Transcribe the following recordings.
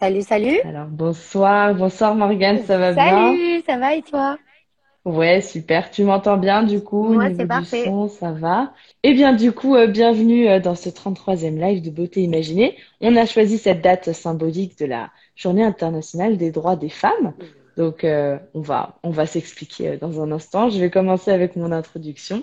Salut, salut. Alors, bonsoir, bonsoir Morgane, ça va bien? Salut, ça va et toi? Ouais, super. Tu m'entends bien du coup, Moi, c'est du parfait. son, ça va? Eh bien, du coup, euh, bienvenue euh, dans ce 33e live de Beauté Imaginée. On a choisi cette date symbolique de la Journée internationale des droits des femmes. Donc, euh, on va, on va s'expliquer dans un instant. Je vais commencer avec mon introduction.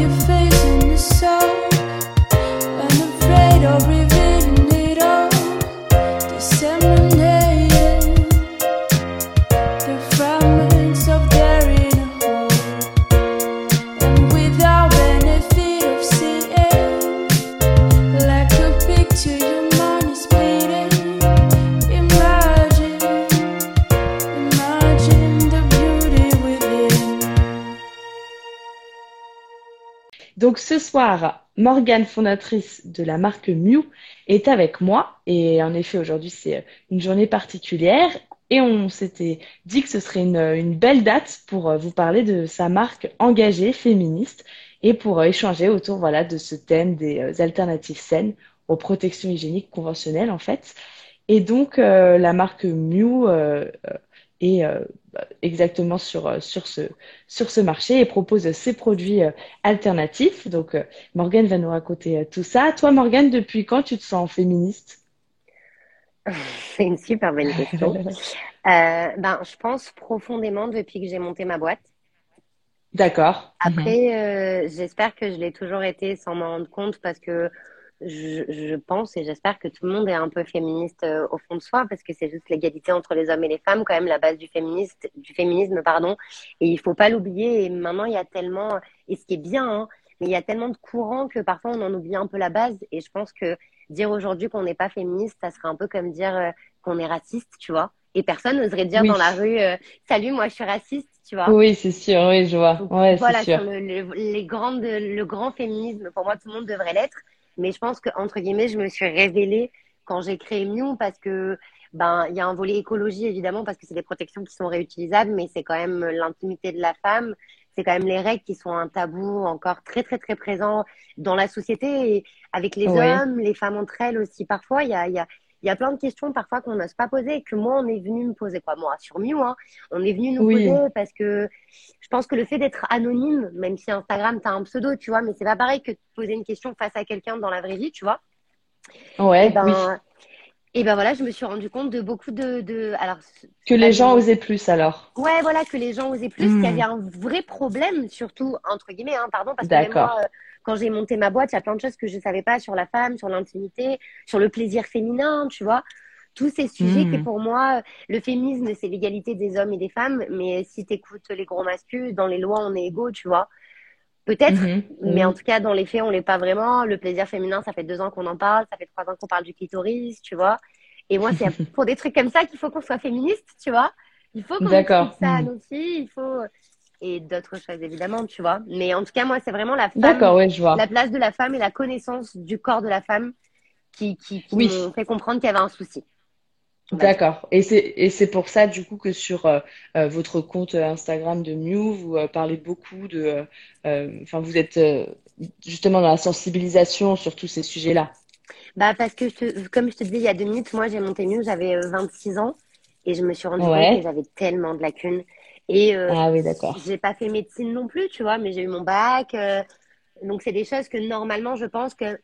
Ce soir, Morgane, fondatrice de la marque Miu, est avec moi. Et en effet, aujourd'hui, c'est euh, une journée particulière. Et on s'était dit que ce serait une, une belle date pour euh, vous parler de sa marque engagée, féministe, et pour euh, échanger autour, voilà, de ce thème des euh, alternatives saines aux protections hygiéniques conventionnelles, en fait. Et donc, euh, la marque euh, est euh, exactement sur, euh, sur ce, sur ce marché et propose ses produits euh, alternatifs. Donc, euh, Morgane va nous raconter tout ça. Toi, Morgane, depuis quand tu te sens féministe? C'est une super bonne question. Ben, je pense profondément depuis que j'ai monté ma boîte. D'accord. Mhm. Après, euh, j'espère que je l'ai toujours été sans m'en rendre compte parce que je, je pense et j'espère que tout le monde est un peu féministe euh, au fond de soi parce que c'est juste l'égalité entre les hommes et les femmes, quand même, la base du féministe, du féminisme, pardon. Et il faut pas l'oublier. Et maintenant, il y a tellement, et ce qui est bien, hein, mais il y a tellement de courants que parfois on en oublie un peu la base. Et je pense que dire aujourd'hui qu'on n'est pas féministe, ça serait un peu comme dire euh, qu'on est raciste, tu vois. Et personne n'oserait dire Oui. dans la rue, euh, salut, moi je suis raciste, tu vois. Oui, c'est sûr. Oui, je vois. Donc, Ouais, c'est voilà, sûr. le- les grandes, le grand féminisme, pour moi, tout le monde devrait l'être. Mais je pense que, entre guillemets, je me suis révélée quand j'ai créé Miu parce que, ben, il y a un volet écologie, évidemment, parce que c'est des protections qui sont réutilisables, mais c'est quand même l'intimité de la femme. C'est quand même les règles qui sont un tabou encore très, très, très présent dans la société et avec les Oui. hommes, les femmes entre elles aussi. Parfois, il y a, il y a, il y a plein de questions parfois qu'on n'ose pas poser et que moi, on est venu me poser, quoi. Moi, sur Miu, hein, on est venu nous Oui. poser parce que je pense que le fait d'être anonyme, même si Instagram, t'as un pseudo, tu vois, mais c'est pas pareil que de poser une question face à quelqu'un dans la vraie vie, tu vois. Et Ouais, oui. ben, et ben voilà, je me suis rendu compte de beaucoup de, de, alors, Que les gens osaient plus alors. Ouais, voilà, que les gens osaient plus, Hmm. qu'il y avait un vrai problème, surtout, entre guillemets, hein, pardon, parce que moi, euh, quand j'ai monté ma boîte, il y a plein de choses que je savais pas sur la femme, sur l'intimité, sur le plaisir féminin, tu vois. Tous ces sujets qui, Hmm. pour moi, le féminisme, c'est l'égalité des hommes et des femmes, mais si t'écoutes les gros masculins, dans les lois, on est égaux, tu vois. Peut-être, Mhm. mais en Oui. tout cas, dans les faits, on l'est pas vraiment. Le plaisir féminin, ça fait deux ans qu'on en parle, ça fait trois ans qu'on parle du clitoris, tu vois. Et moi, c'est pour des trucs comme ça qu'il faut qu'on soit féministe, tu vois. Il faut qu'on explique ça à Mhm. nos filles, il faut et d'autres choses évidemment, tu vois. Mais en tout cas, moi, c'est vraiment la femme, D'accord, ouais, je vois. la place de la femme et la connaissance du corps de la femme qui qui, qui Oui. m'ont fait comprendre qu'il y avait un souci. D'accord. Et c'est et c'est pour ça du coup que sur euh, euh, votre compte euh, Instagram de Miu, vous euh, parlez beaucoup de, euh, enfin vous êtes justement dans la sensibilisation sur tous ces sujets-là. Bah parce que je te- comme je te disais il y a deux minutes, moi j'ai monté Mieux, j'avais euh, 26 ans et je me suis rendu compte que j'avais tellement de lacunes et euh, Ah oui, d'accord. j'ai pas fait médecine non plus, tu vois, mais j'ai eu mon bac. euh, donc c'est des choses que normalement je pense que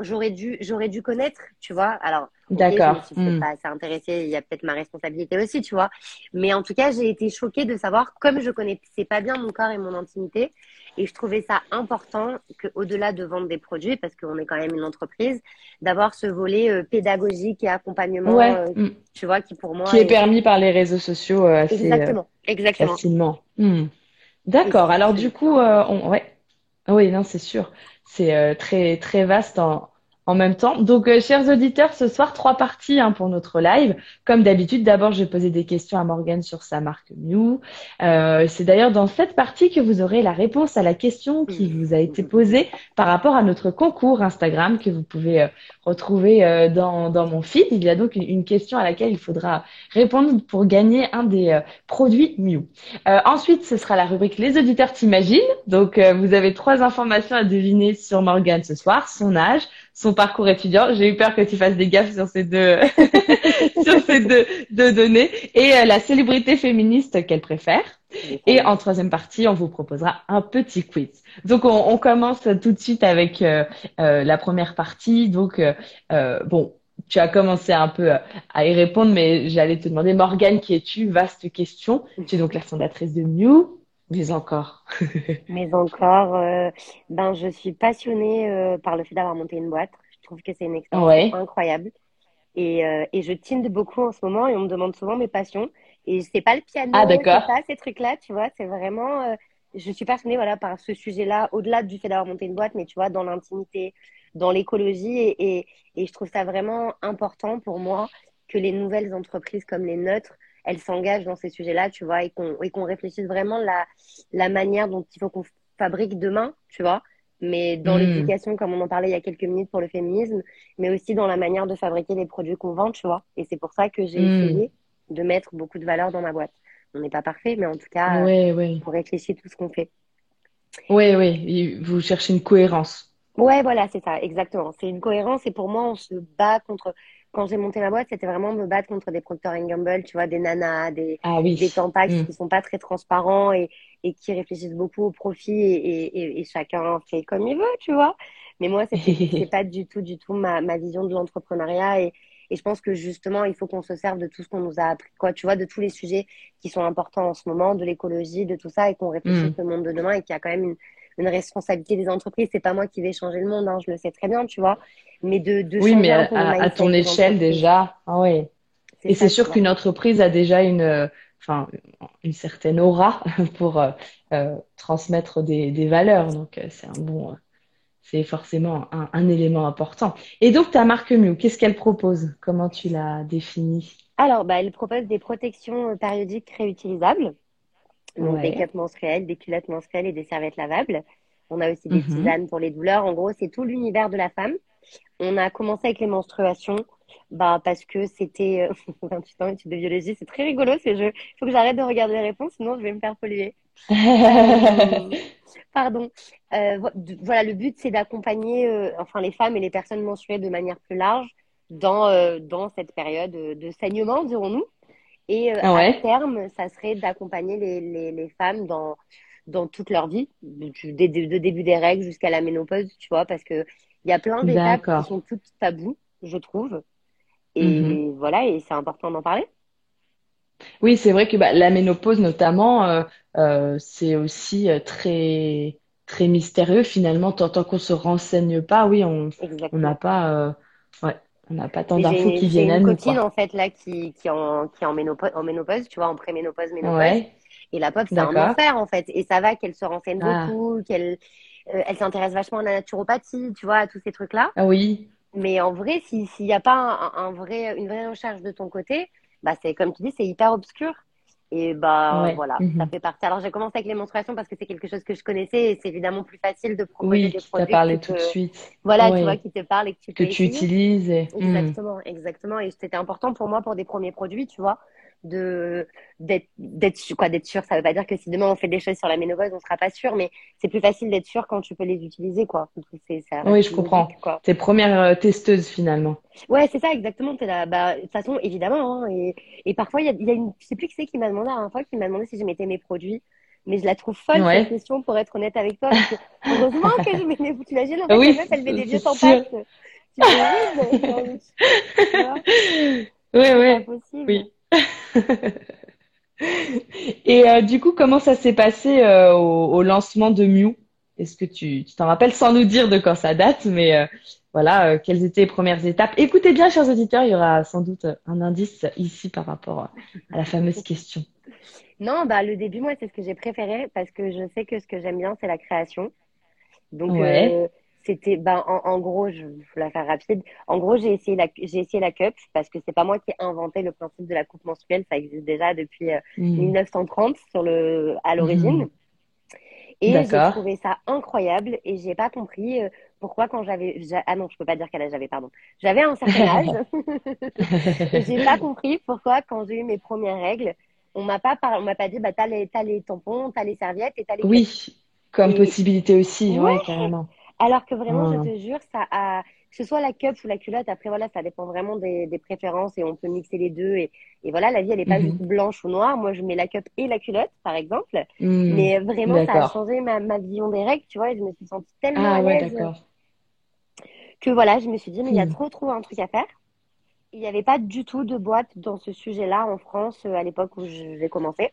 j'aurais dû j'aurais dû connaître, tu vois. Alors ok, je me D'accord. suis Hmm. pas assez intéressée, il y a peut-être ma responsabilité aussi, tu vois. Mais en tout cas, j'ai été choquée de savoir comme je connaissais pas bien mon corps et mon intimité et je trouvais ça important que au-delà de vendre des produits parce qu'on est quand même une entreprise, d'avoir ce volet euh, pédagogique et accompagnement, Ouais. euh, Hmm. tu vois, qui pour moi Qui est permis par les réseaux sociaux euh, assez euh, Exactement, exactement. facilement. Hmm. D'accord. Alors du coup, on... ouais. Oui, non, c'est sûr. C'est très très vaste en, en même temps. Donc, euh, chers auditeurs, ce soir, trois parties hein, pour notre live. Comme d'habitude, d'abord, je vais poser des questions à Morgane sur sa marque Mew. Euh, c'est d'ailleurs dans cette partie que vous aurez la réponse à la question qui vous a été posée par rapport à notre concours Instagram que vous pouvez euh, retrouver euh, dans, dans mon feed. Il y a donc une, une question à laquelle il faudra répondre pour gagner un des euh, produits Mew. Euh, ensuite, ce sera la rubrique Les auditeurs t'imaginent. Donc, euh, vous avez trois informations à deviner sur Morgane ce soir. Son âge, son parcours étudiant. J'ai eu peur que tu fasses des gaffes sur ces deux, sur ces deux, deux données. Et euh, la célébrité féministe qu'elle préfère. Et en troisième partie, on vous proposera un petit quiz. Donc, on, on commence tout de suite avec euh, euh, la première partie. Donc, euh, euh, bon, tu as commencé un peu à y répondre, mais j'allais te demander, Morgane, qui es-tu? Vaste question. Tu es donc la fondatrice de Mew. Mais encore. Mais encore, euh, ben, je suis passionnée euh, par le fait d'avoir monté une boîte. Je trouve que c'est une expérience Ouais. incroyable. Et, euh, et je tinde beaucoup en ce moment et on me demande souvent mes passions. Et c'est pas le piano, Ah, c'est pas ces trucs-là, tu vois. C'est vraiment, je suis passionnée, voilà, par ce sujet-là, au-delà du fait d'avoir monté une boîte, mais tu vois, dans l'intimité, dans l'écologie. Et, et, et je trouve ça vraiment important pour moi que les nouvelles entreprises comme les nôtres, elles s'engagent dans ces sujets-là, tu vois, et qu'on réfléchisse vraiment la, la manière dont il faut qu'on fabrique demain, tu vois. Mais dans Hmm. l'éducation, comme on en parlait il y a quelques minutes pour le féminisme, mais aussi dans la manière de fabriquer les produits qu'on vend, tu vois. Et c'est pour ça que j'ai Hmm. essayé de mettre beaucoup de valeur dans ma boîte. On n'est pas parfait, mais en tout cas, euh, Ouais, ouais. on réfléchit tout ce qu'on fait. Ouais. Il- Vous cherchez une cohérence. Ouais, voilà, c'est ça, exactement. C'est une cohérence et pour moi, on se bat contre. Quand j'ai monté ma boîte, c'était vraiment me battre contre des Procter Gamble, tu vois, des nanas, des, Ah oui. des Tampax Hmm. qui sont pas très transparents et, et qui réfléchissent beaucoup au profit et, et, chacun fait comme il veut, tu vois. Mais moi, c'est pas du tout, du tout ma, ma vision de l'entrepreneuriat et, et je pense que justement, il faut qu'on se serve de tout ce qu'on nous a appris, quoi, tu vois, de tous les sujets qui sont importants en ce moment, de l'écologie, de tout ça et qu'on réfléchisse Hmm. au monde de demain et qu'il y a quand même une, une responsabilité des entreprises. C'est pas moi qui vais changer le monde, hein, je le sais très bien, tu vois. Mais de, de Oui, mais à, ton échelle déjà. Ah ouais. Et c'est sûr qu'une entreprise a déjà une, euh, enfin, une certaine aura pour euh, euh, transmettre des, des valeurs. Donc, c'est un bon, c'est forcément un, un élément important. Et donc, ta marque Mew, qu'est-ce qu'elle propose? Comment tu la définis? Alors, bah, elle propose des protections périodiques réutilisables, donc des cups menstruels, des culottes menstruelles et des serviettes lavables. On a aussi des Mhm. tisanes pour les douleurs. En gros, c'est tout l'univers de la femme. On a commencé avec les menstruations, bah, parce que c'était euh, 28 ans, études de biologie. C'est très rigolo ce jeu. Il faut que j'arrête de regarder les réponses, sinon je vais me faire polluer. Pardon. Euh, voilà, le but, c'est d'accompagner euh, enfin les femmes et les personnes menstruées de manière plus large dans, euh, dans cette période de saignement, dirons-nous. Et euh, à terme, ça serait d'accompagner les, les, les femmes dans, dans toute leur vie, du, de, de début des règles jusqu'à la ménopause, tu vois, parce que il y a plein d'étapes qui sont toutes tabous, je trouve. Et Mhm. voilà, et c'est important d'en parler. Oui, c'est vrai que bah, la ménopause notamment, euh, euh, c'est aussi euh, très très mystérieux finalement. Tant, tant qu'on se renseigne pas, oui, on n'a pas, euh, ouais, on n'a pas tant d'infos j'ai, qui j'ai viennent à une nous, copine, quoi. en fait, là, qui, qui, en, qui est en ménopause, en ménopause, tu vois, en préménopause, ménopause. Ouais, Et la pop, c'est un enfer, en fait. Et ça va qu'elle se renseigne Ah, beaucoup, qu'elle euh, elle s'intéresse vachement à la naturopathie, tu vois, à tous ces trucs-là. ah oui, Mais en vrai, si, s'il n'y a pas un, un vrai, une vraie recherche de ton côté, bah, c'est, comme tu dis, c'est hyper obscur. Et bah, ouais. voilà, ça mhm. fait partie. Alors, j'ai commencé avec les menstruations parce que c'est quelque chose que je connaissais et c'est évidemment plus facile de proposer Oui, des qui t'a produits parlé qui tout de te, suite. voilà, tu vois, qui te parlent et que tu que tu utilises et hmm. Exactement, exactement. Et c'était important pour moi, pour des premiers produits, tu vois, de d'être quoi, d'être sûr. Ça veut pas dire que si demain on fait des choses sur la ménopause, on sera pas sûr, mais c'est plus facile d'être sûr quand tu peux les utiliser, quoi. Ça Oui, je comprends. logique, quoi. Tes premières euh, testeuses finalement. Ouais, c'est ça, exactement. T'es là, bah, de toute façon, évidemment, hein, et, et parfois, il y a, y a une, je sais plus qui c'est qui m'a demandé la dernière fois, qui m'a demandé si je mettais mes produits. Mais je la trouve folle, cette Ouais. question, pour être honnête avec toi, parce que heureusement que je mets tu imagines, en fait, la Oui, meuf, elle met des vieux sûr. tampax. Tu oui, vois, possible. oui. Et euh, du coup, comment ça s'est passé euh, au, au lancement de Mew? Est-ce que tu t'en rappelles sans nous dire de quand ça date, mais euh, voilà, quelles étaient les premières étapes? Écoutez bien, chers auditeurs, il y aura sans doute un indice ici par rapport à la fameuse question. Non, bah le début, moi, c'est ce que j'ai préféré parce que je sais que ce que j'aime bien, c'est la création. Donc, Ouais. Euh, c'était, ben, en, en gros, je vais la faire rapide. En gros, j'ai essayé la, j'ai essayé la cup parce que c'est pas moi qui ai inventé le principe de la coupe menstruelle. Ça existe déjà depuis euh, Hmm. 1930 sur le, à l'origine. Mhm. Et j'ai trouvé ça incroyable et j'ai pas compris euh, pourquoi quand j'avais, j'a- ah non, je peux pas dire quel âge j'avais, pardon. J'avais un certain âge. J'ai pas compris pourquoi quand j'ai eu mes premières règles, on m'a pas par- on m'a pas dit, bah, t'as les, t'as les tampons, t'as les serviettes et t'as les Oui, comme Et- possibilité aussi, ouais, Ouais. carrément. Alors que vraiment, je te jure, ça a, que ce soit la cup ou la culotte, après voilà, ça dépend vraiment des, des préférences et on peut mixer les deux. Et, et voilà, la vie, elle est pas Mhm. juste blanche ou noire. Moi, je mets la cup et la culotte, par exemple. Hmm. Mais vraiment, ça a changé ma, ma vision des règles, tu vois, et je me suis sentie tellement Ah à l'aise d'accord. que voilà, je me suis dit, mais il y a Hmm. trop, trop un truc à faire. Il n'y avait pas du tout de boîte dans ce sujet-là en France euh, à l'époque où j'ai commencé.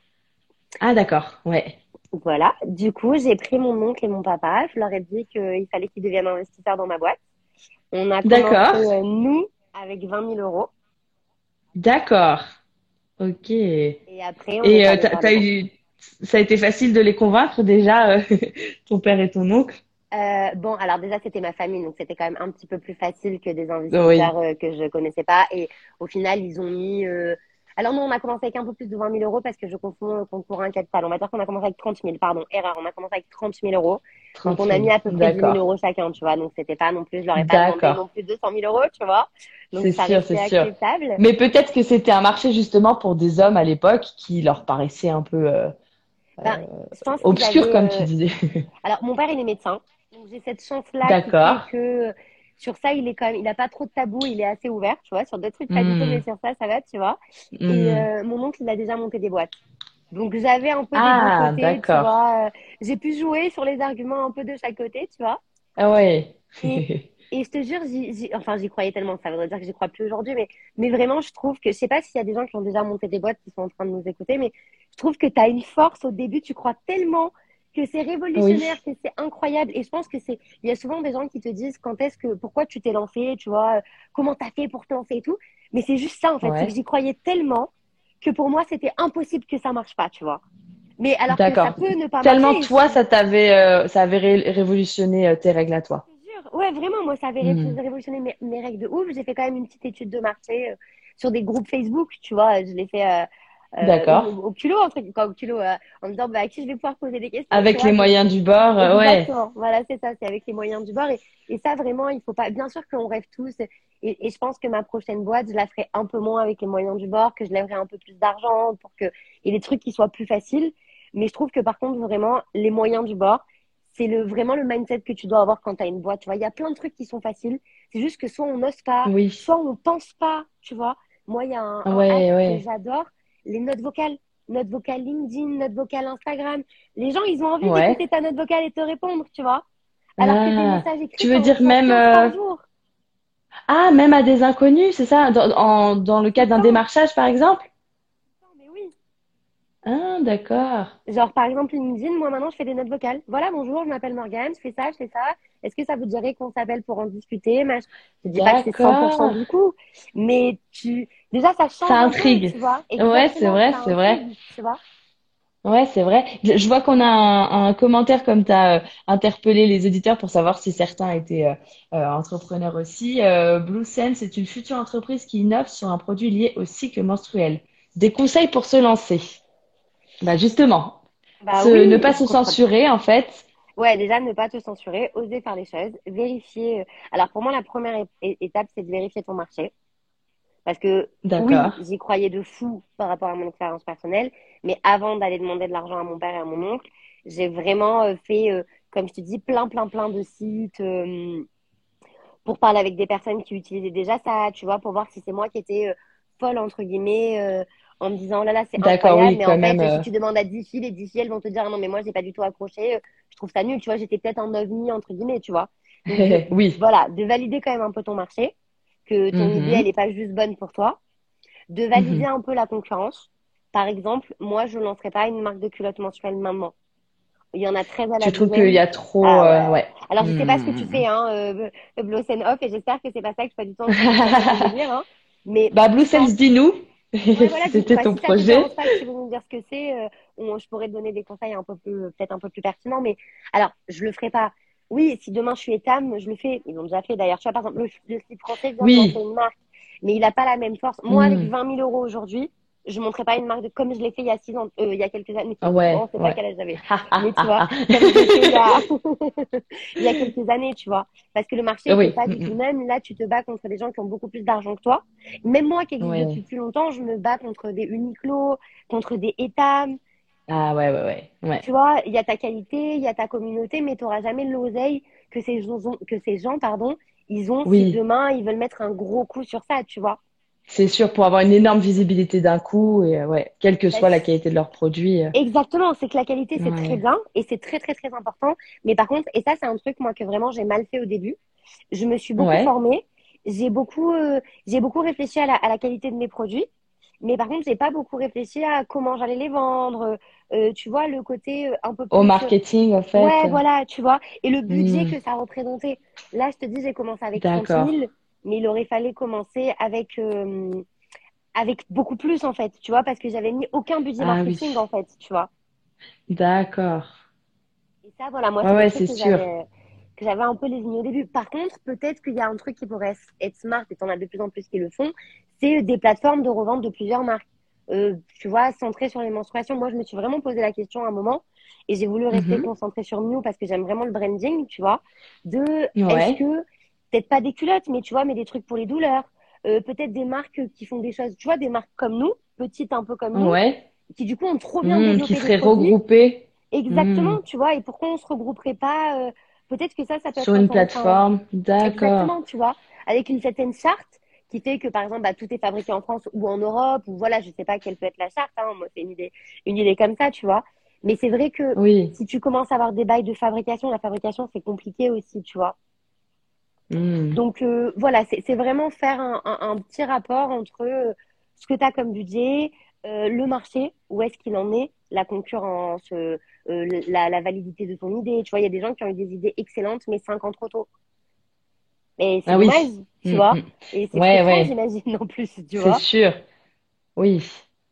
Ah d'accord, ouais. Voilà. Du coup, j'ai pris mon oncle et mon papa. Je leur ai dit qu'il fallait qu'ils deviennent investisseurs dans ma boîte. On a commencé, euh, nous, avec 20 000 euros. D'accord. Ok. Et Et après, on est euh, t'as, eu, ça a été facile de les convaincre déjà, euh, ton père et ton oncle? Euh, bon, alors déjà, c'était ma famille, donc c'était quand même un petit peu plus facile que des investisseurs que je connaissais pas. Et au final, ils ont mis... euh, Alors non, on a commencé avec un peu plus de 20 000 euros parce que je confonds euh, concours un capital. On va dire qu'on a commencé avec 30 000, pardon, erreur. On a commencé avec 30 000 euros. Donc 30 on a 000. mis à peu près 10 000 D'accord. euros chacun, tu vois. Donc c'était pas non plus, je leur ai pas demandé non plus 200 000 euros, tu vois. Donc C'est ça sûr, restait c'est sûr. acceptable. Mais peut-être que c'était un marché justement pour des hommes à l'époque qui leur paraissait un peu euh, Ben, qu'ils obscur, comme euh, tu disais. Alors, mon père, il est médecin. Donc, j'ai cette chance-là que sur ça, il est quand même, il n'a pas trop de tabou, il est assez ouvert, tu vois. Sur d'autres trucs, pas du tout, mais sur ça, ça va, tu vois. Et Hmm. euh, mon oncle, il a déjà monté des boîtes. Donc, j'avais un peu des Ah, deux côtés, tu vois. Euh, J'ai pu jouer sur les arguments un peu de chaque côté, tu vois. Ah ouais. Et, et je te jure, j'y, j'y- enfin, j'y croyais tellement, ça voudrait dire que j'y crois plus aujourd'hui, mais, mais vraiment, je trouve que, je sais pas s'il y a des gens qui ont déjà monté des boîtes qui sont en train de nous écouter, mais je trouve que tu as une force au début, tu crois tellement que c'est révolutionnaire, que c'est incroyable. Et je pense que c'est, il y a souvent des gens qui te disent quand est-ce que, pourquoi tu t'es lancé, tu vois, comment t'as fait pour te lancer et tout. Mais c'est juste ça, en fait, Ouais. c'est que j'y croyais tellement que pour moi, c'était impossible que ça marche pas, tu vois. Mais alors que ça peut ne pas Tellement marcher. toi, ça t'avait, euh, ça avait ré- révolutionné euh, tes règles à toi. Ouais, vraiment, moi, ça avait Hmm. révolutionné mes, mes règles de ouf. J'ai fait quand même une petite étude de marché euh, sur des groupes Facebook, tu vois. Je l'ai fait D'accord. au, au culot, en fait, quoi, au culot, euh, en me disant bah, à qui je vais pouvoir poser des questions. Avec vois. les moyens du bord, euh, ouais. Voilà, c'est ça, c'est avec les moyens du bord. Et, et ça, vraiment, il faut pas. Bien sûr qu'on rêve tous. Et, et je pense que ma prochaine boîte, je la ferai un peu moins avec les moyens du bord, que je lèverai un peu plus d'argent pour que ait des trucs qui soient plus faciles. Mais je trouve que par contre, vraiment, les moyens du bord, c'est le, vraiment le mindset que tu dois avoir quand tu as une boîte. Tu vois, il y a plein de trucs qui sont faciles. C'est juste que soit on n'ose pas, Oui. soit on pense pas, tu vois. Moi, il y a un, un Ouais, hack ouais. que j'adore, les notes vocales. Notes vocales LinkedIn, notes vocales Instagram. Les gens, ils ont envie Ouais. d'écouter ta note vocale et te répondre, tu vois. Alors que des Ah. messages écrits, Tu veux dire même, 15 par euh. Ah, même à des inconnus, c'est ça? Dans, en- dans le cadre d'un démarchage, par exemple? Ah, d'accord. Genre, par exemple, LinkedIn, moi maintenant, je fais des notes vocales. Voilà, bonjour, je m'appelle Morgane, je fais ça, je fais ça. Est-ce que ça vous dirait qu'on s'appelle pour en discuter? Mach- Je dis pas que c'est 100% du coup, mais tu, déjà, ça change Ça peu, intrigue. tu vois. Ouais, c'est vrai, c'est vrai. Tu vois. Ouais, c'est vrai. Je vois qu'on a un, un commentaire comme tu as interpellé les auditeurs pour savoir si certains étaient euh, euh, entrepreneurs aussi. Euh, Blue Sense est une future entreprise qui innove sur un produit lié au cycle menstruel. Des conseils pour se lancer. Bah justement, Bah se- oui, ne pas se censurer en fait. Ouais, déjà, ne pas te censurer, oser faire les choses, vérifier. euh, Alors, pour moi, la première étape, c'est de vérifier ton marché. Parce que oui, j'y croyais de fou par rapport à mon expérience personnelle, mais avant d'aller demander de l'argent à mon père et à mon oncle, j'ai vraiment euh, fait, euh, comme je te dis, plein, plein, plein de sites euh, pour parler avec des personnes qui utilisaient déjà ça, tu vois, pour voir si c'est moi qui étais euh, folle, entre guillemets, en me disant, oh là là, c'est incroyable, oui, mais en fait, même, euh. si tu demandes à 10 filles, les 10 filles, elles vont te dire, ah non, mais moi, j'ai pas du tout accroché, euh, je trouve ça nul, tu vois, j'étais peut-être un ovni, entre guillemets, tu vois. Donc, de- Oui. voilà, de valider quand même un peu ton marché, que ton Mhm. idée, elle n'est pas juste bonne pour toi, de valider un peu la concurrence. Par exemple, moi, je ne lancerai pas une marque de culottes mensuelle maintenant. Il y en a 13 à la Tu trouves qu'il y a trop, Ah euh, ouais. Alors, je sais pas ce que tu Hmm. fais, hein, euh, and Off, et j'espère que c'est pas ça que je pas du en train de dire, hein. Mais Bah Blue Sense, dis-nous. Ouais, voilà, Si c'était ton si ça projet. que tu veux nous dire ce que c'est, euh, je pourrais te donner des conseils un peu plus, peut-être un peu plus pertinents, mais alors, je le ferai pas. Oui, si demain je suis Etam, je le fais. Ils l'ont déjà fait d'ailleurs. Tu vois, par exemple, le, le slip français Oui. lancer une marque, mais il n'a pas la même force. Moi, avec Hmm. 20 000 euros aujourd'hui, je ne montrerai pas une marque de, comme je l'ai fait il y a six ans, euh, il y a quelques années. Ah ouais, c'est ouais. pas quel âge j'avais. Mais tu vois, il y a, il y a quelques années, tu vois. Parce que le marché, Oui. c'est pas du Mm, tout le même. Là, tu te bats contre des gens qui ont beaucoup plus d'argent que toi. Même moi qui existe Ouais. depuis plus longtemps, je me bats contre des Uniqlo, contre des Etam. Ah ouais, ouais, ouais. Ouais. Tu vois, il y a ta qualité, il y a ta communauté, mais tu n'auras jamais l'oseille que ces gens, ont- que ces gens, pardon, ils ont Oui. si demain ils veulent mettre un gros coup sur ça, tu vois. C'est sûr, pour avoir une énorme visibilité d'un coup, et euh, ouais, quelle que soit la qualité de leurs produits. euh, Exactement, c'est que la qualité, c'est Ouais. très bien et c'est très, très, très important. Mais par contre, et ça, c'est un truc, moi, que vraiment j'ai mal fait au début. Je me suis beaucoup Ouais. formée. J'ai beaucoup, euh, j'ai beaucoup réfléchi à la, à la qualité de mes produits. Mais par contre, j'ai pas beaucoup réfléchi à comment j'allais les vendre. Euh, tu vois, le côté euh, un peu Au plus. marketing, en fait. Ouais, voilà, tu vois. Et le budget Hmm. que ça représentait. Là, je te dis, j'ai commencé avec 30 D'accord. 000, mais il aurait fallu commencer avec, euh, avec beaucoup plus, en fait, tu vois, parce que j'avais mis aucun budget Ah oui. marketing, en fait, tu vois. D'accord. Et ça, voilà, moi, c'est ouais, sûr. que j'avais un peu lésiné au début. Par contre, peut-être qu'il y a un truc qui pourrait être smart, et t'en as de plus en plus qui le font, c'est des plateformes de revente de plusieurs marques. Euh, tu vois, centrées sur les menstruations. Moi, je me suis vraiment posé la question à un moment, et j'ai voulu rester Mhm. concentrée sur Miu parce que j'aime vraiment le branding, tu vois, de Ouais. est-ce que, peut-être pas des culottes, mais tu vois, mais des trucs pour les douleurs. Euh, peut-être des marques qui font des choses, tu vois, des marques comme nous, petites un peu comme nous, Ouais. qui du coup ont trop bien développé qui seraient regroupés Exactement, Hmm. tu vois, et pourquoi on se regrouperait pas euh, Peut-être que ça, ça peut sur être une intéressant. plateforme. D'accord. Exactement, tu vois, avec une certaine charte qui fait que, par exemple, bah, tout est fabriqué en France ou en Europe, ou voilà, je sais pas quelle peut être la charte, hein, moi, c'est une idée, une idée comme ça, tu vois. Mais c'est vrai que Oui. si tu commences à avoir des bails de fabrication, la fabrication, c'est compliqué aussi, tu vois. Hmm. Donc, euh, voilà, c'est vraiment faire un, un- un petit rapport entre euh, ce que tu as comme budget, euh, le marché, où est-ce qu'il en est, la concurrence, euh, la, la validité de ton idée. Tu vois, il y a des gens qui ont eu des idées excellentes, mais cinq ans trop tôt. Et c'est Ah oui. dommage, tu Hmm, vois. hmm. Et c'est Ouais, ouais. j'imagine, en plus, tu C'est sûr. Oui.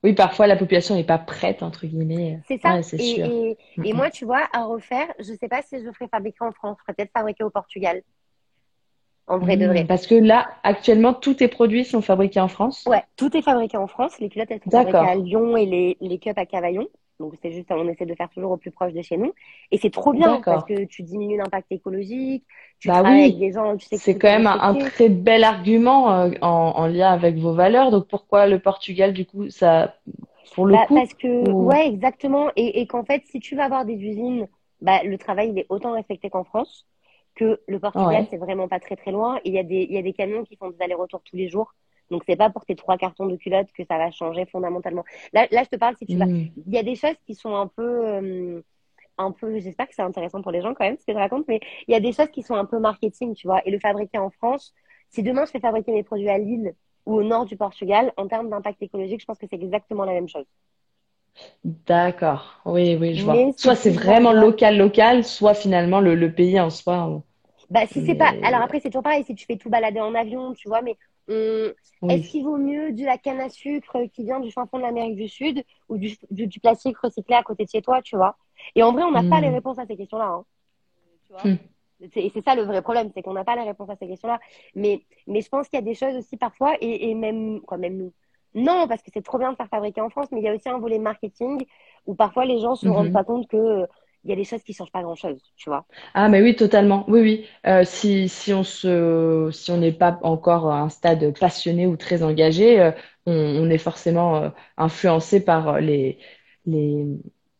Oui, parfois la population n'est pas prête, entre guillemets. C'est ça. Ouais, Et, sûr. et, et moi, tu vois, à refaire, je sais pas si je le ferais fabriquer en France, je ferais peut-être fabriquer au Portugal, en vrai de Hmm, vrai. Parce que là, actuellement, tous tes produits sont fabriqués en France. Ouais, tout est fabriqué en France. Les culottes, elles sont fabriquées à. Lyon et les, les cups à Cavaillon. Donc, c'est juste, on essaie de faire toujours au plus proche de chez nous. Et c'est trop bien parce que tu diminues l'impact écologique, tu Bah travailles avec oui, des gens, tu sais c'est quand même un, très bel argument euh, en, en lien avec vos valeurs. Donc pourquoi le Portugal, du coup, ça, pour le Bah, coup, parce que, ou... ouais, exactement. Et, et qu'en fait, si tu vas avoir des usines, bah, le travail, il est autant respecté qu'en France. Que le Portugal, Ouais. c'est vraiment pas très très loin. Il y a des, il y a des camions qui font des allers-retours tous les jours. Donc, c'est pas pour tes trois cartons de culottes que ça va changer fondamentalement. Là, là, je te parle si tu vas. Hmm. Il y a des choses qui sont un peu, euh, un peu, j'espère que c'est intéressant pour les gens quand même, ce que je raconte, mais il y a des choses qui sont un peu marketing, tu vois. Et le fabriquer en France, si demain je fais fabriquer mes produits à Lille ou au nord du Portugal, en termes d'impact écologique, je pense que c'est exactement la même chose. D'accord. Oui, oui, je vois. Mais Soit c'est vraiment local, local, soit finalement le, le pays en soi. on- Bah, si c'est pas. Alors après, c'est toujours pareil, si tu fais tout balader en avion, tu vois, mais on- est-ce qu'il vaut mieux de la canne à sucre qui vient du fin fond de l'Amérique du Sud ou du, du, du plastique recyclé à côté de chez toi, tu vois? Et en vrai, on n'a pas les Hmm. réponses à ces questions-là, hein. Tu vois? Hmm. Et c'est ça le vrai problème, c'est qu'on n'a pas les réponses à ces questions-là. Mais, mais je pense qu'il y a des choses aussi parfois, et, et même, quoi, même nous. Non, parce que c'est trop bien de faire fabriquer en France, mais il y a aussi un volet marketing où parfois les gens se rendent Mhm. pas compte que euh, il y a des choses qui changent pas grand-chose, tu vois. Ah, mais oui, totalement. Oui, oui. Euh, si, si on se, si on n'est pas encore à un stade passionné ou très engagé, euh, on, on est forcément euh, influencé par les, les,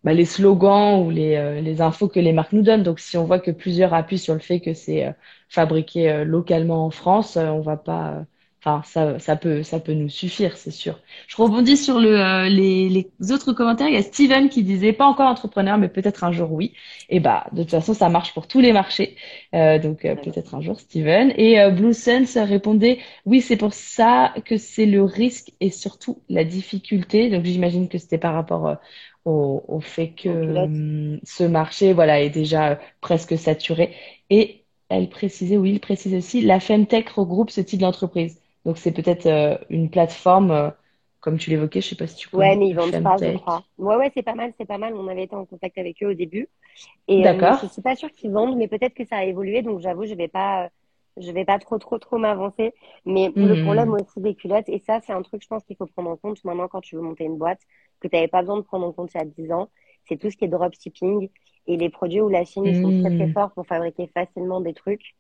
bah, les slogans ou les, les infos que les marques nous donnent. Donc, si on voit que plusieurs appuient sur le fait que c'est fabriqué localement en France, on va pas. Enfin, ça, ça peut, ça peut nous suffire, c'est sûr. Je rebondis sur le, euh, les, les autres commentaires. Il y a Steven qui disait pas encore entrepreneur, mais peut-être un jour oui. Et bah, de toute façon, ça marche pour tous les marchés. Euh, donc euh, peut-être un jour, Steven. Et Blue Sense répondait, oui, c'est pour ça que c'est le risque et surtout la difficulté. Donc j'imagine que c'était par rapport au, au fait que hum, ce marché, voilà, est déjà presque saturé. Et elle précisait, oui, il précise aussi, la Femtech regroupe ce type d'entreprise. Donc c'est peut-être euh, une plateforme euh, comme tu l'évoquais, je sais pas si tu Ouais, connais mais ils vendent pas, je crois. Ouais, ouais, c'est pas mal, c'est pas mal. On avait été en contact avec eux au début. Et euh, D'accord. je suis pas sûre qu'ils vendent, mais peut-être que ça a évolué. Donc j'avoue, je vais pas, euh, je vais pas trop, trop, trop m'avancer. Mais le Mhm. problème aussi des culottes, et ça, c'est un truc, je pense qu'il faut prendre en compte maintenant quand tu veux monter une boîte, que tu n'avais pas besoin de prendre en compte il y a 10 ans, c'est tout ce qui est dropshipping et les produits où la Chine, ils sont très, très Mhm. forts pour fabriquer facilement des trucs.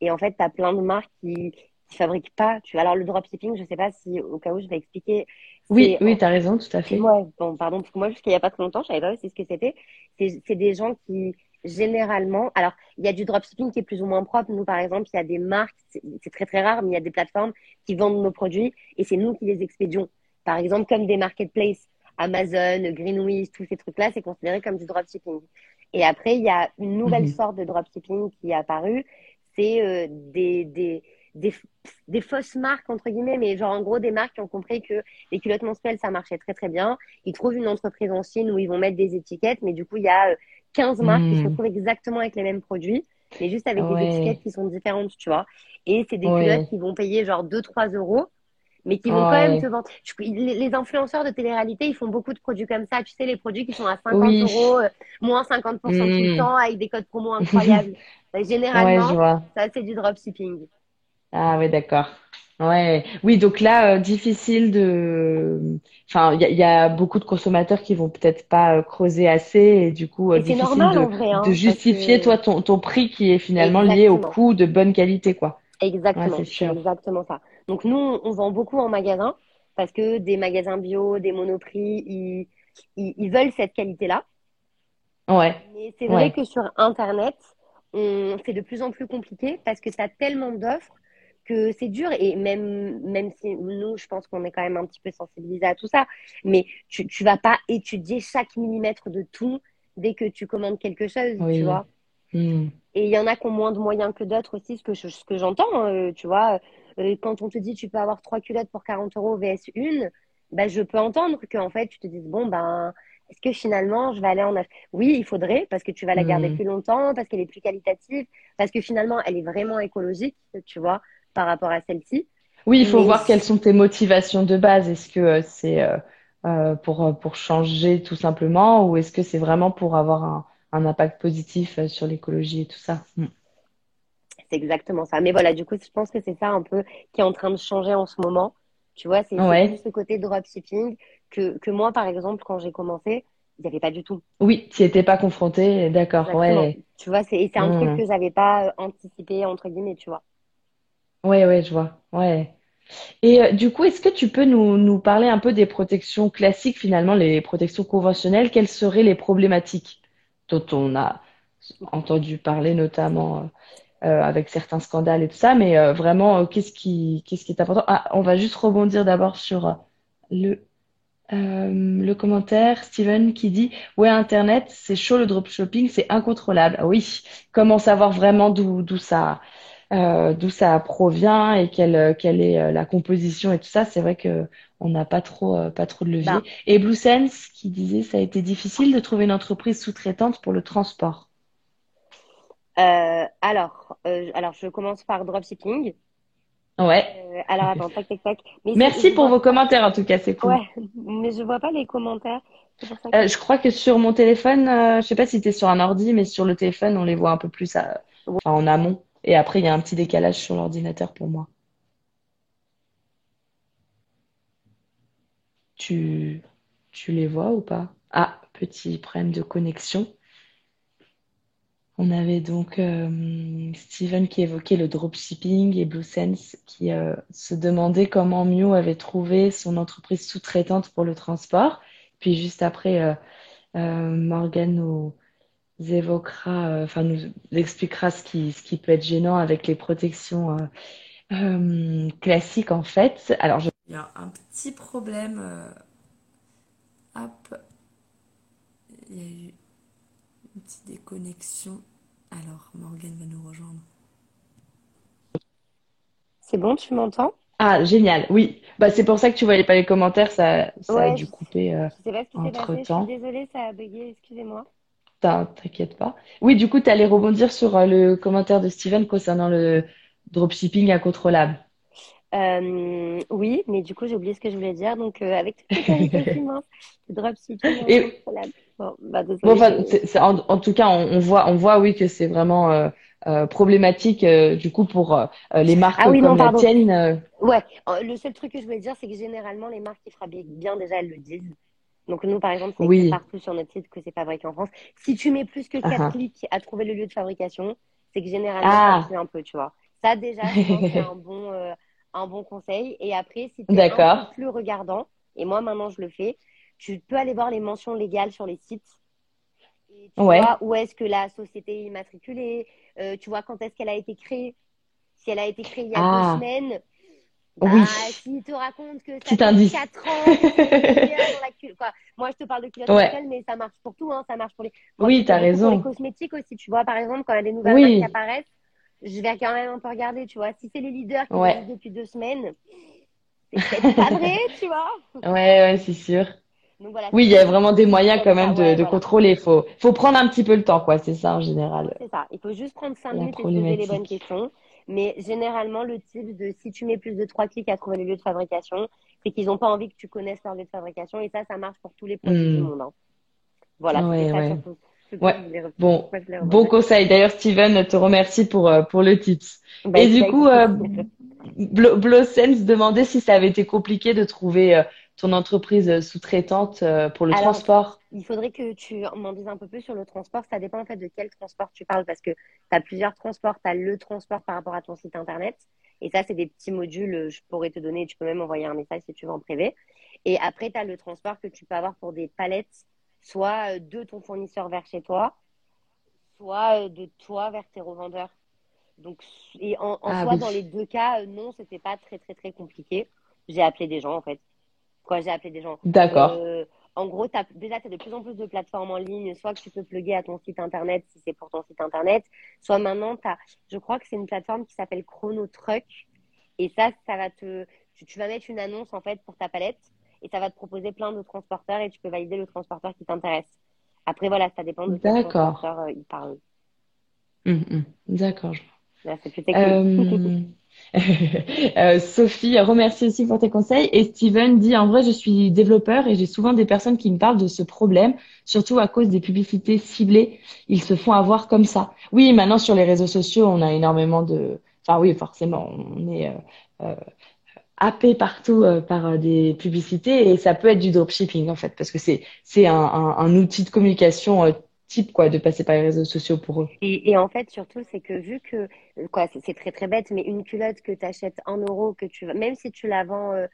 Et en fait, tu as plein de marques qui, qui fabriquent pas. Tu alors le dropshipping, je sais pas si, au cas où, je vais expliquer. Oui, oui, tu as raison, tout à fait. Ouais, bon, pardon, parce que moi, jusqu'à il y a pas très longtemps, je savais pas aussi ce que c'était. C'est, des gens qui, généralement, alors, il y a du dropshipping qui est plus ou moins propre. Nous, par exemple, il y a des marques, c'est c'est très, très rare, mais il y a des plateformes qui vendent nos produits et c'est nous qui les expédions. Par exemple, comme des marketplaces, Amazon, Greenwich, tous ces trucs-là, c'est considéré comme du dropshipping. Et après, il y a une nouvelle Mhm. sorte de dropshipping qui est apparue. C'est euh, des, des, des, des fausses marques, entre guillemets, mais genre en gros des marques qui ont compris que les culottes menstruelles, ça marchait très très bien. Ils trouvent une entreprise en Chine où ils vont mettre des étiquettes, mais du coup, il y a euh, 15 marques qui se Mhm. retrouvent exactement avec les mêmes produits, mais juste avec des étiquettes qui sont différentes, tu vois. Et c'est des ouais, culottes qui vont payer genre 2-3 euros, mais qui vont quand même te vendre. Les, influenceurs de télé-réalité, ils font beaucoup de produits comme ça. Tu sais, les produits qui sont à 50 Oui. euros, euh, moins 50% tout le Hmm. temps, avec des codes promo incroyables. Ouais, généralement, ça, c'est du dropshipping. Ah ouais, d'accord. Ouais. Oui, donc là, euh, difficile de... Enfin, il y, a il y a beaucoup de consommateurs qui vont peut-être pas euh, creuser assez et du coup, euh, Et c'est difficile normal de, vrai, de hein, parce justifier, que... toi, ton, ton prix qui est finalement lié au Exactement. coût de bonne qualité, quoi. Ouais, Exactement, c'est c'est sûr. exactement ça. Donc nous, on vend beaucoup en magasin parce que des magasins bio, des monoprix, ils, ils, ils veulent cette qualité-là. Ouais, Mais c'est vrai ouais. que sur Internet, on, c'est de plus en plus compliqué parce que tu as tellement d'offres que c'est dur. Et même, même si nous, je pense qu'on est quand même un petit peu sensibilisés à tout ça, mais tu, tu vas pas étudier chaque millimètre de tout dès que tu commandes quelque chose, tu vois. Hmm. Et il y en a qui ont moins de moyens que d'autres aussi, ce que, je- ce que j'entends, euh, tu vois. Euh, quand on te dit tu peux avoir trois culottes pour 40 euros VS une, bah, je peux entendre qu'en fait, tu te dises, bon, ben, est-ce que finalement, je vais aller en acheter? Oui, il faudrait, parce que tu vas la garder Hmm. plus longtemps, parce qu'elle est plus qualitative, parce que finalement, elle est vraiment écologique, tu vois, par rapport à celle-ci. Oui, il faut Mais voir quelles sont tes motivations de base. Est-ce que euh, c'est euh, euh, pour, pour changer tout simplement ou est-ce que c'est vraiment pour avoir un, un impact positif euh, sur l'écologie et tout ça? Hmm. c'est exactement ça. Mais voilà, du coup, je pense que c'est ça un peu qui est en train de changer en ce moment. Tu vois, c'est Ouais. ce côté dropshipping que, que moi, par exemple, quand j'ai commencé, il n'y avait pas du tout. Oui, tu n'y étais pas confronté, d'accord, ouais. Tu vois, c'est, et c'est un truc Hmm. que j'avais pas anticipé, entre guillemets, tu vois. Ouais, ouais, je vois. Ouais. Et euh, du coup, est-ce que tu peux nous, nous parler un peu des protections classiques, finalement, les protections conventionnelles? Quelles seraient les problématiques dont on a entendu parler, notamment euh, euh, avec certains scandales et tout ça, mais vraiment, qu'est-ce qui, qu'est-ce qui est important? Ah, on va juste rebondir d'abord sur le, le commentaire, Steven, qui dit, ouais, Internet, c'est chaud, le dropshipping, c'est incontrôlable. Ah oui, comment savoir vraiment d'où, d'où ça, euh, d'où ça provient et quelle, euh, quelle est euh, la composition et tout ça, c'est vrai que on n'a pas trop, euh, pas trop de levier. Ben, Et Blue Sense qui disait, ça a été difficile de trouver une entreprise sous-traitante pour le transport. euh, alors, euh, alors, je commence par dropshipping. Ouais. Euh, alors, attends, tac, tac, tac. Mais Merci pour vois, vos commentaires, en tout cas, c'est cool. ouais, mais je vois pas les commentaires. C'est pour ça que. Euh, je crois que sur mon téléphone, euh, je sais pas si t'es sur un ordi, mais sur le téléphone, on les voit un peu plus à- enfin, en amont. Et après, il y a un petit décalage sur l'ordinateur pour moi. Tu, tu les vois ou pas? Ah, petit problème de connexion. On avait donc euh, Steven qui évoquait le dropshipping et Blue Sense qui euh, se demandait comment Mew avait trouvé son entreprise sous-traitante pour le transport. Puis juste après, euh, euh, Morgan nous évoquera, euh, enfin nous expliquera ce qui, ce qui peut être gênant avec les protections euh, euh, classiques en fait. Alors je... Il y a un petit problème. euh, Hop, il y a eu une petite déconnexion. Alors, Morgane va nous rejoindre. C'est bon, tu m'entends? Ah, génial, oui. Bah, c'est pour ça que tu voyais pas les commentaires, ça, ça a dû couper euh, je sais pas ce qui s'est passé. Je suis désolée, ça a bugué, excusez-moi. T'in- T'inquiète pas. Oui, du coup, tu allais rebondir sur euh, le commentaire de Steven concernant le dropshipping incontrôlable. Euh, oui, mais du coup, j'ai oublié ce que je voulais dire. Donc, euh, avec toutes les le dropshipping, Et-. Bon, bah, Bon, enfin, c'est- en, en tout cas, on, on voit, on voit, oui, que c'est vraiment euh, euh, problématique euh, du coup pour euh, les marques Ah oui, non, comme la tienne. Ouais, le seul truc que je voulais dire, c'est que généralement, les marques qui fabriquent bien, déjà, elles le disent. Donc, nous, par exemple, c'est Oui. partout sur notre site que c'est fabriqué en France. Si tu mets plus que 4 Ah ah. clics à trouver le lieu de fabrication, c'est que généralement, Ah. ça un peu, tu vois. Ça, déjà, je pense que c'est un bon, euh, un bon conseil. Et après, si tu es un D'accord. peu plus regardant, et moi, maintenant, je le fais, tu peux aller voir les mentions légales sur les sites. Et tu Ouais. vois où est-ce que la société est immatriculée, euh, tu vois quand est-ce qu'elle a été créée. Si elle a été créée il y a Ah. deux semaines, Oui. s'il te raconte que ça fait indice. 4 ans dans la quoi. Moi, je te parle de culotte Ouais. mais ça marche pour tout, hein. Ça marche pour les. Moi, Oui, t'as raison. Pour les cosmétiques aussi, tu vois. Par exemple, quand il y a des nouvelles Oui. qui apparaissent, je vais quand même un peu regarder, tu vois. Si c'est les leaders qui Ouais. depuis deux semaines, c'est pas vrai, tu vois. Ouais, ouais, c'est sûr. Donc voilà. Oui, il y a vraiment des moyens quand ça, même de, ouais, de voilà. contrôler. Faut, faut prendre un petit peu le temps, quoi. C'est ça en général. C'est ça. Il faut juste prendre 5 La minutes et se poser les bonnes questions. Mais généralement, le type de si tu mets plus de 3 clics à trouver le lieu de fabrication, c'est qu'ils n'ont pas envie que tu connaisses leur lieu de fabrication. Et ça, ça marche pour tous les produits Hmm. du monde. hein. Voilà, Ouais, ça ouais. Ouais. Bon, bon conseil. D'ailleurs, Steven te remercie pour, euh, pour le tips. Bah, Et du coup, euh, demandait si ça avait été compliqué de trouver euh, ton entreprise sous-traitante euh, pour le Alors, transport? Il faudrait que tu m'en dises un peu plus sur le transport. Ça dépend en fait de quel transport tu parles parce que tu as plusieurs transports. Tu as le transport par rapport à ton site internet. Et ça, c'est des petits modules. euh, Je pourrais te donner. Tu peux même envoyer un message si tu veux en privé. Et après, tu as le transport que tu peux avoir pour des palettes, soit euh, de ton fournisseur vers chez toi, soit de toi vers tes revendeurs. Donc, et en, en Ah soi, oui. dans les deux cas, non, c'était pas très, très, très compliqué. J'ai appelé des gens en fait. Quoi, j'ai appelé des gens. D'accord. Euh, en gros, déjà, tu as de plus en plus de plateformes en ligne, soit que tu peux plugger à ton site internet si c'est pour ton site internet, soit maintenant, t'as, je crois que c'est une plateforme qui s'appelle Chrono Truck. Et ça, ça va te, tu, tu vas mettre une annonce en fait pour ta palette et ça va te proposer plein de transporteurs et tu peux valider le transporteur qui t'intéresse. Après, voilà, ça dépend de quel transporteur euh, il parle. Hum, hum. D'accord. c'est plus technique. Euh, euh, Sophie remercie aussi pour tes conseils et Steven dit en vrai je suis développeur et j'ai souvent des personnes qui me parlent de ce problème, surtout à cause des publicités ciblées. Ils se font avoir comme ça. Oui, maintenant sur les réseaux sociaux on a énormément de, enfin oui forcément on est euh, euh, happé partout euh, par des publicités et ça peut être du dropshipping en fait parce que c'est c'est un, un, outil de communication type quoi de passer par les réseaux sociaux pour eux. Et, et en fait, surtout, c'est que vu que, quoi, c'est très très bête, mais une culotte que tu achètes 1 euro, que tu, même si tu la vends euh,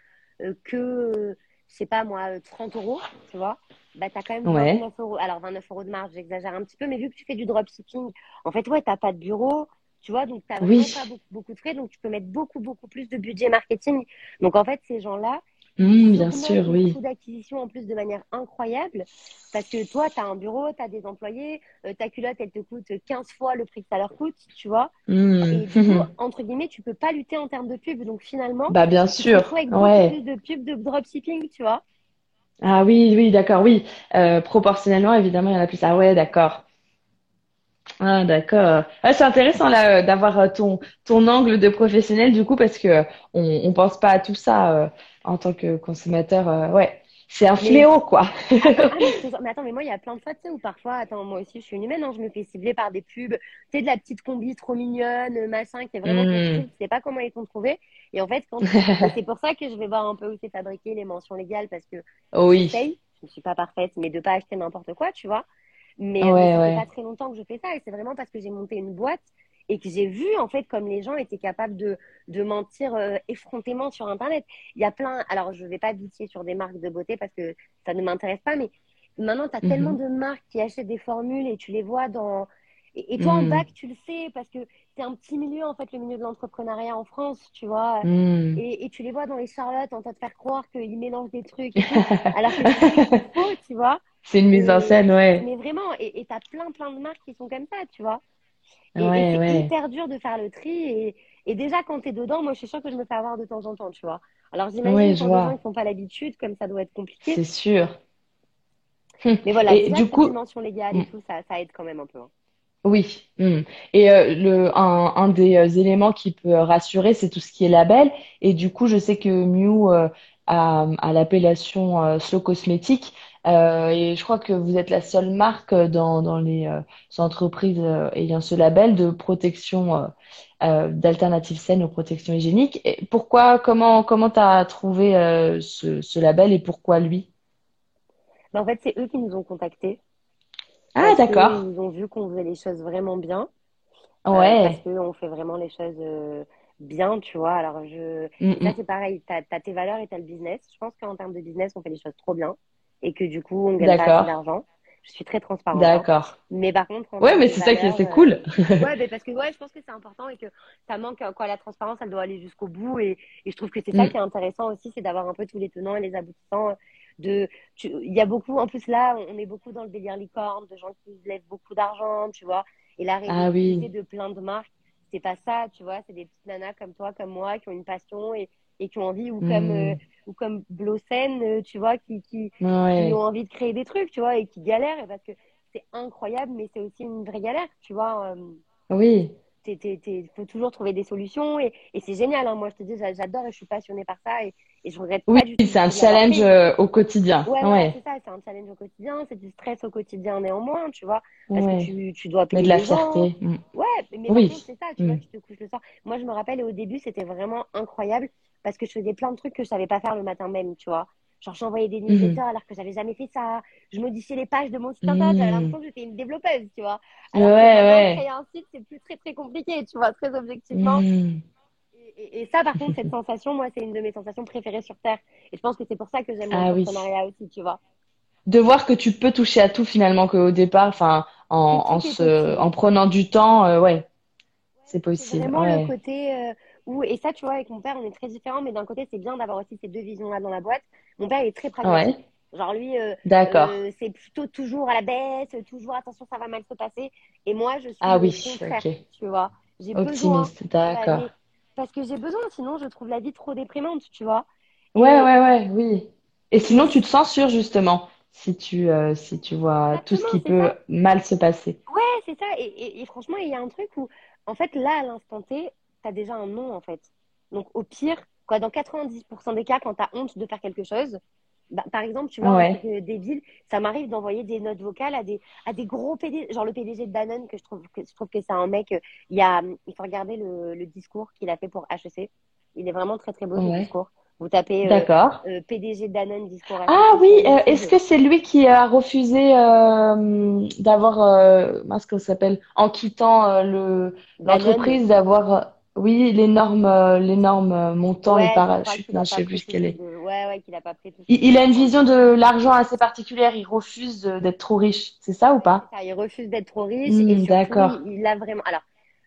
euh, que, euh, je sais pas moi, euh, 30 euros, tu vois, bah t'as quand même Ouais. 29 euros. Alors 29 euros de marge, j'exagère un petit peu, mais vu que tu fais du dropshipping, en fait, ouais, t'as pas de bureau, tu vois, donc t'as vraiment Oui. pas beaucoup, beaucoup de frais, donc tu peux mettre beaucoup beaucoup plus de budget marketing. Donc en fait, ces gens-là, Hum, bien sûr, oui. coût d'acquisition en plus de manière incroyable parce que toi, tu as un bureau, tu as des employés, euh, ta culotte, elle te coûte 15 fois le prix que ça leur coûte, tu vois. Et du coup, entre guillemets, tu peux pas lutter en termes de pub. Donc finalement, Bah bien tu te sûr, retrouves avec beaucoup ouais. plus de pubs de dropshipping, tu vois. Ah oui, oui, d'accord, oui. Euh, proportionnellement, évidemment, il y en a plus. Ah ouais, d'accord. Ah d'accord. Ah, c'est intéressant là euh, d'avoir euh, ton ton angle de professionnel du coup parce que euh, on on pense pas à tout ça euh, en tant que consommateur. ouais, c'est un fléau quoi. Ah, mais, attends, mais moi, il y a plein de fois, tu sais, où parfois, attends, moi aussi, je suis une humaine, hein, je me fais cibler par des pubs, tu sais, de la petite combi trop mignonne, machin, qui est vraiment Mm. style, tu sais pas comment ils t'ont trouvé. Et en fait, quand, c'est pour ça que je vais voir un peu où c'est fabriqué, les mentions légales, parce que Oui. je ne suis pas parfaite, mais de pas acheter n'importe quoi, tu vois. Mais Ouais, euh, ça ouais. fait pas très longtemps que je fais ça, et c'est vraiment parce que j'ai monté une boîte et que j'ai vu, en fait, comme les gens étaient capables de, de mentir euh, effrontément sur Internet. Il y a plein, alors je vais pas bitcher sur des marques de beauté parce que ça ne m'intéresse pas, mais maintenant, tu as Mhm. tellement de marques qui achètent des formules et tu les vois dans. Et, et toi, en Mhm. bac, tu le sais, parce que c'est un petit milieu, en fait, le milieu de l'entrepreneuriat en France, tu vois. Hum. Et, et tu les vois dans les Charlottes en train de faire croire qu'ils mélangent des trucs et tout, alors que c'est faux, tu vois. C'est une mise en scène, ouais. Mais vraiment, et et t'as plein, plein de marques qui sont comme ça, tu vois. Et, et Ouais, c'est ouais. hyper dur de faire le tri. Et, et déjà, quand t'es dedans, moi, je suis sûre que je me fais avoir de temps en temps, tu vois. Alors, j'imagine Ouais, pour vois. gens qui n'ont pas l'habitude, comme ça doit être compliqué. C'est sûr. Mais voilà, Et déjà, du coup, dimension légale et Mm. tout, ça, ça aide quand même un peu. hein. Oui. Hmm. Et euh, le, un, un des euh, éléments qui peut rassurer, c'est tout ce qui est label. Et du coup, je sais que Miu euh, a, a l'appellation euh, Slow Cosmétique. Euh, et je crois que vous êtes la seule marque dans, dans les euh, entreprises euh, ayant ce label de protection d'alternatives saines aux protections hygiéniques. Et pourquoi, comment, comment t'as trouvé euh, ce, ce label et pourquoi lui? Mais en fait, c'est eux qui nous ont contactés Ah, d'accord. qu'ils ont vu qu'on faisait les choses vraiment bien, euh, parce Ouais. qu'on fait vraiment les choses bien, tu vois. Alors, je... Et ça, hmm. c'est pareil, t'as, t'as tes valeurs et t'as le business. Je pense qu'en termes de business, on fait les choses trop bien et que du coup, on gagne pas d'argent. Je suis très transparente, hein. D'accord. Mais par contre, Ouais, mais c'est ça qui c'est euh, cool. Ouais, mais parce que ouais, je pense que c'est important et que ça manque, euh, quoi, la transparence, elle doit aller jusqu'au bout. Et, et je trouve que c'est ça Hmm. qui est intéressant aussi, c'est d'avoir un peu tous les tenants et les aboutissants. euh, De, il y a beaucoup, en plus là, on est beaucoup dans le délire licorne, de gens qui lèvent beaucoup d'argent, tu vois. Et la Ah oui. de plein de marques, c'est pas ça, tu vois. C'est des petites nanas comme toi, comme moi, qui ont une passion et, et qui ont envie, ou comme, euh, Hmm. ou comme Blossen, euh, tu vois, qui, qui, qui ont envie de créer des trucs, tu vois, et qui galèrent, parce que c'est incroyable, mais c'est aussi une vraie galère, tu vois. euh, Oui. t'es- faut toujours trouver des solutions et, et c'est génial, hein. Moi, je te dis, j'a- j'adore et je suis passionnée par ça et, et je regrette Oui, pas du tout c'est un challenge euh, au quotidien. Ouais, c'est ça, c'est un challenge au quotidien, c'est du stress au quotidien néanmoins, tu vois, parce que tu, tu dois Mais de payer la les gens. fierté. Hmm. Ouais, mais contre, Oui. c'est ça, tu vois, Hmm. tu te couches le soir. Moi, je me rappelle, au début, c'était vraiment incroyable parce que je faisais plein de trucs que je savais pas faire le matin même, tu vois. Genre, j'envoyais des newsletters Mhm. alors que j'avais jamais fait ça. Je modifiais les pages de mon site internet, j'avais Hmm. l'impression que j'étais une développeuse, tu vois. Ouais, Alors maintenant, ouais. créer un site, c'est plus très, très compliqué, tu vois, très objectivement. Hmm. Et, et- et ça, par contre, cette sensation, moi, c'est une de mes sensations préférées sur Terre. Et je pense que c'est pour ça que j'aime Ah oui. aussi, tu vois. De voir que tu peux toucher à tout finalement, qu'au départ, enfin, en, se, prenant du temps, euh, ouais, c'est possible. vraiment le Ouais. côté euh, où, et ça, tu vois, avec mon père, on est très différents, mais d'un côté, c'est bien d'avoir aussi ces deux visions-là dans la boîte. Mon père il est très pragmatique. Ouais. Genre, lui, euh, D'accord. euh, c'est plutôt toujours à la baisse, toujours attention, ça va mal se passer. Et moi, je suis Ah oui, contraire, tu vois. J'ai besoin Optimiste, d'accord. parce que j'ai besoin, sinon, je trouve la vie trop déprimante, tu vois. Ouais, Et, ouais, ouais, oui. Et sinon, tu te censures justement si tu, euh, si tu vois tout ce qui peut ça. mal se passer. Ouais, c'est ça. Et, et, et franchement, il y a un truc où, en fait, là, à l'instant T, t'as déjà un non, en fait. Donc, au pire, quoi, dans 90% des cas, quand t'as honte de faire quelque chose, bah, par exemple, tu vois, Ouais. euh, débile, ça m'arrive d'envoyer des notes vocales à des, à des gros PD, genre le PDG de Danone, que je trouve que, je trouve que c'est un mec, euh, il y a, il faut regarder le, le discours qu'il a fait pour HEC. Il est vraiment très, très beau, ce Ouais. discours. Vous tapez euh, D'accord. euh, PDG de Danone, discours Ah HEC oui, euh, est-ce que c'est lui qui a refusé d'avoir, comment ça s'appelle, en quittant le l'entreprise, d'avoir, oui, l'énorme, euh, l'énorme euh, montant, ouais, parachute, non, je sais plus ce qu'elle est. de... ouais, ouais, qu'il a pas pris tout Il, il a une vision de l'argent assez particulière, il refuse d'être trop riche, c'est ça ou pas? ça, il refuse d'être trop riche et Hmm, surtout, d'accord. il, il a vraiment. Alors,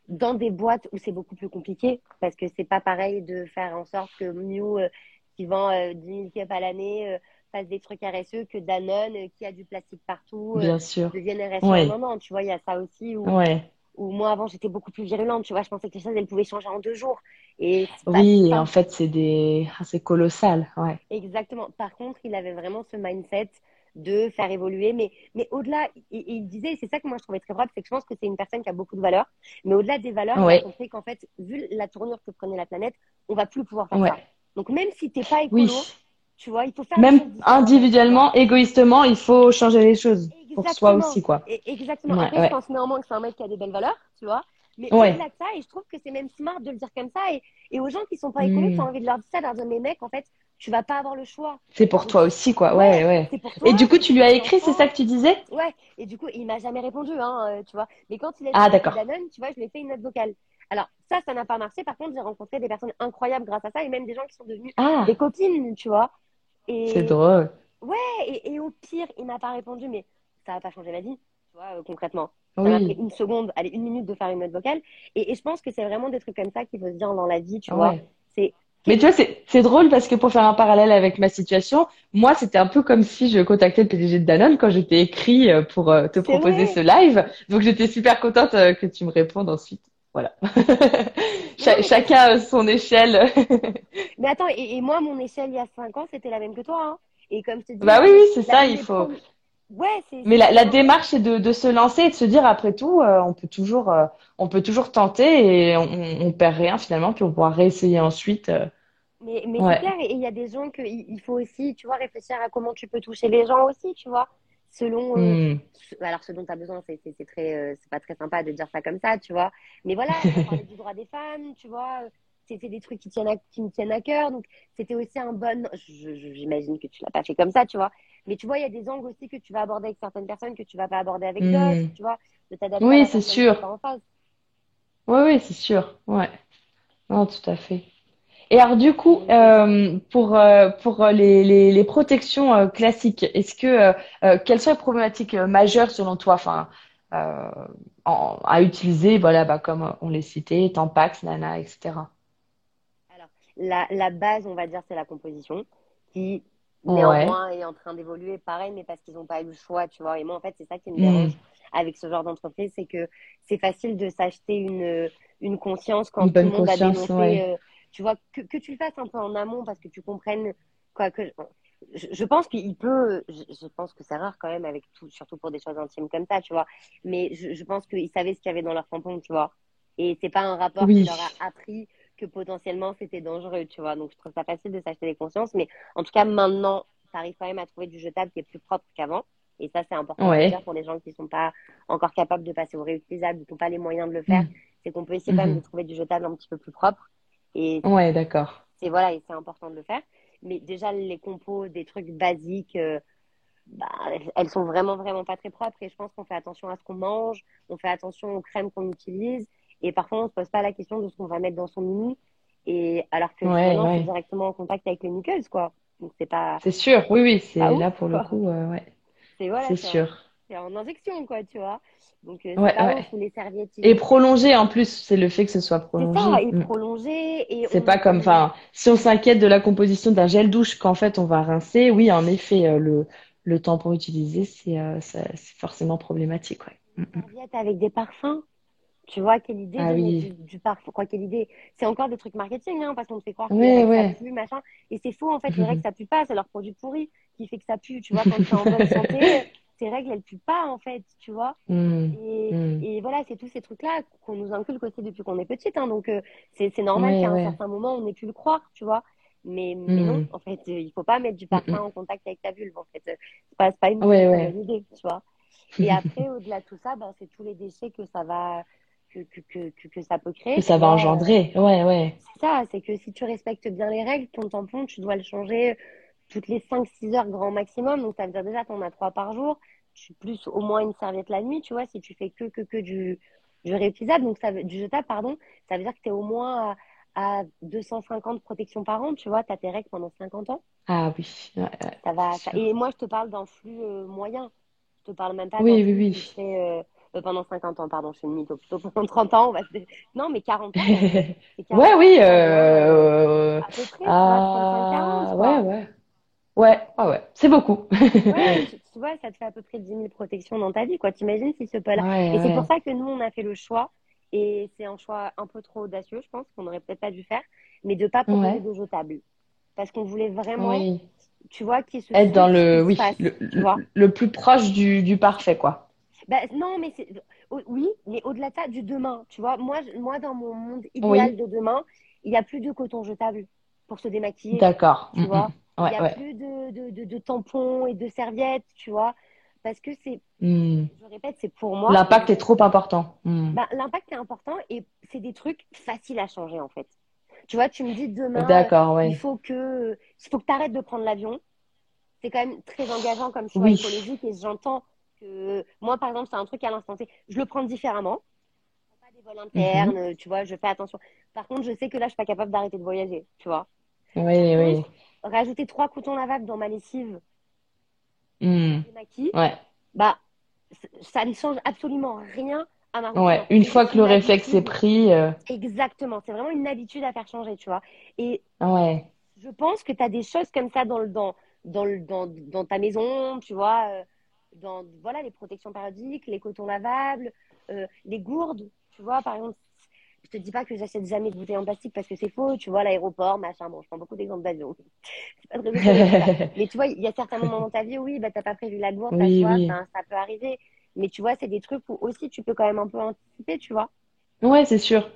dans des boîtes où c'est beaucoup plus compliqué, parce que c'est pas pareil de faire en sorte que Miu, euh, qui vend euh, 10 000 cups à l'année, fasse des trucs RSE, que Danone, qui a du plastique partout, Bien sûr. devienne RSE Ouais, un an. Tu vois, il y a ça aussi où, ouais. Où moi, avant, j'étais beaucoup plus virulente. Tu vois, je pensais que les choses, elles pouvaient changer en deux jours. Et Oui, en fait, c'est des, ah, c'est colossal, ouais. Exactement. Par contre, il avait vraiment ce mindset de faire évoluer. Mais, mais au-delà, il, il disait, c'est ça que moi je trouvais très brave, c'est que je pense que c'est une personne qui a beaucoup de valeurs. Mais au-delà des valeurs, il a Ouais, compris qu'en fait, vu la tournure que prenait la planète, on va plus pouvoir faire ouais. ça. Donc même si t'es pas écolo, Oui. tu vois, il faut faire Même individuellement, égoïstement, il faut changer les choses pour soi aussi, quoi. Et, exactement. Ouais, Après, je pense néanmoins que c'est un mec qui a des belles valeurs, tu vois. Mais Ouais. au-delà de ça, et je trouve que c'est même smart de le dire comme ça. Et, et aux gens qui sont pas écolos, tu as Hmm. envie de leur dire ça, de leur dire, mais mec, en fait, tu vas pas avoir le choix. C'est pour Donc, toi aussi, quoi. ouais, Ouais, Et du coup, tu lui as écrit, c'est ça que tu disais? Ouais, et du coup, il m'a jamais répondu, hein, euh, tu vois. Mais quand il a Ah, d'accord. Tu vois, je lui ai fait une note vocale. Alors, ça, ça n'a pas marché. Par contre, j'ai rencontré des personnes incroyables grâce à ça et même des gens qui sont devenus Ah, des copines, tu vois. c'est drôle. ouais, et, et au pire, il m'a pas répondu, mais ça n'a pas changé ma vie, tu vois, euh, concrètement. Ça m'a pris Oui, une seconde, allez, une minute de faire une note vocale. Et, et je pense que c'est vraiment des trucs comme ça qu'il faut se dire dans la vie, tu vois. C'est Mais tu vois, c'est, c'est drôle parce que pour faire un parallèle avec ma situation, moi, c'était un peu comme si je contactais le PDG de Danone quand j'étais écrit euh, pour euh, te c'est proposer ce live. Donc, j'étais super contente que tu me répondes ensuite. Voilà. Cha- chacun son échelle. Mais attends, et, et moi, mon échelle il y a 5 ans, c'était la même que toi, hein. Et comme je te dis, Bah oui, oui, c'est ça, il faut. Ouais, Mais la, démarche, c'est de, de se lancer et de se dire, après tout, euh, on peut toujours, euh, on peut toujours tenter et on, on perd rien finalement, puis on pourra réessayer ensuite. euh. Mais, mais c'est clair, et il y a des gens que il il faut aussi, tu vois, réfléchir à comment tu peux toucher les gens aussi, tu vois, selon, ce- alors ce dont tu as besoin, c'est c'est- très, euh, c'est pas très sympa de dire ça comme ça, tu vois. Mais voilà, on parlait du droit des femmes, tu vois, c'est des trucs qui tiennent à, qui me tiennent à cœur, donc c'était aussi un bon, j'imagine que tu l'as pas fait comme ça, tu vois. Mais tu vois, il y a des angles aussi que tu vas aborder avec certaines personnes que tu vas pas aborder avec d'autres, Hmm. tu vois, de t'adapter à Oui, la c'est sûr. en face. Oui, oui, c'est sûr. Ouais. Non, tout à fait. Et alors, du coup, euh, pour, euh, pour les, les, les protections euh, classiques, est-ce que, quelles sont les problématiques majeures selon toi, enfin, en- à utiliser, voilà, bah, comme on les citait, Tampax, Nana, etc. Alors, la, la base, on va dire, c'est la composition, qui Ouais. néanmoins est en train d'évoluer pareil, mais parce qu'ils n'ont pas eu le choix, tu vois. Et moi, en fait, c'est ça qui me Hmm. dérange avec ce genre d'entreprise, c'est que c'est facile de s'acheter une, une conscience quand Une tout le monde a dénoncé, ouais. euh, tu vois, que, que tu le fasses un peu en amont parce que tu comprennes, quoi, que, je, je pense qu'il peut, je, je pense que c'est rare quand même avec tout, surtout pour des choses intimes comme ça, tu vois. Mais je, je pense qu'ils savaient ce qu'il y avait dans leur tampon, tu vois. Et c'est pas un rapport qui leur a appris que potentiellement c'était dangereux, tu vois. Donc je trouve ça facile de s'acheter des consciences, mais en tout cas maintenant, tu arrives quand même à trouver du jetable qui est plus propre qu'avant. Et ça, c'est important Ouais. dire pour les gens qui sont pas encore capables de passer au réutilisable, qui n'ont pas les moyens de le faire. Hmm. C'est qu'on peut essayer quand même de trouver du jetable un petit peu plus propre. Et Ouais, d'accord. c'est voilà, et c'est important de le faire. Mais déjà, les compos, des trucs basiques, euh, bah, elles sont vraiment, vraiment pas très propres. Et je pense qu'on fait attention à ce qu'on mange, on fait attention aux crèmes qu'on utilise. Et parfois, on se pose pas la question de ce qu'on va mettre dans son mini. Et alors que Ouais, c'est directement en contact avec les muqueuses, quoi. Donc, c'est pas, C'est sûr, oui, oui, c'est ouf, là pour le coup, euh, ouais, C'est voilà, sûr. c'est en injection, quoi, tu vois. Donc, euh, c'est Ouais, pas les serviettes Et prolongé en plus, c'est le fait que ce soit C'est ça, prolongé. et prolongé. Et C'est on, pas comme, enfin, si on s'inquiète de la composition d'un gel douche qu'en fait on va rincer, oui, en effet, euh, le, le tampon utilisé, c'est forcément problématique, ouais. Mm, mm. serviettes avec des parfums. Tu vois, quelle idée Ah oui, du, du parfum. Quoi, quelle idée. C'est encore des trucs marketing, hein, parce qu'on te fait croire que ouais, ça pue, machin. Et c'est faux, en fait. Les règles, ça pue pas. C'est leur produit pourri qui fait que ça pue. Tu vois, quand tu es en bonne santé, tes règles, elles puent pas, en fait. Tu vois. Hmm, Et, hmm. et voilà, c'est tous ces trucs-là qu'on nous inculque aussi depuis qu'on est petite. Hein, donc, euh, c'est normal qu'à un certain moment, on ait pu le croire, tu vois. Mais, mais non, Hmm, en fait, euh, il faut pas mettre du hmm, parfum hmm. en contact avec ta vulve, en fait. Euh, C'est pas, pas une Ouais, idée, tu vois. Et après, au-delà de tout ça, ben, c'est tous les déchets que ça va, que, que, que, que, que ça peut Que créer, ça tu va vois. Euh, engendrer, ouais, ouais. C'est ça, c'est que si tu respectes bien les règles, ton tampon, tu dois le changer toutes les 5-6 heures grand maximum. Donc, ça veut dire déjà, tu en as 3 par jour. Tu, plus au moins une serviette la nuit, tu vois, si tu fais que, que, que du, du réutilisable, donc ça veut, du jetable, pardon, ça veut dire que tu es au moins à, à 250 protections par an, tu vois, tu as tes règles pendant 50 ans. Ah oui, ouais, Ça va, ça-. Et moi, je te parle d'un flux euh, moyen. Je te parle même pas d'un Oui, oui, flux qui oui. serait euh, euh, pendant 50 ans, pardon, je suis une mytho, plutôt pendant 30 ans, on va se... Non, mais 40 ans, même. C'est 40 Ouais, ans, oui, euh, euh, à peu près, 35-40, ah, ouais, ouais. Ouais, ouais, ouais. C'est beaucoup. Ouais, tu, tu vois, ça te fait à peu près 10 000 protections dans ta vie, quoi. T'imagines si ce pas-là. Ouais, Et c'est pour ça que nous, on a fait le choix, et c'est un choix un peu trop audacieux, je pense, qu'on n'aurait peut-être pas dû faire, mais de pas proposer Ouais, de jetables. Parce qu'on voulait vraiment, oui. tu vois, qu'il se Être dans le, oui, le, le, le plus proche du, du parfait, quoi. Bah, non, mais c'est oui, mais au-delà de ça, du demain, tu vois. Moi, je- moi, dans mon monde idéal Oui, de demain, il n'y a plus de coton jetable pour se démaquiller, d'accord. tu Mm, vois. mm. Il Ouais, n'y a ouais. plus de, de, de, de tampons et de serviettes, tu vois. Parce que c'est, Mm. je répète, c'est pour moi. L'impact est trop important. Bah, l'impact est important et c'est des trucs faciles à changer, en fait. Tu vois, tu me dis demain, euh, D'accord, il ouais. faut que, il faut que tu arrêtes de prendre l'avion. C'est quand même très engageant comme choix Oui. écologique et j'entends que moi, par exemple, c'est un truc à l'instant T. Je le prends différemment. pas des vols Mhm. internes, tu vois, je fais attention. Par contre, je sais que là, je suis pas capable d'arrêter de voyager, tu vois. Oui, rajouter trois cotons lavables dans ma lessive Mm. et maquille, Ouais, bah, ça ne change absolument rien à ma routine. ouais. Une fois que le réflexe est pris, euh, Exactement. C'est vraiment une habitude à faire changer, tu vois. Et ouais. je pense que tu as des choses comme ça dans le, dans, dans le, dans, dans ta maison, tu vois, euh, dans, voilà, les protections périodiques, les cotons lavables, euh, les gourdes, tu vois, par exemple. je te dis pas que j'achète jamais de bouteilles en plastique parce que c'est faux, tu vois, l'aéroport, machin. Bon, je prends beaucoup d'exemples d'avion. Pas très Mais tu vois, il y a certains moments dans ta vie où, oui, bah, t'as pas prévu la gourde, Oui, t'as soif, oui. enfin, ça peut arriver. Mais tu vois, c'est des trucs où aussi tu peux quand même un peu anticiper, tu vois. Ouais, c'est sûr.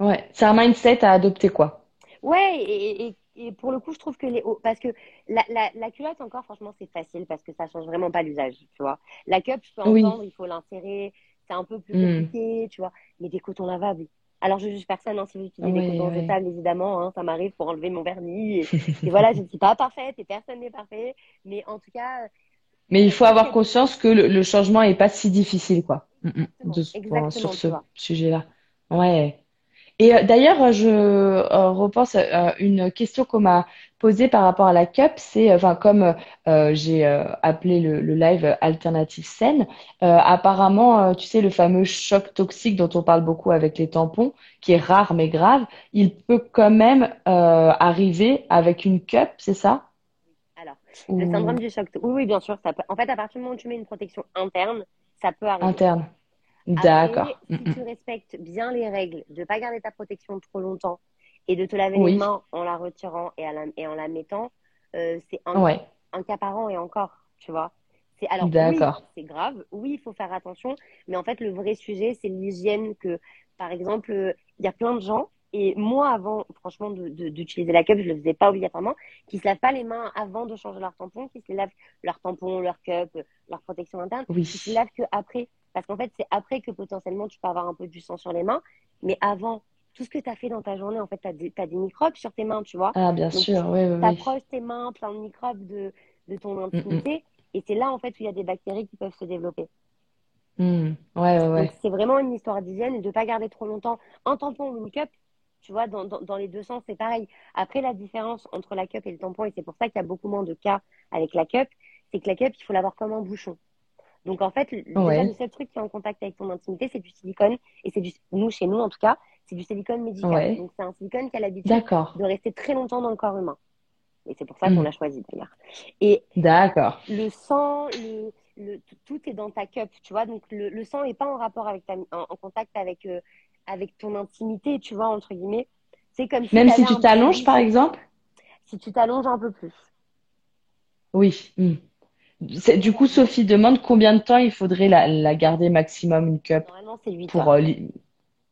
Ouais, c'est un mindset à adopter, quoi. Ouais, et, et, et pour le coup, je trouve que les hauts- parce que la, la, la culotte encore, franchement, c'est facile parce que ça change vraiment pas l'usage, tu vois. La cup, je peux Oui. entendre, il faut l'insérer, c'est un peu plus Hmm. compliqué, tu vois. Mais des cotons lavables. Alors, je juge personne, hein, si vous utilisez des cotons ouais. jetables, évidemment, hein, ça m'arrive pour enlever mon vernis. Et, et voilà, je ne suis pas parfaite et personne n'est parfait. Mais en tout cas, Mais il faut avoir conscience que le, le changement est pas si difficile, quoi. Mm, mm, de ce- Exactement, sur ce sujet-là. Ouais. Et euh, d'ailleurs, je euh, repense à une question qu'on m'a posée par rapport à la cup. C'est, enfin, comme euh, j'ai euh, appelé le, le live Alternative Saine, euh, apparemment, euh, tu sais, le fameux choc toxique dont on parle beaucoup avec les tampons, qui est rare mais grave, il peut quand même euh, arriver avec une cup, c'est ça? alors, le syndrome du choc, oui, oui, bien sûr, ça peut. En fait, à partir du moment où tu mets une protection interne, ça peut arriver. interne? D'accord. si Mm, mm. tu respectes bien les règles de pas garder ta protection trop longtemps et de te laver Oui. les mains en la retirant et, à la- et en la mettant, euh, c'est un, Ouais, un cas par an et encore, tu vois. C'est alors oui, c'est grave, oui, il faut faire attention, mais en fait le vrai sujet c'est l'hygiène que par exemple, euh, il y a plein de gens et moi avant franchement d'utiliser la cup, je le faisais pas obligatoirement, qui se lavent pas les mains avant de changer leur tampon, qui se lavent leur tampon, leur cup, leur protection interne, Oui. qui se lavent que après parce qu'en fait c'est après que potentiellement tu peux avoir un peu du sang sur les mains, mais avant tout ce que tu as fait dans ta journée, en fait, tu as, des microbes sur tes mains, tu vois. Ah, bien Donc, sûr, oui, oui, oui. T'approches tes mains plein de microbes de, de ton intimité. Et c'est là, en fait, où il y a des bactéries qui peuvent se développer. Hmm. Ouais, ouais, ouais. C'est vraiment une histoire d'hygiène et de ne pas garder trop longtemps un tampon ou une cup. Tu vois, dans, dans, dans les deux sens, c'est pareil. Après, la différence entre la cup et le tampon, et c'est pour ça qu'il y a beaucoup moins de cas avec la cup, c'est que la cup, il faut l'avoir comme un bouchon. Donc, en fait, le- déjà, Ouais. le seul truc qui est en contact avec ton intimité, c'est du silicone. Et c'est du, nous, chez nous, en tout cas, c'est du silicone médical. Ouais. Donc, c'est un silicone qui a l'habitude de rester très longtemps dans le corps humain. Et c'est pour ça qu'on Mm. l'a choisi, d'ailleurs. Et D'accord. le sang, le, le, tout est dans ta cup, tu vois. Donc, le, le sang n'est pas en rapport avec ta, en, en contact avec, euh, avec ton intimité, tu vois, entre guillemets. C'est comme si Même si tu t'allonges, par exemple? Si tu t'allonges un peu plus. Oui. hmm. C'est- Du coup, Sophie demande combien de temps il faudrait la, la garder maximum, une cup, Normalement, c'est 8 pour... heures. euh, li-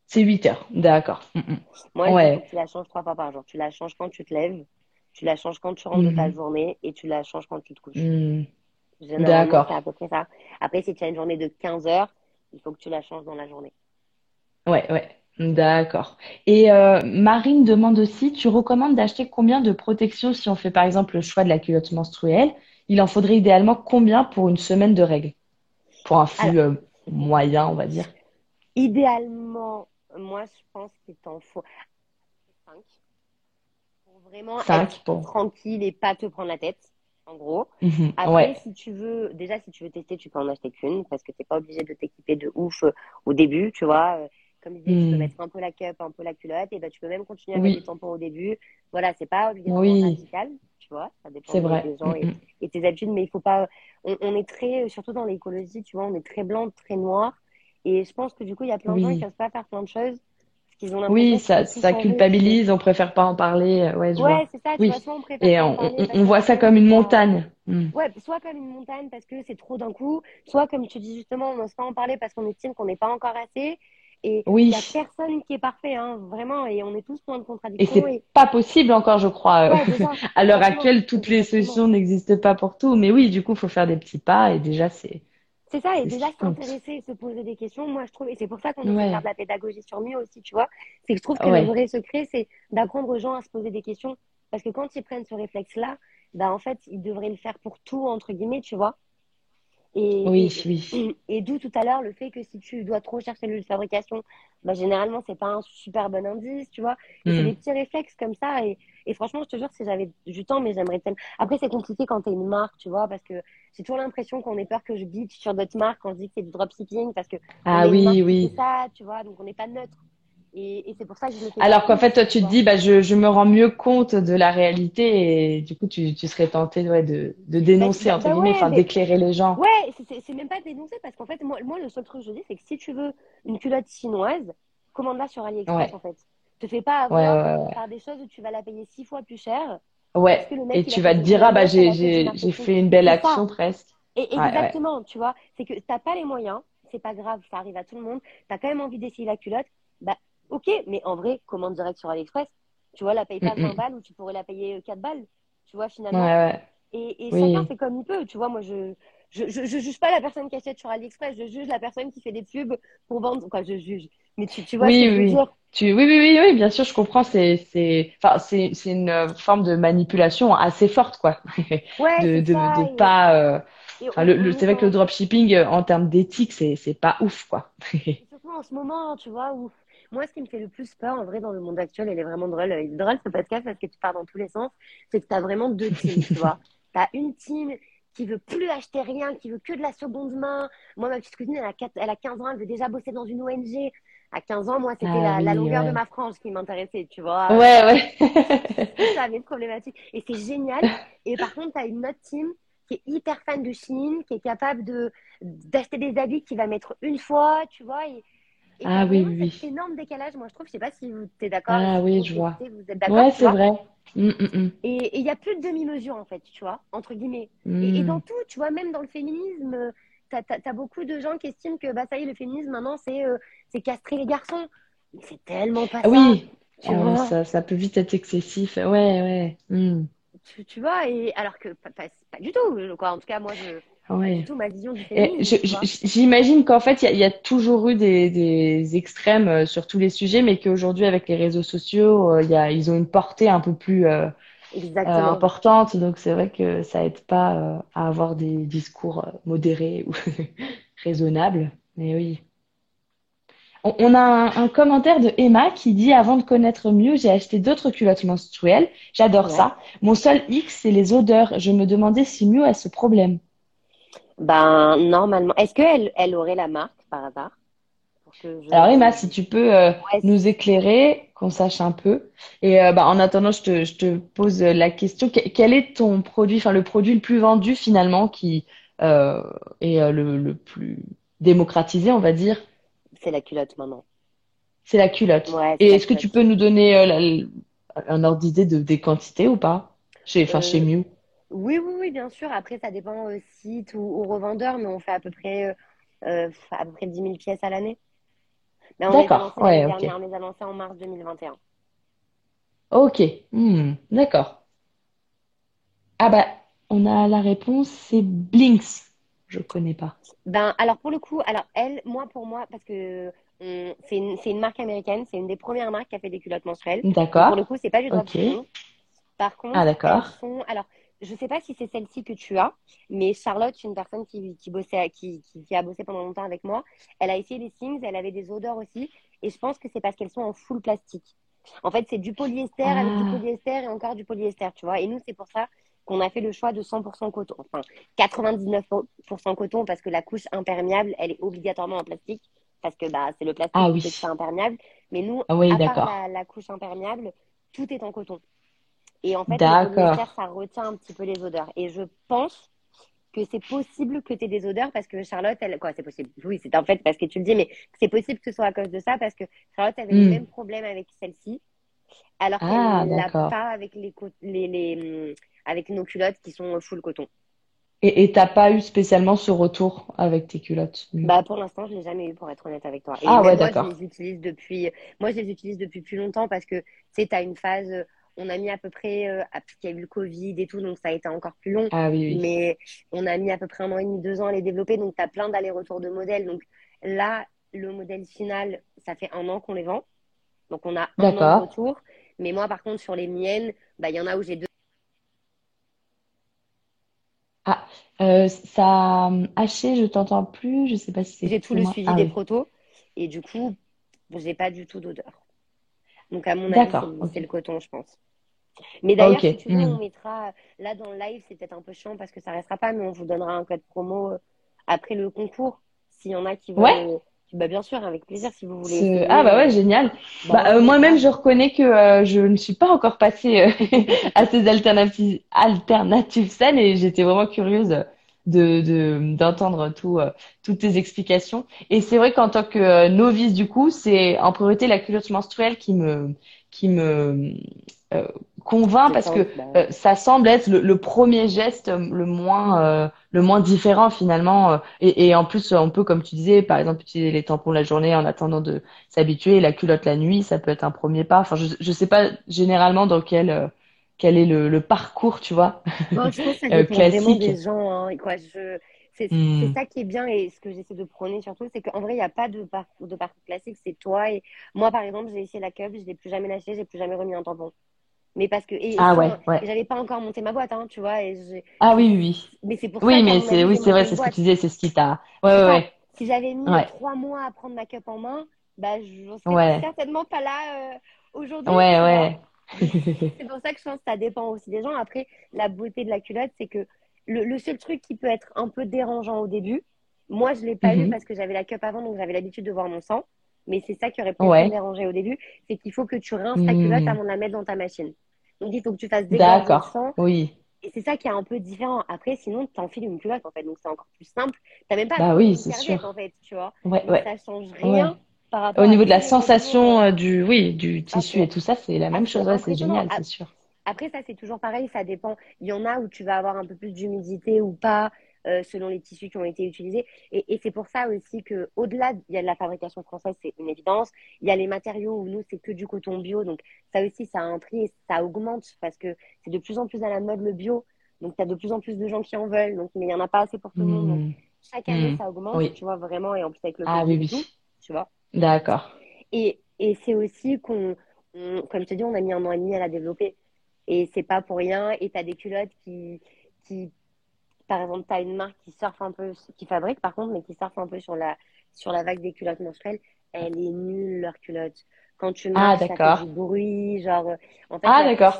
C'est 8 heures. D'accord. Hmm, hmm. Moi, je ouais. tu la changes trois fois par jour. Tu la changes quand tu te lèves, tu la changes quand tu rentres de ta Mhm. journée et tu la changes quand tu te couches. D'accord. c'est à peu près ça. Après, si tu as une journée de 15 heures, il faut que tu la changes dans la journée. Ouais, ouais. D'accord. Et euh, Marine demande aussi, tu recommandes d'acheter combien de protections si on fait par exemple le choix de la culotte menstruelle? Il en faudrait idéalement combien pour une semaine de règles? Pour un flux euh, moyen, on va dire. Idéalement, moi, je pense qu'il t'en faut 5 pour vraiment Cinq être tranquille et pas te prendre la tête, en gros. Mhm. Après, Ouais. si tu veux, déjà, si tu veux tester, tu peux en acheter qu'une parce que t'es pas obligé de t'équiper de ouf euh, au début, tu vois. Euh, Comme je disais, tu peux Hmm. mettre un peu la cup, un peu la culotte, et ben tu peux même continuer avec Oui. des tampons au début. Voilà, c'est pas obligatoirement Oui. radical, tu vois. Ça dépend C'est des, vrai. des gens et, et tes habitudes, mais il faut pas. On, on est très, surtout dans l'écologie, tu vois, on est très blanc, très noir. Et je pense que du coup, il y a plein de gens Oui. qui n'osent pas faire plein de choses parce qu'ils ont Oui, ça, ça culpabilise, on préfère pas en parler. euh, Ouais, je vois. Ouais, c'est ça, Oui. vois, soit on préfère Et on, voit ça comme une montagne. Mm. Ouais, soit comme une montagne parce que c'est trop d'un coup, soit comme tu dis justement, on n'ose pas en parler parce qu'on estime qu'on n'est pas encore assez. Et il Oui. n'y a personne qui est parfait, hein, vraiment, et on est tous plein de Et contradictions. c'est pas possible encore, je crois. Ouais, ça. À l'heure actuelle, toutes les solutions n'existent pas pour tout. Mais oui, du coup, il faut faire des petits pas. Et déjà, c'est C'est ça, et déjà s'intéresser, se poser des questions, moi je trouve, et c'est pour ça qu'on Ouais. faire de la pédagogie sur mieux aussi, tu vois, c'est que je trouve que Ouais. le vrai secret, c'est d'apprendre aux gens à se poser des questions, parce que quand ils prennent ce réflexe-là, bah en fait, ils devraient le faire pour tout, entre guillemets, tu vois. Et, Oui, et, oui. et d'où tout à l'heure le fait que si tu dois trop chercher le lieu de fabrication, bah généralement c'est pas un super bon indice, tu vois. C'est Mm. des petits réflexes comme ça. Et, et franchement, je te jure, si j'avais du temps, mais j'aimerais tellement. Après, c'est compliqué quand t'es une marque, tu vois, parce que j'ai toujours l'impression qu'on ait peur que je bitch sur d'autres marques quand je dis que c'est du dropshipping, parce que Ah est oui, oui. ça, tu vois, donc on n'est pas neutre. Et, et c'est pour ça que je le fais Alors qu'en fait, toi, tu te dis, bah, je, je me rends mieux compte de la réalité et du coup, tu, tu serais tenté ouais, de, de dénoncer, bah- entre bah guillemets, enfin, d'éclairer les gens. Ouais, c'est- même pas dénoncer parce qu'en fait, moi, moi, le seul truc que je dis, c'est que si tu veux une culotte chinoise, commande-la sur AliExpress, Ouais. en fait. Te fais pas avoir par des choses où tu vas la payer six fois plus cher. Ouais. Et tu vas te dire, ah bah j'ai, fait une belle action presque. Et exactement, tu vois, c'est que t'as pas les moyens, c'est pas grave, ça arrive à tout le monde, t'as quand même envie d'essayer la culotte, bah ok, mais en vrai, commande direct sur AliExpress, tu vois, la paye pas Mm, mm. 20 balles ou tu pourrais la payer euh, 4 balles, tu vois, finalement. ouais. Et, et Oui. chacun fait comme il peut, tu vois, moi je, je, je, je juge pas la personne qui achète sur AliExpress, je juge la personne qui fait des pubs pour vendre, quoi, je juge. Mais tu, tu vois ce Oui, que je veux oui. dire? Tu, oui, oui, oui, oui, bien sûr, je comprends. C'est, c'est, enfin, c'est, c'est une euh, forme de manipulation assez forte, quoi. Ouais, De, c'est de, ça, de et, pas, euh, enfin, le, c'est vrai que le dropshipping, euh, en termes d'éthique, c'est, c'est pas ouf, quoi. Surtout en ce moment, tu vois, où moi, ce qui me fait le plus peur, en vrai, dans le monde actuel, elle est vraiment drôle. Il est drôle ce podcast parce que tu pars dans tous les sens. C'est que tu as vraiment deux teams, tu vois. Tu as une team qui veut plus acheter rien, qui veut que de la seconde main. Moi, ma petite cousine, elle a, 4 elle a 15 ans, elle veut déjà bosser dans une ONG. À 15 ans, moi, c'était Ah la, longueur de ma frange qui m'intéressait, tu vois. Ouais, ouais. Ça avait de problématique. Et c'est génial. Et par contre, tu as une autre team qui est hyper fan de Shein, qui est capable de d'acheter des habits qu'il va mettre une fois, tu vois. Et, et Ah oui, oui, cet oui. énorme décalage. Moi, je trouve, je sais pas si vous êtes d'accord, Ah si oui, je vois. vous êtes d'accord, Ouais, tu c'est vrai. Hum. Et il y a plus de demi-mesure, en fait, tu vois, entre guillemets. Et, et dans tout, tu vois, même dans le féminisme, t'as, t'as beaucoup de gens qui estiment que, bah, ça y est, le féminisme, maintenant, c'est euh, c'est castrer les garçons. Mais c'est tellement pas Ah ça, oui, tu Oh, vois. ça, ça peut vite être excessif. Ouais, ouais. Tu, tu vois, et alors que pas, pas, pas du tout, quoi. En tout cas, moi, je, Ouais. ma vision du j'imagine qu'en fait, il y a, il y a toujours eu des, des extrêmes euh, sur tous les sujets, mais qu'aujourd'hui, avec les réseaux sociaux, euh, il y a, ils ont une portée un peu plus euh, importante. Donc, c'est vrai que ça aide pas euh, à avoir des discours modérés ou raisonnables. Mais oui. On, on a un, un commentaire de Emma qui dit, avant de connaître mieux, j'ai acheté d'autres culottes menstruelles. J'adore Ouais. ça. Mon seul X, c'est les odeurs. Je me demandais si Miu a ce problème. Ben, normalement. Est-ce qu'elle elle aurait la marque par hasard? Pour que je... Alors Emma, si tu peux euh, Ouais, nous éclairer, qu'on sache un peu. Et euh, bah, en attendant, je te, je te pose la question. Que- Quel est ton produit, enfin le produit le plus vendu finalement qui euh, est euh, le, le plus démocratisé, on va dire, c'est la culotte maintenant. c'est la culotte. Ouais, Et est-ce que tu peux nous donner euh, la- un ordre d'idée de, des quantités ou pas? Chez, enfin, chez Euh, Miu. Oui, oui, oui, bien sûr. Après, ça dépend euh, site ou, ou revendeur, mais on fait à peu près, euh, euh, à peu près 10 000 pièces à l'année. D'accord, ouais, ok. dernière, on les a lancées en mars 2021. Ok, Hmm, d'accord. Ah bah, on a la réponse, c'est Blinks. Je connais pas. Ben, alors pour le coup, alors elle, moi pour moi, parce que c'est une, c'est une marque américaine, c'est une des premières marques qui a fait des culottes menstruelles. Donc pour le D'accord. coup, c'est pas du Ok. dropshipping. Par contre, Ah, elles d'accord. sont. Alors, je sais pas si c'est celle-ci que tu as, mais Charlotte, une personne qui, qui bossait, qui, qui, qui a bossé pendant longtemps avec moi, elle a essayé les Things, elle avait des odeurs aussi, et je pense que c'est parce qu'elles sont en full plastique. En fait, c'est du polyester avec du Ah, polyester et encore du polyester, tu vois. Et nous, c'est pour ça qu'on a fait le choix de 100% coton, enfin 99% coton, parce que la couche imperméable, elle est obligatoirement en plastique, parce que bah, c'est le plastique ah qui fait que oui. c'est imperméable. Mais nous, Ah oui, à part la couche imperméable, tout est en coton. Et en fait, le ça retient un petit peu les odeurs. Et je pense que c'est possible que tu aies des odeurs parce que Charlotte, elle, quoi, c'est possible. Oui, c'est en fait parce que tu le dis, mais c'est possible que ce soit à cause de ça parce que Charlotte avait les Hmm. mêmes problèmes avec celle-ci, alors Ah, qu'elle l'a d'accord. pas avec les, les, les, hum, avec nos culottes qui sont full coton. Et t'as pas eu spécialement ce retour avec tes culottes? Bah, pour l'instant, je l'ai jamais eu, pour être honnête avec toi. Et Ah ouais, même moi, je d'accord. les utilise depuis, moi, je les utilise depuis plus longtemps parce que, tu sais, t'as une phase, on a mis à peu près, euh, parce qu'il y a eu le Covid et tout, donc ça a été encore plus long. Ah oui, oui. Mais on a mis à peu près un an et demi, deux ans à les développer, donc t'as plein d'allers-retours de modèles. Donc là, le modèle final, ça fait un an qu'on les vend. Donc on a un an de retour. Mais moi, par contre, sur les miennes, bah, il y en a où j'ai deux. Ah, euh, ça a haché, je t'entends plus. Je sais pas si c'est J'ai tout le suivi Ah des oui. protos. Et du coup, j'ai pas du tout d'odeur. Donc, à mon avis, c'est le coton, je pense. Mais d'ailleurs, si tu veux, Hmm. on mettra, là dans le live, c'est peut-être un peu chiant parce que ça restera pas, mais on vous donnera un code promo euh, après le concours. S'il y en a qui Ouais. veulent, bah, bien sûr, avec plaisir, si vous voulez Ah bah ouais, génial. bah, Bah, euh, moi-même, je reconnais que euh, je ne suis pas encore passée euh, à ces alternatives, alternatives saines et j'étais vraiment curieuse de, de, d'entendre tout, euh, toutes tes explications. Et c'est vrai qu'en tant que euh, novice, du coup, c'est en priorité la culotte menstruelle qui me, qui me euh, convainc parce que bah, euh, ça semble être le, le premier geste euh, le moins, euh, le moins différent finalement. Et, et en plus, on peut, comme tu disais, par exemple, utiliser les tampons la journée en attendant de s'habituer. La culotte la nuit, ça peut être un premier pas. Enfin, je, je sais pas généralement dans quel, euh, quel est le, le parcours, tu vois, Bon, je pense que ça euh, dépend vraiment classique. des gens, hein, quoi. Je, c'est, Hmm. ça qui est bien et ce que j'essaie de prôner surtout, c'est qu'en vrai, il n'y a pas de parcours, de parcours classique, c'est toi et moi, par exemple, j'ai essayé la cup, je l'ai plus jamais lâché, j'ai plus jamais remis un tampon. Mais parce que, et, Ah ouais, ouais. j'avais pas encore monté ma boîte, hein, tu vois, et Ah oui, oui, oui. mais c'est pour ça Oui, qu'à mais c'est, oui, c'est vrai, c'est ce que tu disais, c'est ce qui t'a. Ouais, ouais, ça. ouais. Si j'avais mis Ouais. trois mois à prendre ma cup en main, bah, je serais Ouais, certainement pas là, euh, aujourd'hui, ouais, tu vois. C'est pour ça que je pense que ça dépend aussi des gens. Après, la beauté de la culotte, c'est que le, le seul truc qui peut être un peu dérangeant au début, moi, je l'ai pas eu Mhm. parce que j'avais la cup avant, donc j'avais l'habitude de voir mon sang. Mais c'est ça qui aurait pu me Ouais. déranger au début, c'est qu'il faut que tu rinces ta culotte Hmm. avant de la mettre dans ta machine. Donc, il faut que tu fasses le D'accord. Oui. Et c'est ça qui est un peu différent. Après, sinon, t'enfiles une culotte, en fait. Donc, c'est encore plus simple. T'as même pas Bah oui, c'est serviette, sûr. en fait, tu vois. Ouais, ouais, ça change rien par Au niveau de la sensation euh, euh, du, oui, du tissu et tout ça, c'est la même chose. Ouais, c'est génial, c'est sûr. Après, ça, c'est toujours pareil, ça dépend. Il y en a où tu vas avoir un peu plus d'humidité ou pas, euh, selon les tissus qui ont été utilisés. Et, et c'est pour ça aussi que, au-delà, il y a de la fabrication française, c'est une évidence. Il y a les matériaux où nous, c'est que du coton bio. Donc, ça aussi, ça a un prix et ça augmente parce que c'est de plus en plus à la mode le bio. Donc, tu as de plus en plus de gens qui en veulent. Donc, mais il n'y en a pas assez pour tout le monde. Donc, Hmm. chaque année, Hmm. ça augmente, Oui. tu vois, vraiment. Et en plus, avec le Ah oui, et tout, oui. tu vois. D'accord. Et, et c'est aussi qu'on, on- comme je te dis, on a mis un an et demi à la développer. Et c'est pas pour rien. Et tu as des culottes qui, qui, par exemple, tu as une marque qui surfe un peu, qui fabrique par contre, mais qui surfe un peu sur la, sur la vague des culottes menstruelles. Elle est nulle, leur culotte. Quand tu Ah, marches, ça fait du bruit. Genre, euh, en fait, Ah, d'accord.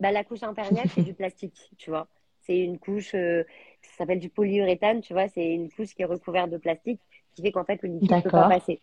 bah, la couche imperméable, c'est du plastique, tu vois. C'est une couche, euh, ça s'appelle du polyuréthane, tu vois. C'est une couche qui est recouverte de plastique, qui fait qu'en fait, le liquide peut pas passer.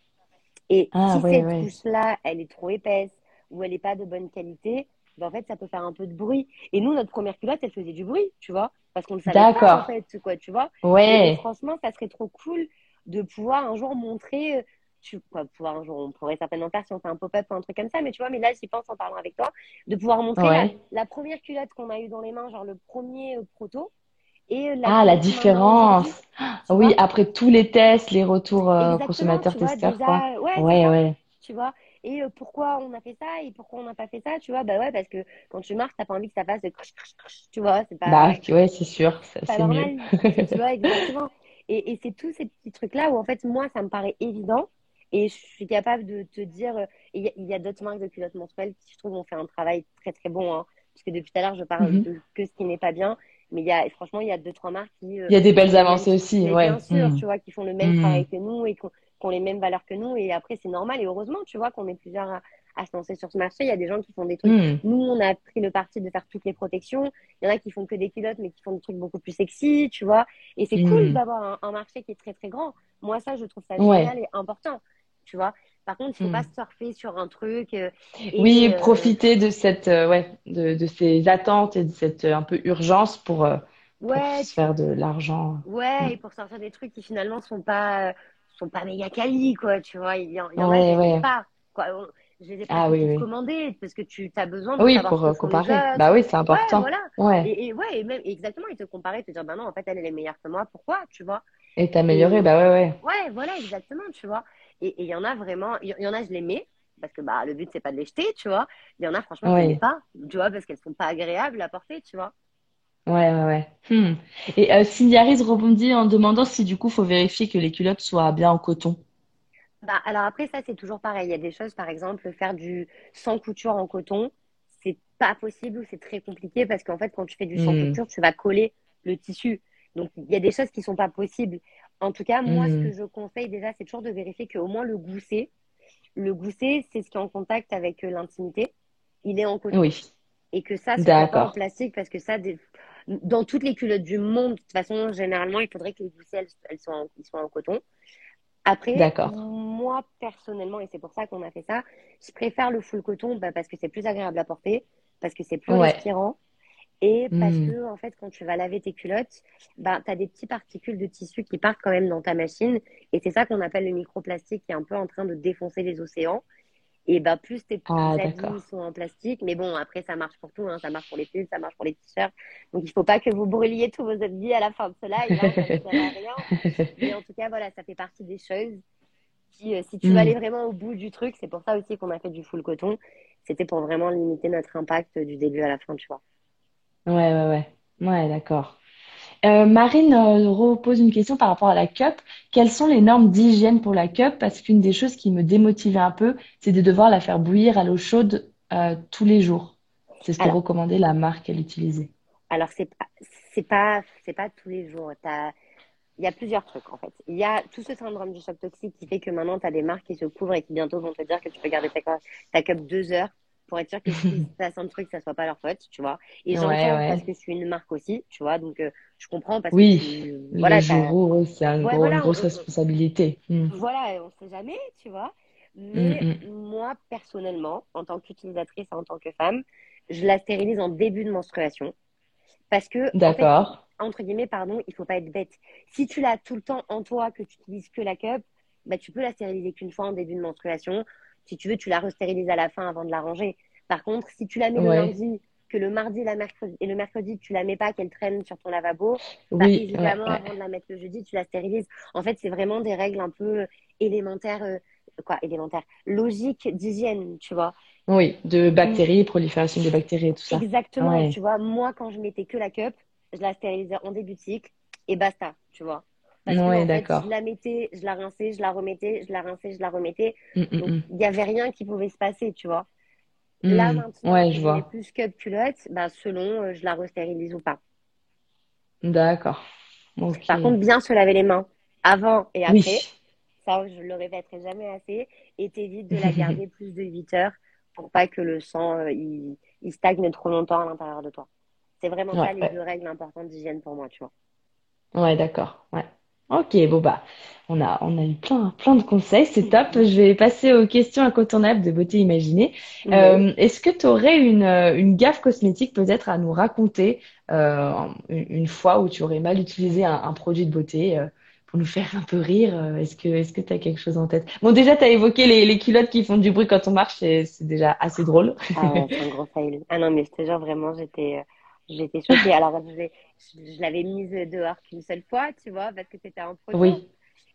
Et Ah, si ouais, cette ouais. couche-là, elle est trop épaisse ou elle n'est pas de bonne qualité, ben en fait, ça peut faire un peu de bruit. Et nous, notre première culotte, elle faisait du bruit, tu vois, parce qu'on ne savait pas, en fait, quoi, tu vois. Et, et Ouais. franchement, ça serait trop cool de pouvoir un jour montrer, euh, tu, quoi, pouvoir un jour, on pourrait certainement faire si on fait un pop-up ou un truc comme ça, mais tu vois, mais là, j'y pense en parlant avec toi, de pouvoir montrer la, Ouais. la première culotte qu'on a eue dans les mains, genre le premier euh, proto, et la Ah, la différence. tu Oui, après tous les tests, les retours euh, Exactement, consommateurs, tu vois, testeurs, quoi. ouais, Ouais, ouais. tu vois. Et euh, pourquoi on a fait ça et pourquoi on n'a pas fait ça, tu vois. Bah ouais, parce que quand tu marches, t'as pas envie que ça fasse de crush, crush, crush, tu vois, c'est Bah, pas, ouais, c'est sûr, c'est mieux. normal, tu vois, exactement. Et, et c'est tous ces petits trucs-là où en fait, moi, ça me paraît évident et je suis capable de te dire, euh, il y a, d'autres marques de culottes menstruelles qui, je trouve, ont fait un travail très très bon, hein. Parce que depuis tout à l'heure, je parle Mhm. de que ce qui n'est pas bien, mais il y a, franchement, il y a deux, trois marques qui euh, Il y a des belles même, avancées aussi, ouais. bien sûr, Hmm. tu vois, qui font le même Hmm. travail que nous et qui ont, qui ont les mêmes valeurs que nous. Et après, c'est normal et heureusement, tu vois, qu'on est plusieurs à, à se lancer sur ce marché. Il y a des gens qui font des trucs. Hmm. Nous, on a pris le parti de faire toutes les protections. Il y en a qui font que des culottes, mais qui font des trucs beaucoup plus sexy, tu vois. Et c'est cool Hmm. d'avoir un, un marché qui est très, très grand. Moi, ça, je trouve ça Ouais. génial et important, tu vois. Par contre, il faut Hmm. pas surfer sur un truc euh, Oui, et euh, profiter de cette, euh, ouais, de, de ces attentes et de cette un peu urgence pour, pour ouais, se faire de l'argent. ouais, Hmm. et pour sortir des trucs qui finalement sont pas, sont pas méga quali, quoi, tu vois. Il y, en il y en a, Ouais, pas, quoi. Je les ai Ah presque oui, oui. commandés parce que tu as besoin de Oui, savoir pour euh, comparer. Bah oui, c'est important. voilà. Ouais. Et, et ouais, et même exactement, ils te comparaient, te dire, bah non, en fait, elle, elle est meilleure que moi, pourquoi, tu vois? Et t'améliorer, Et bah ouais, ouais. ouais, voilà, exactement, tu vois. Et il y en a vraiment, il y, en a, je les mets, parce que bah, le but, c'est pas de les jeter, tu vois. Il y en a, franchement, je les mets pas, tu vois, parce qu'elles sont pas agréables à porter, tu vois. ouais, ouais, ouais. Hmm. Et euh, Cindy rebondit en demandant si du coup, faut vérifier que les culottes soient bien en coton. Bah, alors après, ça, c'est toujours pareil. Il y a des choses, par exemple, faire du sans couture en coton, c'est pas possible ou c'est très compliqué parce qu'en fait, quand tu fais du sans Hmm. couture, tu vas coller le tissu. Donc, il y a des choses qui sont pas possibles. En tout cas, moi, ce Hmm. que je conseille déjà, c'est toujours de vérifier qu'au moins le gousset, le gousset, c'est ce qui est en contact avec euh, l'intimité, il est en coton. Oui, Et que ça, ce soit pas en plastique parce que ça, des- dans toutes les culottes du monde, de toute façon, généralement, il faudrait que les goussets, elles, elles soient en, ils soient en coton. Après, moi personnellement, et c'est pour ça qu'on a fait ça, je préfère le full coton bah, parce que c'est plus agréable à porter, parce que c'est plus Ouais. respirant Et parce Hmm. que, en fait, quand tu vas laver tes culottes, ben, tu as des petits particules de tissu qui partent quand même dans ta machine. Et c'est ça qu'on appelle le microplastique qui est un peu en train de défoncer les océans. Et ben, plus tes Ah, habits d'accord. sont en plastique, mais bon, après, ça marche pour tout, hein. Ça marche pour les pulls, ça marche pour les t-shirts. Donc, il faut pas que vous brûliez tous vos habits à la fin de ce live, hein, ça ne rien. Mais en tout cas, voilà, ça fait partie des choses qui, euh, si tu veux Hmm. aller vraiment au bout du truc, c'est pour ça aussi qu'on a fait du full coton. C'était pour vraiment limiter notre impact du début à la fin, tu vois. Ouais, ouais, ouais. Ouais, d'accord. Euh, Marine euh, repose une question par rapport à la cup. Quelles sont les normes d'hygiène pour la cup? Parce qu'une des choses qui me démotivait un peu, c'est de devoir la faire bouillir à l'eau chaude euh, tous les jours. C'est ce que Alors, recommandait la marque qu'elle utilisait. alors c'est pas, c'est pas, c'est pas tous les jours. T'as, il y a plusieurs trucs en fait. Il y a tout ce syndrome du choc toxique qui fait que maintenant tu as des marques qui se couvrent et qui bientôt vont te dire que tu peux garder ta, ta cup deux heures pour être sûr que si ça sent le truc, ça soit pas leur faute, tu vois. Et Ouais, j'entends ouais. parce que je suis une marque aussi, tu vois, donc euh, je comprends parce que Oui, tu, voilà, où oui, c'est un ouais, gros- une voilà, grosse on- responsabilité. Hmm. voilà, on sait jamais, tu vois. Hmm, Mais hmm. moi, personnellement, en tant qu'utilisatrice et en tant que femme, je la stérilise en début de menstruation. Parce que, en fait, D'accord. entre guillemets, pardon, il faut pas être bête. Si tu l'as tout le temps en toi, que tu utilises que la cup, bah, tu peux la stériliser qu'une fois en début de menstruation. Si tu veux, tu la restérilises à la fin avant de la ranger. Par contre, si tu la mets le lundi, que le mardi la mercredi, et le mercredi, tu la mets pas, qu'elle traîne sur ton lavabo, bah, Oui, évidemment, ouais. avant de la mettre le jeudi, tu la stérilises. En fait, c'est vraiment des règles un peu élémentaires, euh, quoi, élémentaires, logiques d'hygiène, tu vois. Oui, de bactéries, prolifération des bactéries et tout ça. Exactement, tu vois. Moi, quand je mettais que la cup, je la stérilisais en début de cycle et basta, tu vois. Parce que, fait, d'accord. je la mettais, je la rinçais, je la remettais, je la rinçais, je la remettais. Hmm, Donc, hmm. il n'y avait rien qui pouvait se passer, tu vois. Là, maintenant, Ouais, que je vois. plus cup culotte, bah, selon, euh, je la restérilise ou pas. D'accord. Par contre, bien se laver les mains avant et après. Oui. Ça, je le répéterai jamais assez. Et t'évites de la garder plus de 8 heures pour pas que le sang euh, il, il stagne trop longtemps à l'intérieur de toi. C'est vraiment Ouais, ça les ouais. deux règles importantes d'hygiène pour moi, tu vois. Ouais, d'accord. Ouais. Ok, bon bah, on a, on a eu plein, plein de conseils, c'est top. Je vais passer aux questions incontournables de beauté imaginée. Oui. Euh, est-ce que tu aurais une, euh, une gaffe cosmétique peut-être à nous raconter euh, une, une fois où tu aurais mal utilisé un, un produit de beauté euh, pour nous faire un peu rire? euh, Est-ce que, est-ce que tu as quelque chose en tête? Bon, déjà, tu as évoqué les, les culottes qui font du bruit quand on marche, c'est c'est déjà assez drôle. Ah ouais, c'est un gros fail. Ah non, mais je te jure, vraiment, j'étais, euh, j'étais choquée. Alors, je, l'ai- je, je l'avais mise dehors qu'une seule fois, tu vois, parce que c'était un projet. Oui.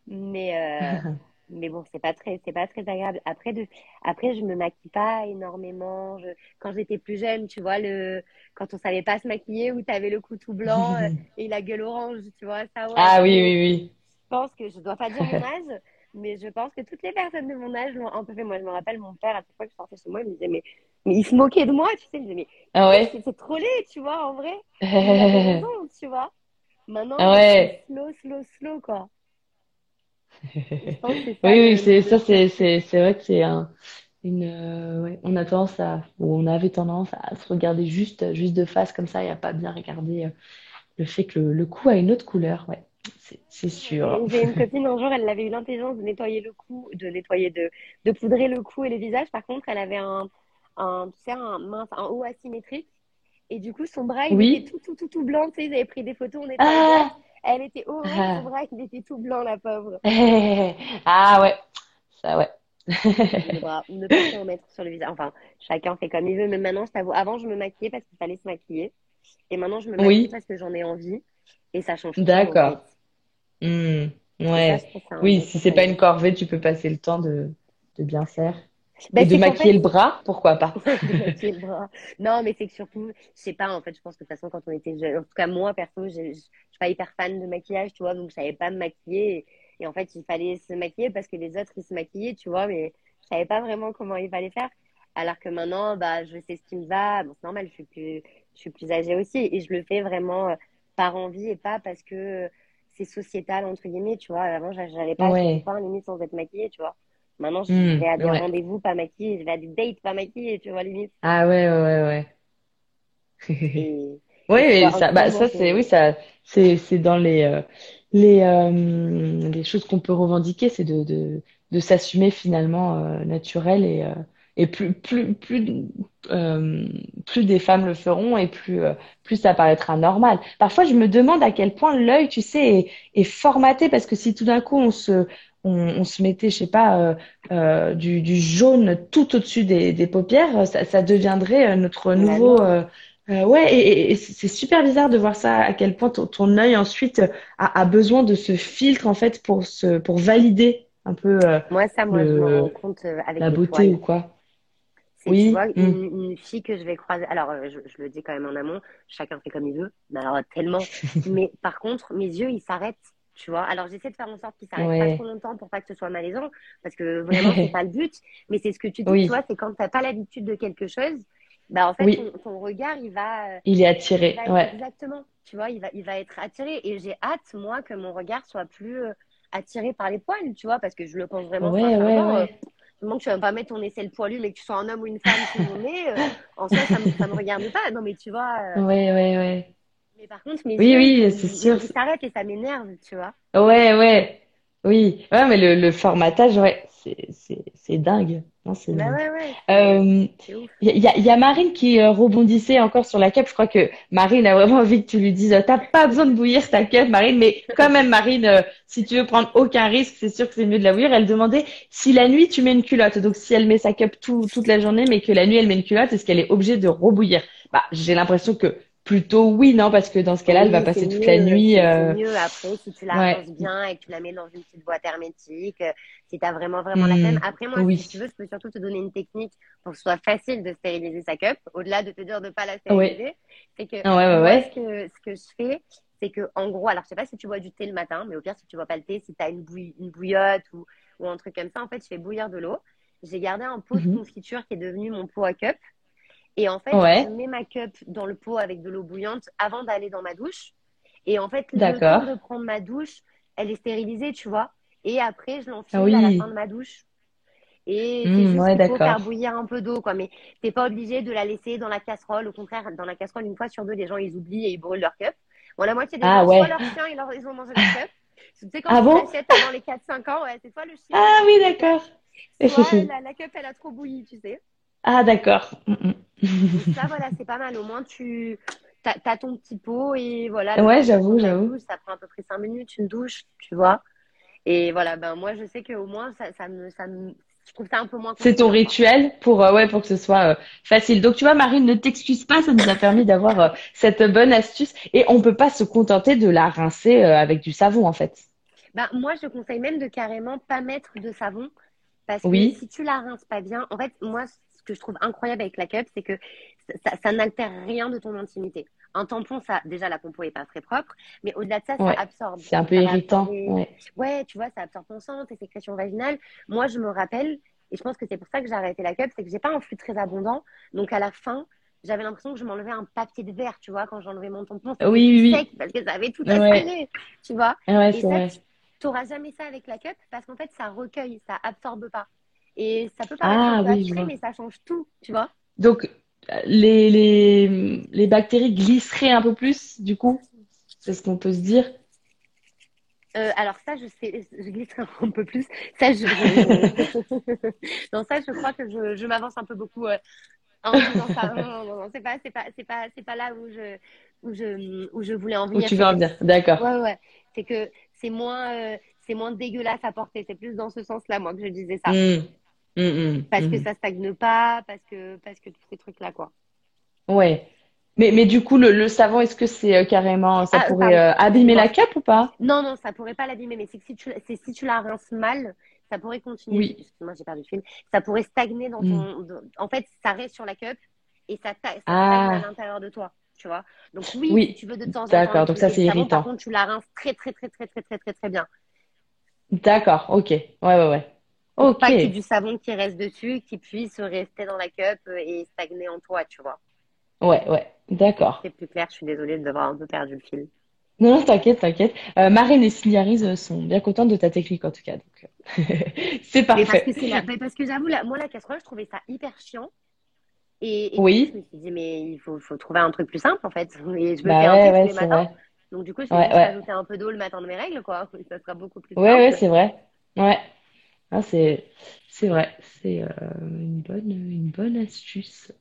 Mais, euh, mais bon, c'est pas très, c'est pas très agréable. Après, de, après, je me maquille pas énormément. Je, quand j'étais plus jeune, tu vois, le, quand on savait pas se maquiller, où t'avais le cou tout blanc euh, et la gueule orange, tu vois, ça, ouais. Ah oui, oui, oui. Je pense que je dois pas dire mon âge, mais je pense que toutes les personnes de mon âge l'ont un peu fait. Moi, je me rappelle, mon père, à chaque fois que je sortais chez moi, il me disait, mais, mais il se moquait de moi, tu sais, il me disait, mais Ah ouais? c'est trop laid, tu vois, en vrai. Il avait raison, tu vois. Maintenant, Ah ouais. slow, slow, slow, quoi. Je pense que c'est ça Oui, oui, c'est ça, c'est c'est c'est vrai que c'est un une euh, ouais, on a tendance à ou on avait tendance à se regarder juste juste de face comme ça et à pas bien regarder euh, le fait que le, le cou a une autre couleur, ouais, c'est sûr. J'ai une copine, un jour, elle avait eu l'intelligence de nettoyer le cou, de nettoyer, de, de poudrer le cou et le visage. Par contre, elle avait un, un, tu sais, un, mince, un haut asymétrique. Et du coup, son bras, il Oui. était tout, tout, tout, tout blanc. Tu sais, ils avaient pris des photos, on était Ah! Elle était orange, Ah. son bras, il était tout blanc, la pauvre. Ah ouais, ça ouais. Le bras, ne pas s'en mettre sur le visage. Enfin, chacun fait comme il veut. Mais maintenant, je t'avoue, avant, je me maquillais parce qu'il fallait se maquiller. Et maintenant, je me maquille Oui. parce que j'en ai envie. Et ça change tout, en D'accord. fait. Ça, ouais. ça Oui, si c'est pas une corvée, tu peux passer le temps de de bien faire Bah, et de maquiller fait, le bras, pourquoi pas. de maquiller le bras. Non, mais c'est que surtout, je sais pas, en fait, je pense que de toute façon, quand on était jeune, en tout cas, moi, perso, je suis pas hyper fan de maquillage, tu vois, donc je savais pas me maquiller. Et, et en fait, il fallait se maquiller parce que les autres, ils se maquillaient, tu vois, mais je savais pas vraiment comment il fallait faire. Alors que maintenant, bah, je sais ce qui me va. Bon, c'est normal, je suis plus, je suis plus âgée aussi. Et je le fais vraiment euh, par envie et pas parce que c'est sociétal, entre guillemets, tu vois. Avant, j'a- j'allais pas Ouais. femme, limite, sans être maquillée, tu vois. Maintenant, je Hmm, vais à des ouais. rendez-vous pas maquillée, je vais à des dates pas maquillée, tu vois, limite. Ah ouais, ouais, ouais, ouais. Et, Oui, et ça, bah, ça c'est, c'est. oui, ça, c'est, c'est dans les, euh, les, euh, les choses qu'on peut revendiquer, c'est de, de, de s'assumer finalement euh, naturel et, euh, et plus, plus, plus, euh, plus des femmes le feront et plus, euh, plus ça paraîtra normal. Parfois, je me demande à quel point l'œil, tu sais, est, est formaté parce que si tout d'un coup on se, on, on se mettait, je sais pas, euh, euh, du, du jaune tout au-dessus des, des paupières, ça, ça deviendrait euh, notre nouveau. euh, euh, ouais, et, c'est super bizarre de voir ça, à quel point ton, ton œil ensuite a, a besoin de ce filtre en fait pour se, pour valider un peu euh, Moi, ça, moi, je me rends compte euh, avec la beauté poils. ou quoi. Tu Oui, vois, mm. une, une fille que je vais croiser. Alors, euh, je, je le dis quand même en amont, chacun fait comme il veut. Mais alors, tellement. Mais par contre, mes yeux, ils s'arrêtent. Tu vois, alors j'essaie de faire en sorte qu'ils s'arrêtent pas trop longtemps pour pas que ce soit malaisant, parce que vraiment c'est pas le but. Mais c'est ce que tu dis, tu Oui, vois, c'est quand t'as pas l'habitude de quelque chose, bah en fait oui, ton, ton regard il va, euh, il est il attiré. va Ouais, exactement, tu vois, il va, il va être attiré. Et j'ai hâte moi que mon regard soit plus euh, attiré par les poils, tu vois, parce que je le pense vraiment ouais, ouais, ouais. Du moment que tu vas pas mettre ton aisselle poilu, mais que tu sois un homme ou une femme mon nez, euh, en soi, ça me, ça me regarde pas. Non, mais tu vois. Ouais, ouais, ouais. mais par contre, mes Oui, yeux, oui, c'est sûr. s'arrêtent et ça m'énerve, tu vois. Ouais, ouais. Oui. Ouais, mais le, le formatage, ouais, c'est, c'est, c'est dingue. Non, c'est Bah dingue. ouais, ouais, c'est Euh. Il y, a, il y a Marine qui euh, rebondissait encore sur la cup. Je crois que Marine a vraiment envie que tu lui dises, t'as pas besoin de bouillir ta cup, Marine, mais quand même, Marine, euh, si tu veux prendre aucun risque, c'est sûr que c'est mieux de la bouillir. Elle demandait si la nuit tu mets une culotte. Donc si elle met sa cup tout, toute la journée, mais que la nuit elle met une culotte, est-ce qu'elle est obligée de rebouillir? Bah, j'ai l'impression que plutôt oui, non, parce que dans ce cas-là, elle va passer toute la nuit. c'est c'est euh, mieux après si tu la Ouais. bien et que tu la mets dans une petite boîte hermétique, euh, si tu as vraiment vraiment la flemme. Hmm, Après moi, si tu veux, je peux surtout te donner une technique pour que ce soit facile de stériliser sa cup, au-delà de te dire de pas la Ouais. stériliser. C'est que Ah ouais, ouais, moi, ouais. ce que, ce que je fais, c'est que en gros, alors je sais pas si tu bois du thé le matin, mais au pire, si tu bois pas le thé, si tu as une, bouille, une bouillotte ou, ou un truc comme ça, en fait, je fais bouillir de l'eau. J'ai gardé un pot de Mhm. confiture qui est devenu mon pot à cup. Et en fait, Ouais. je mets ma cup dans le pot avec de l'eau bouillante avant d'aller dans ma douche. Et en fait, le temps de prendre ma douche, elle est stérilisée, tu vois. Et après, je Ah l'enfile à la oui. fin de ma douche. Et c'est Hmm, juste ouais, qu'il faut faire bouillir un peu d'eau, quoi. Mais t'es pas obligé de la laisser dans la casserole. Au contraire, dans la casserole, une fois sur deux, les gens, ils oublient et ils brûlent leur cup. Bon, la moitié des Ah gens, soit ouais. leur chien, ils, leur- ils ont mangé leur cup. Tu sais, quand Ah tu bon? l'achètes avant les 4-5 ans, ouais, c'est soit le chien, Ah oui, d'accord. soit la, la cup, elle a trop bouilli, tu sais. Ah d'accord. Mm, mm. Ça, voilà, c'est pas mal. Au moins, tu t'as, t'as ton petit pot et voilà, Ouais, j'avoue, j'avoue. ça prend à peu près 5 minutes, une douche, tu vois. Et voilà, ben moi, je sais qu'au moins, ça, ça me, ça me, je trouve ça un peu moins C'est ton rituel pour, euh, ouais, pour que ce soit euh, facile. Donc, tu vois, Marine, ne t'excuse pas, ça nous a permis d'avoir euh, cette bonne astuce. Et on peut pas se contenter de la rincer avec du savon, en fait. Ben, moi, je conseille même de carrément pas mettre de savon parce que Oui, si tu la rinces pas bien, en fait, moi, que je trouve incroyable avec la cup, c'est que ça, ça n'altère rien de ton intimité. Un tampon, ça, déjà, la pompe est pas très propre, mais au-delà de ça, ça absorbe. C'est un peu irritant. absorber, Ouais. ouais, tu vois, ça absorbe ton sang, tes sécrétions vaginales. Moi, je me rappelle, et je pense que c'est pour ça que j'ai arrêté la cup, c'est que j'ai pas un flux très abondant. Donc, à la fin, j'avais l'impression que je m'enlevais un papier de verre, tu vois, quand j'enlevais mon tampon, Oui, oui, parce que ça avait tout. Ouais, aspiré, tu vois. ouais, Et c'est ça, vrai. tu n'auras jamais ça avec la cup parce qu'en fait, ça recueille, ça absorbe pas. Et ça peut paraître Ah oui, abstrait, mais ça change tout, tu vois. Donc, les, les, les bactéries glisseraient un peu plus, du coup, c'est ce qu'on peut se dire. Euh, alors ça, je sais, je glisserai un peu plus. Ça, je, non, ça, je crois que je, je m'avance un peu beaucoup euh. Non, non, non, non, c'est pas, c'est pas, c'est pas, c'est pas là où je, où je, où je voulais en Où venir. tu C'est veux en venir. D'accord. ouais, ouais, c'est que c'est moins, euh, c'est moins dégueulasse à porter. C'est plus dans ce sens-là, moi, que je disais ça. Hum, hum, hum, Parce que hum. ça stagne pas, parce que, parce que tous ces trucs-là, quoi. Ouais. Mais, mais du coup, le, le savon, est-ce que c'est euh, carrément, ça Ah, pourrait euh, abîmer la cape ou pas? Non, non, ça pourrait pas l'abîmer, mais c'est que si tu, c'est si tu la rinces mal, ça pourrait continuer. Oui. Excuse-moi, j'ai perdu le fil. Ça pourrait stagner dans ton. En fait, ça reste sur la cup et ça, ta- ça stagne à Ah, l'intérieur de toi, tu vois. Donc oui, si tu veux de temps en temps D'accord. Donc ça, c'est savon, par irritant. contre, tu la rinces très, très, très, très, très, très, très, très bien. D'accord. Ok. Ouais, ouais, ouais. Pour Ok. pas qu'il y ait du savon qui reste dessus, qui puisse rester dans la cup et stagner en toi, tu vois. Ouais, ouais. D'accord. C'est plus clair, je suis désolée d'avoir un peu perdu le fil. Non, non, t'inquiète, t'inquiète. Euh, Marine et Signarise euh, sont bien contentes de ta technique en tout cas. Donc, euh, c'est parce parfait. que la... parce que j'avoue, la- moi, la casserole, je trouvais ça hyper chiant. Et, Oui. je me suis dit, mais il faut, faut trouver un truc plus simple, en fait. Et je me Bah fais un ouais, tous ouais, les c'est matins. vrai. Donc, du coup, je vais Ouais, ouais. un peu d'eau le matin de mes règles, quoi. Ça sera beaucoup plus Ouais, ouais, simple. c'est vrai. Ouais. Ah, c'est, C'est vrai, c'est euh, une bonne, une bonne astuce.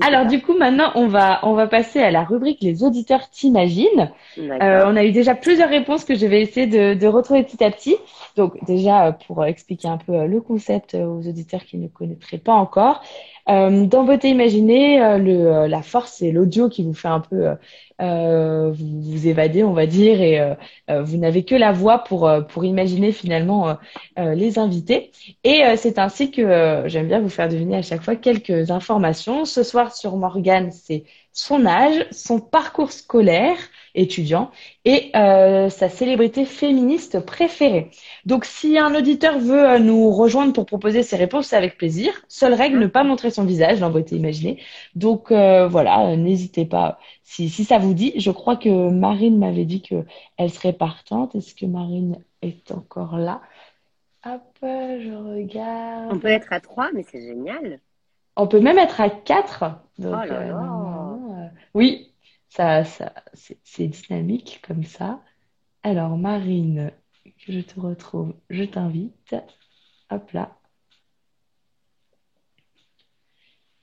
Alors du coup, maintenant, on va, on va passer à la rubrique Les auditeurs t'imaginent. Euh, on a eu déjà plusieurs réponses que je vais essayer de, de retrouver petit à petit. Donc déjà, euh, pour expliquer un peu le concept aux auditeurs qui ne connaîtraient pas encore, euh, dans Beauté Imaginée, euh, le, euh, la force, c'est l'audio qui vous fait un peu vous, vous évader, on va dire, et vous n'avez que la voix pour, pour imaginer finalement les invités. Et c'est ainsi que euh, j'aime bien vous faire deviner à chaque fois quelques informations. Ce soir sur Morgane, c'est son âge, son parcours scolaire étudiant et euh, sa célébrité féministe préférée. Donc si un auditeur veut euh, nous rejoindre pour proposer ses réponses, c'est avec plaisir. Seule règle, ne pas montrer son visage dans Beauté Imaginée. Donc voilà, n'hésitez pas. Si, si ça vous dit, je crois que Marine m'avait dit que elle serait partante. Est-ce que Marine est encore là? Hop, je regarde. On peut être à trois, mais c'est génial. On peut même être à 4. Donc, Oh là euh, euh, oui, ça, ça, c'est dynamique comme ça. Alors, Marine, que je te retrouve, je t'invite. Hop là.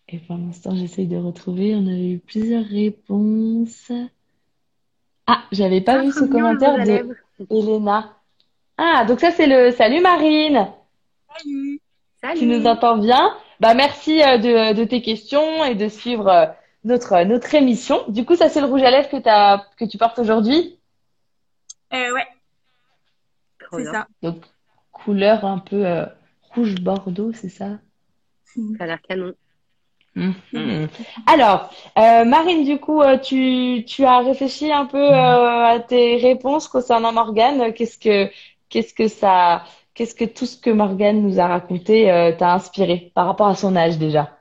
Et pour l'instant, j'essaye de retrouver. On avait eu plusieurs réponses. Ah, j'avais pas Ah, vu ce commentaire de. Elena. Ah, donc ça, c'est le salut Marine. Salut. Tu nous Salut. entends bien? Bah, merci euh, de, de tes questions et de suivre euh, notre, notre émission. Du coup, ça, c'est le rouge à lèvres que tu portes aujourd'hui? Euh, ouais, c'est ça. Donc, couleur un peu euh, rouge bordeaux, c'est ça? Ça a l'air canon. Mhm. Alors, euh, Marine, du coup, euh, tu, tu as réfléchi un peu euh, à tes réponses concernant Morgane. Qu'est-ce que, qu'est-ce que ça, qu'est-ce que tout ce que Morgane nous a raconté euh, t'a inspiré par rapport à son âge déjà?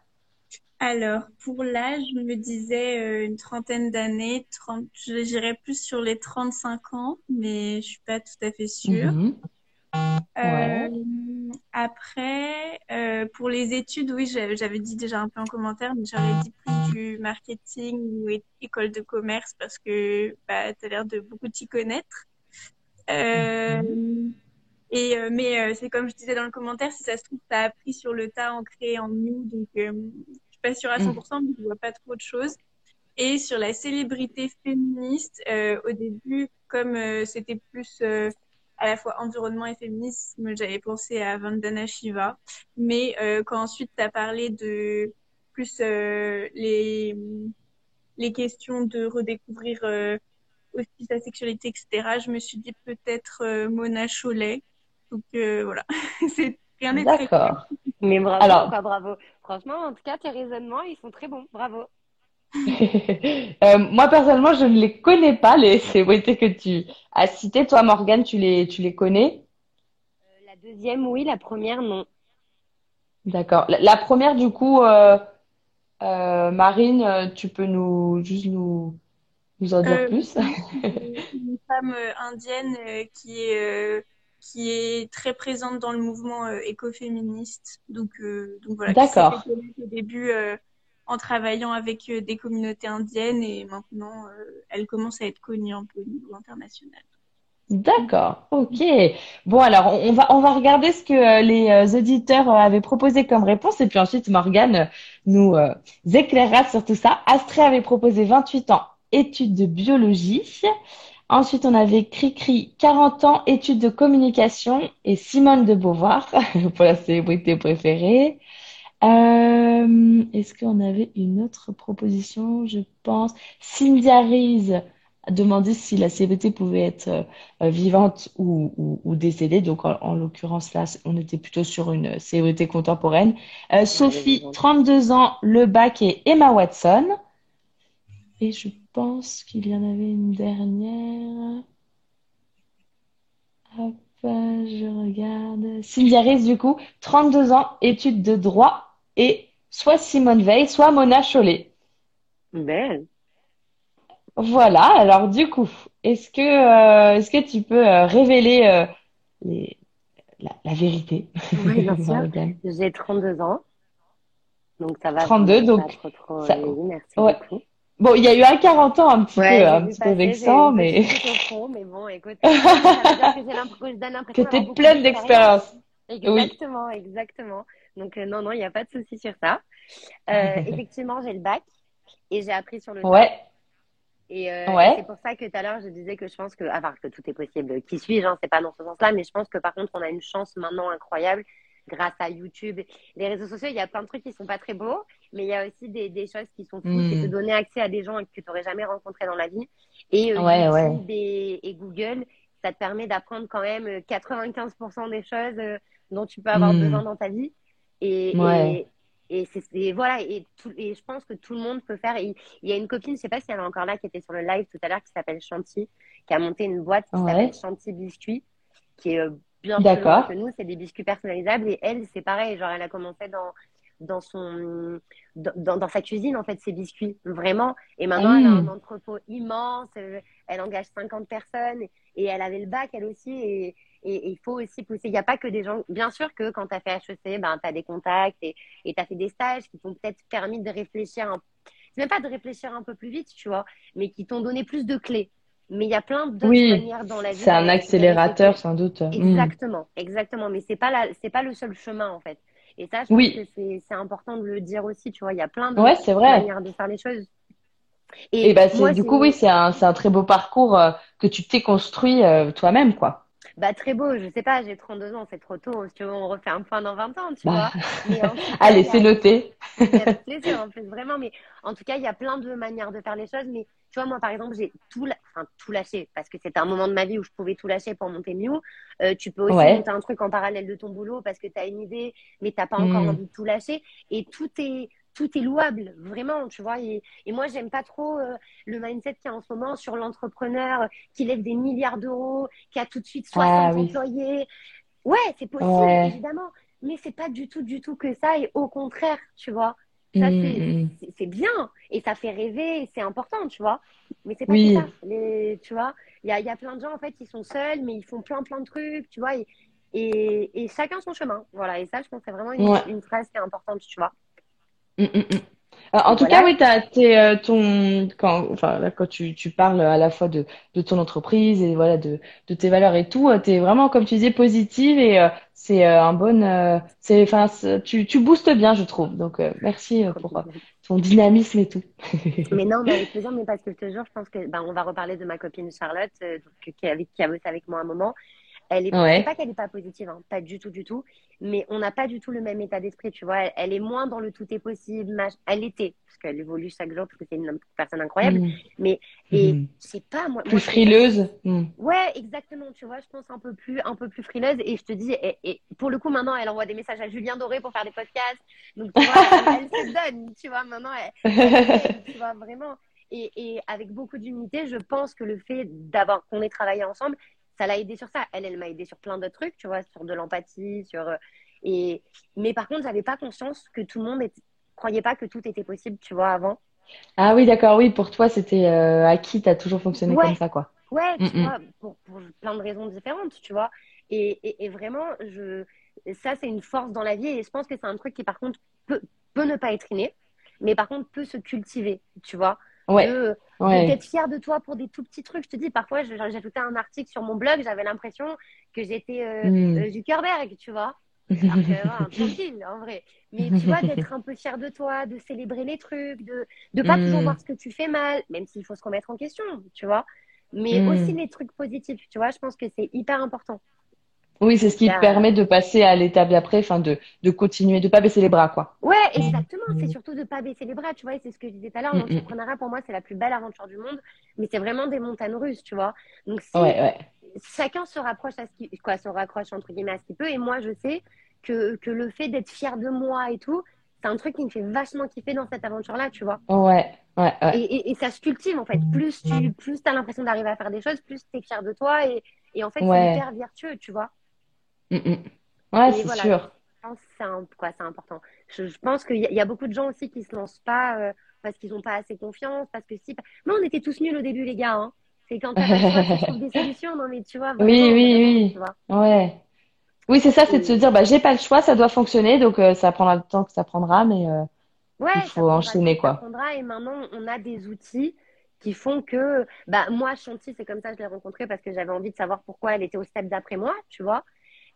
Alors, pour l'âge, je me disais euh, une trentaine d'années, 30, je dirais plus sur les 35 ans, mais je suis pas tout à fait sûre. Mhm. Ouais. Euh, après, euh, pour les études, oui, j'avais dit déjà un peu en commentaire, mais j'aurais dit plus du marketing ou école de commerce parce que bah, tu as l'air de beaucoup t'y connaître. Euh, et, euh, mais euh, c'est comme je disais dans le commentaire, si ça se trouve, t'as appris sur le tas ancré en nous, donc euh, je suis pas sûre à 100%, mais je vois pas trop de choses. Et sur la célébrité féministe, euh, au début, comme euh, c'était plus euh, à la fois environnement et féminisme, j'avais pensé à Vandana Shiva. Mais euh, quand ensuite tu as parlé de plus euh, les, les questions de redécouvrir euh, aussi sa sexualité, etc., je me suis dit peut-être euh, Mona Chollet. Donc euh, voilà, c'est rien n'est. D'accord. Mais bravo, Alors- quoi, bravo. Franchement, en tout cas, tes raisonnements, ils sont très bons. Bravo. Euh, moi, personnellement, je ne les connais pas, les célébrités que tu as citées. Toi, Morgane, tu les, tu les connais? Euh, La deuxième, oui. La première, non. D'accord. La, la première, du coup, euh, euh, Marine, tu peux nous, juste nous, nous en dire Euh, plus? une femme euh, indienne euh, qui est qui est très présente dans le mouvement euh, écoféministe. Donc euh, donc voilà, D'accord. au début euh, en travaillant avec des communautés indiennes et maintenant elle commence à être connue un peu au niveau international. D'accord, ok. Bon, alors on va on va regarder ce que les auditeurs avaient proposé comme réponse et puis ensuite Morgane nous éclairera sur tout ça. Astrée avait proposé 28 ans, études de biologie. Ensuite, on avait Cricri, 40 ans, études de communication et Simone de Beauvoir pour la célébrité préférée. Euh, est-ce qu'on avait une autre proposition? Je pense. Cynthia Rees a demandé si la célébrité pouvait être euh, vivante ou, ou, ou décédée. Donc, en, en l'occurrence, là, on était plutôt sur une célébrité contemporaine. Euh, Sophie, vivante. 32 ans, Le Bac et Emma Watson. Et je pense qu'il y en avait une dernière. Hop, je regarde. Cynthia Rees, du coup, 32 ans, études de droit et soit Simone Veil, soit Mona Chollet. Belle. Voilà, alors du coup, est-ce que, euh, est-ce que tu peux euh, révéler euh, les, la, la vérité, Oui, bien sûr. Morgane? J'ai 32 ans. Donc, ça va. 32, vraiment donc, pas trop, trop ça- merci ouais. beaucoup. Bon, il y a eu un 40 ans un petit Ouais, peu, un petit peu vexant, mais front, mais bon, écoute, ça veut dire que que t'es pleine d'expérience. Exactement, exactement. Donc, euh, non, non, il n'y a pas de souci sur ça. Euh, effectivement, j'ai le bac et j'ai appris sur le. Ouais, Et euh, Ouais. c'est pour ça que tout à l'heure, je disais que je pense que, à part que tout est possible, qui suis-je, hein, c'est pas dans ce sens-là, mais je pense que par contre, on a une chance maintenant incroyable grâce à YouTube. Les réseaux sociaux, il y a plein de trucs qui sont pas très beaux, mais il y a aussi des, des choses qui sont fous, c'est Mm. de donner accès à des gens que tu n'aurais jamais rencontrés dans la vie. Et euh, Ouais, YouTube Et, et Google, ça te permet d'apprendre quand même euh, 95% des choses euh, dont tu peux avoir Mm. besoin dans ta vie. Et, Ouais. et, et c'est, voilà, et, tout, et je pense que tout le monde peut faire. Il y a une copine, je sais pas si elle est encore là, qui était sur le live tout à l'heure, qui s'appelle Chanty, qui a monté une boîte qui s'appelle Chanty Biscuits, qui est euh, bien plus que nous, c'est des biscuits personnalisables. Et elle, c'est pareil, genre elle a commencé dans dans son dans, dans, sa cuisine en fait ses biscuits vraiment et maintenant elle a un entrepôt immense elle engage 50 personnes et elle avait le bac elle aussi et et il faut aussi pousser il n'y a pas que des gens bien sûr que quand tu as fait HEC ben tu as des contacts et tu as fait des stages qui t'ont peut-être permis de réfléchir un... même pas de réfléchir un peu plus vite tu vois mais qui t'ont donné plus de clés mais il y a plein d'autres Oui, manières dans la vie c'est un accélérateur sans doute. Mm. Exactement, exactement. Mais c'est pas la, c'est pas le seul chemin en fait. Et ça, je Oui. pense que c'est, important de le dire aussi. Tu vois, il y a plein de Ouais, c'est vrai. manières de faire les choses. Et bah, moi, du coup, oui, c'est un, c'est un très beau parcours euh, que tu t'es construit euh, toi-même, quoi. Bah très beau. Je sais pas, j'ai 32 ans, c'est trop tôt. Si tu veux, on refait un point dans 20 ans, tu Bah, vois. Mais en Allez, il y a- c'est noté. avec plaisir en plus vraiment mais en tout cas il y a plein de manières de faire les choses mais tu vois moi par exemple j'ai tout la- enfin tout lâché parce que c'était un moment de ma vie où je pouvais tout lâcher pour monter Mew Euh, tu peux aussi Ouais. monter un truc en parallèle de ton boulot parce que tu as une idée mais t'as pas encore Mm. envie de tout lâcher et tout est tout est louable vraiment tu vois et, et moi j'aime pas trop euh, le mindset qu'il y a en ce moment sur l'entrepreneur qui lève des milliards d'euros qui a tout de suite 60 Ah oui. employés ouais c'est possible Ouais. évidemment mais c'est pas du tout du tout que ça et au contraire tu vois ça, Mm, c'est- bien et ça fait rêver c'est important, tu vois. Mais c'est pas Oui. que ça. Les, tu vois, il y a, y a plein de gens, en fait, qui sont seuls, mais ils font plein, plein de trucs, tu vois. Et, et, et chacun son chemin. Voilà. Et ça, je pense que c'est vraiment une, Ouais. une phrase qui est importante, tu vois. Mm, mm, mm. Euh, En tout Voilà. cas, oui, t'as, t'es, euh, ton, quand, enfin, là, quand tu, tu parles à la fois de, de ton entreprise et voilà, de, de tes valeurs et tout, tu es vraiment, comme tu disais, positive et euh, c'est euh, un bon, euh, c'est, enfin, tu, tu boostes bien, je trouve. Donc, euh, merci euh, pour euh, ton dynamisme et tout. Mais non, mais avec plaisir, mais parce que je te jure, je pense que ben, on va reparler de ma copine Charlotte, euh, donc, qui, qui a bossé avec moi un moment. Elle est, Ouais. c'est pas qu'elle est pas positive, hein, pas du tout, du tout, mais on n'a pas du tout le même état d'esprit, tu vois. Elle, elle est moins dans le tout est possible, mach- elle était, parce qu'elle évolue chaque jour, parce que c'est une personne incroyable, Mm. mais, et Mhm. je sais pas, moi. Plus moi, frileuse. Mm. Ouais, exactement, tu vois, je pense un peu plus, un peu plus frileuse, et je te dis, et, et pour le coup, maintenant, elle envoie des messages à Julien Doré pour faire des podcasts, donc tu vois, elle, elle se donne, tu vois, maintenant, elle, tu vois, vraiment. Et, et avec beaucoup d'unité, je pense que le fait d'avoir qu'on ait travaillé ensemble, ça l'a aidé sur ça. Elle, elle m'a aidé sur plein d'autres trucs, tu vois, sur de l'empathie, sur. euh, Et... Mais par contre, j'avais pas conscience que tout le monde était... croyait pas que tout était possible, tu vois, avant. Ah oui, d'accord, oui, pour toi, c'était euh, acquis, t'as toujours fonctionné Ouais. comme ça, quoi. Ouais, tu Mm, mm. vois, pour, pour plein de raisons différentes, tu vois. Et, et, et vraiment, je... ça, c'est une force dans la vie. Et je pense que c'est un truc qui, par contre, peut, peut ne pas être inné, mais par contre, peut se cultiver, tu vois. Ouais, De- ouais. d'être fière de toi pour des tout petits trucs. Je te dis, parfois, j'ajoutais un article sur mon blog, j'avais l'impression que j'étais euh, Mm. Zuckerberg, tu vois. Alors que, en vrai. Mais tu vois, d'être un peu fière de toi, de célébrer les trucs, de de pas Mm. toujours voir ce que tu fais mal, même s'il faut se remettre en question, tu vois. Mais Mm. aussi les trucs positifs, tu vois. Je pense que c'est hyper important. Oui, c'est ce qui te Bah, permet de passer à l'étape d'après, enfin, de, de continuer, de pas baisser les bras, quoi. Ouais, exactement. Mm. C'est surtout de pas baisser les bras, tu vois. et C'est ce que je disais tout à l'heure. Mm, mm. L'entrepreneuriat, pour moi, c'est la plus belle aventure du monde. Mais c'est vraiment des montagnes russes, tu vois. Donc, si Ouais, ouais. chacun se rapproche à ce qui, quoi, se raccroche entre guillemets à ce qu'il peut. Et moi, je sais que, que le fait d'être fier de moi et tout, c'est un truc qui me fait vachement kiffer dans cette aventure-là, tu vois. Ouais, ouais, ouais. Et, et, et ça se cultive, en fait. Plus tu plus as l'impression d'arriver à faire des choses, plus tu es fier de toi. Et, et en fait, Ouais. c'est hyper vertueux, tu vois. Mm, mm. Ouais, c'est voilà. sûr. Je pense que c'est quoi, important. Je, je pense qu'il y, y a beaucoup de gens aussi qui se lancent pas euh, parce qu'ils n'ont pas assez confiance, parce que si. Mais on était tous nuls au début, les gars. Hein. C'est quand tu trouves des solutions. Non, mais tu vois. Vraiment, Oui, oui, oui. Ouais. Oui, c'est ça, c'est de se dire, bah, j'ai pas le choix, ça doit fonctionner, donc euh, ça prendra le temps que ça prendra, mais euh, Ouais, Il faut enchaîner, que ça quoi. prendra. Et maintenant, on a des outils qui font que, bah, moi, Chanty, c'est comme ça que je l'ai rencontrée parce que j'avais envie de savoir pourquoi elle était au step d'après moi, tu vois.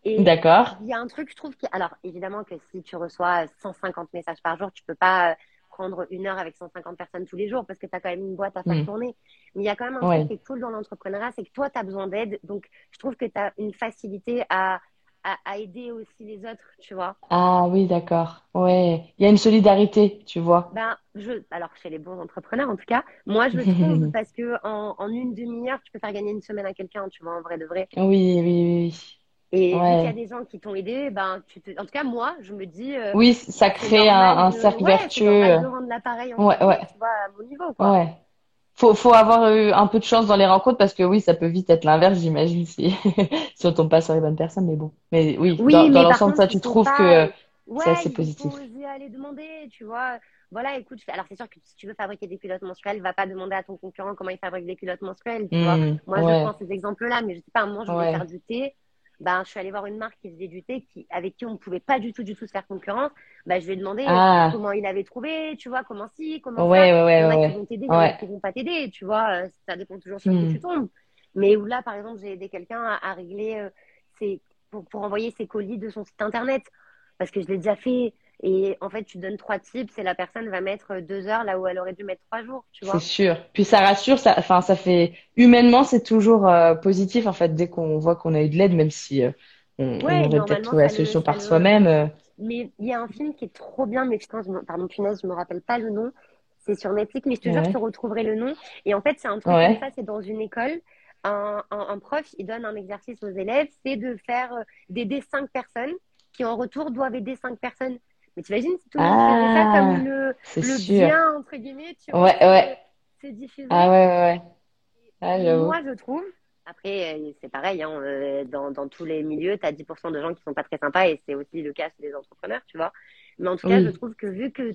Et D'accord. il y a un truc, je trouve que, alors évidemment que si tu reçois 150 messages par jour, tu peux pas euh, prendre une heure avec 150 personnes tous les jours parce que tu as quand même une boîte à faire Mm. tourner. Mais il y a quand même un Ouais. truc qui est cool dans l'entrepreneuriat, c'est que toi, tu as besoin d'aide. Donc, je trouve que tu as une facilité à, à, à aider aussi les autres, tu vois. Ah oui, d'accord. Ouais. Il y a une solidarité, tu vois. Ben, je, alors chez les bons entrepreneurs en tout cas, moi je le trouve parce que en, en une demi-heure, tu peux faire gagner une semaine à quelqu'un, tu vois, en vrai de vrai. Oui, oui, oui. Et Ouais. qu'il y a des gens qui t'ont aidé, ben, tu te... en tout cas, moi, je me dis, euh, Oui, ça c'est crée un, normal un cercle ouais, c'est vertueux. normal de rendre l'appareil en Ouais, ouais. tu vois, à mon niveau, quoi. Ouais. Faut, faut avoir eu un peu de chance dans les rencontres parce que oui, ça peut vite être l'inverse, j'imagine, si, si on tombe pas sur les bonnes personnes, mais bon. Mais oui, Oui, dans, dans l'ensemble, ça, il tu trouves pas- que Ouais, c'est assez il positif. faut oser aller demander, tu vois. Voilà, écoute, je fais- alors c'est sûr que si tu veux fabriquer des culottes menstruelles, va pas demander à ton concurrent comment il fabrique des culottes menstruelles, tu vois. Hmm, Moi, je prends ces exemples-là, mais je sais pas, à un moment, je voulais faire du thé. Ben, je suis allée voir une marque qui faisait du thé, qui, avec qui on ne pouvait pas du tout, du tout se faire concurrence. Ben, je lui ai demandé Ah. comment il avait trouvé, tu vois, comment si, comment Ouais, ça. ouais, Il y en ouais, qui vont t'aider, il y en a ouais. qui vont pas t'aider, tu vois. euh, Ça dépend toujours sur Hmm. qui tu tombes. Mais où là, par exemple, j'ai aidé quelqu'un à, à régler euh, ses, pour, pour envoyer ses colis de son site internet. Parce que je l'ai déjà fait. Et en fait, tu donnes trois tips et la personne va mettre deux heures là où elle aurait dû mettre trois jours, tu vois. C'est sûr. Puis ça rassure, ça, enfin, ça fait, humainement, c'est toujours euh, positif, en fait, dès qu'on voit qu'on a eu de l'aide, même si euh, on, aurait peut-être trouvé la le- solution par soi-même. euh. Mais il y a un film qui est trop bien, mais putain, je me... pardon, punaise, je me rappelle pas le nom. C'est sur Netflix, mais je te jure, Ouais. je te retrouverai le nom. Et en fait, c'est un truc Ouais. comme ça, c'est dans une école. Un, un, un prof, il donne un exercice aux élèves, c'est de faire euh, d'aider cinq personnes qui, en retour, doivent aider cinq personnes. Mais t'imagines si tout le monde faisait ça Ah, comme le, C'est le sûr. bien, entre guillemets, tu vois, Ouais, c'est- ouais. c'est diffusé. Ah ouais, ouais, ouais. Ah. Moi, je trouve, après, euh, c'est pareil, hein, euh, dans, dans tous les milieux, tu as 10% de gens qui sont pas très sympas et c'est aussi le cas chez les entrepreneurs, tu vois. Mais en tout cas, Oui. je trouve que vu que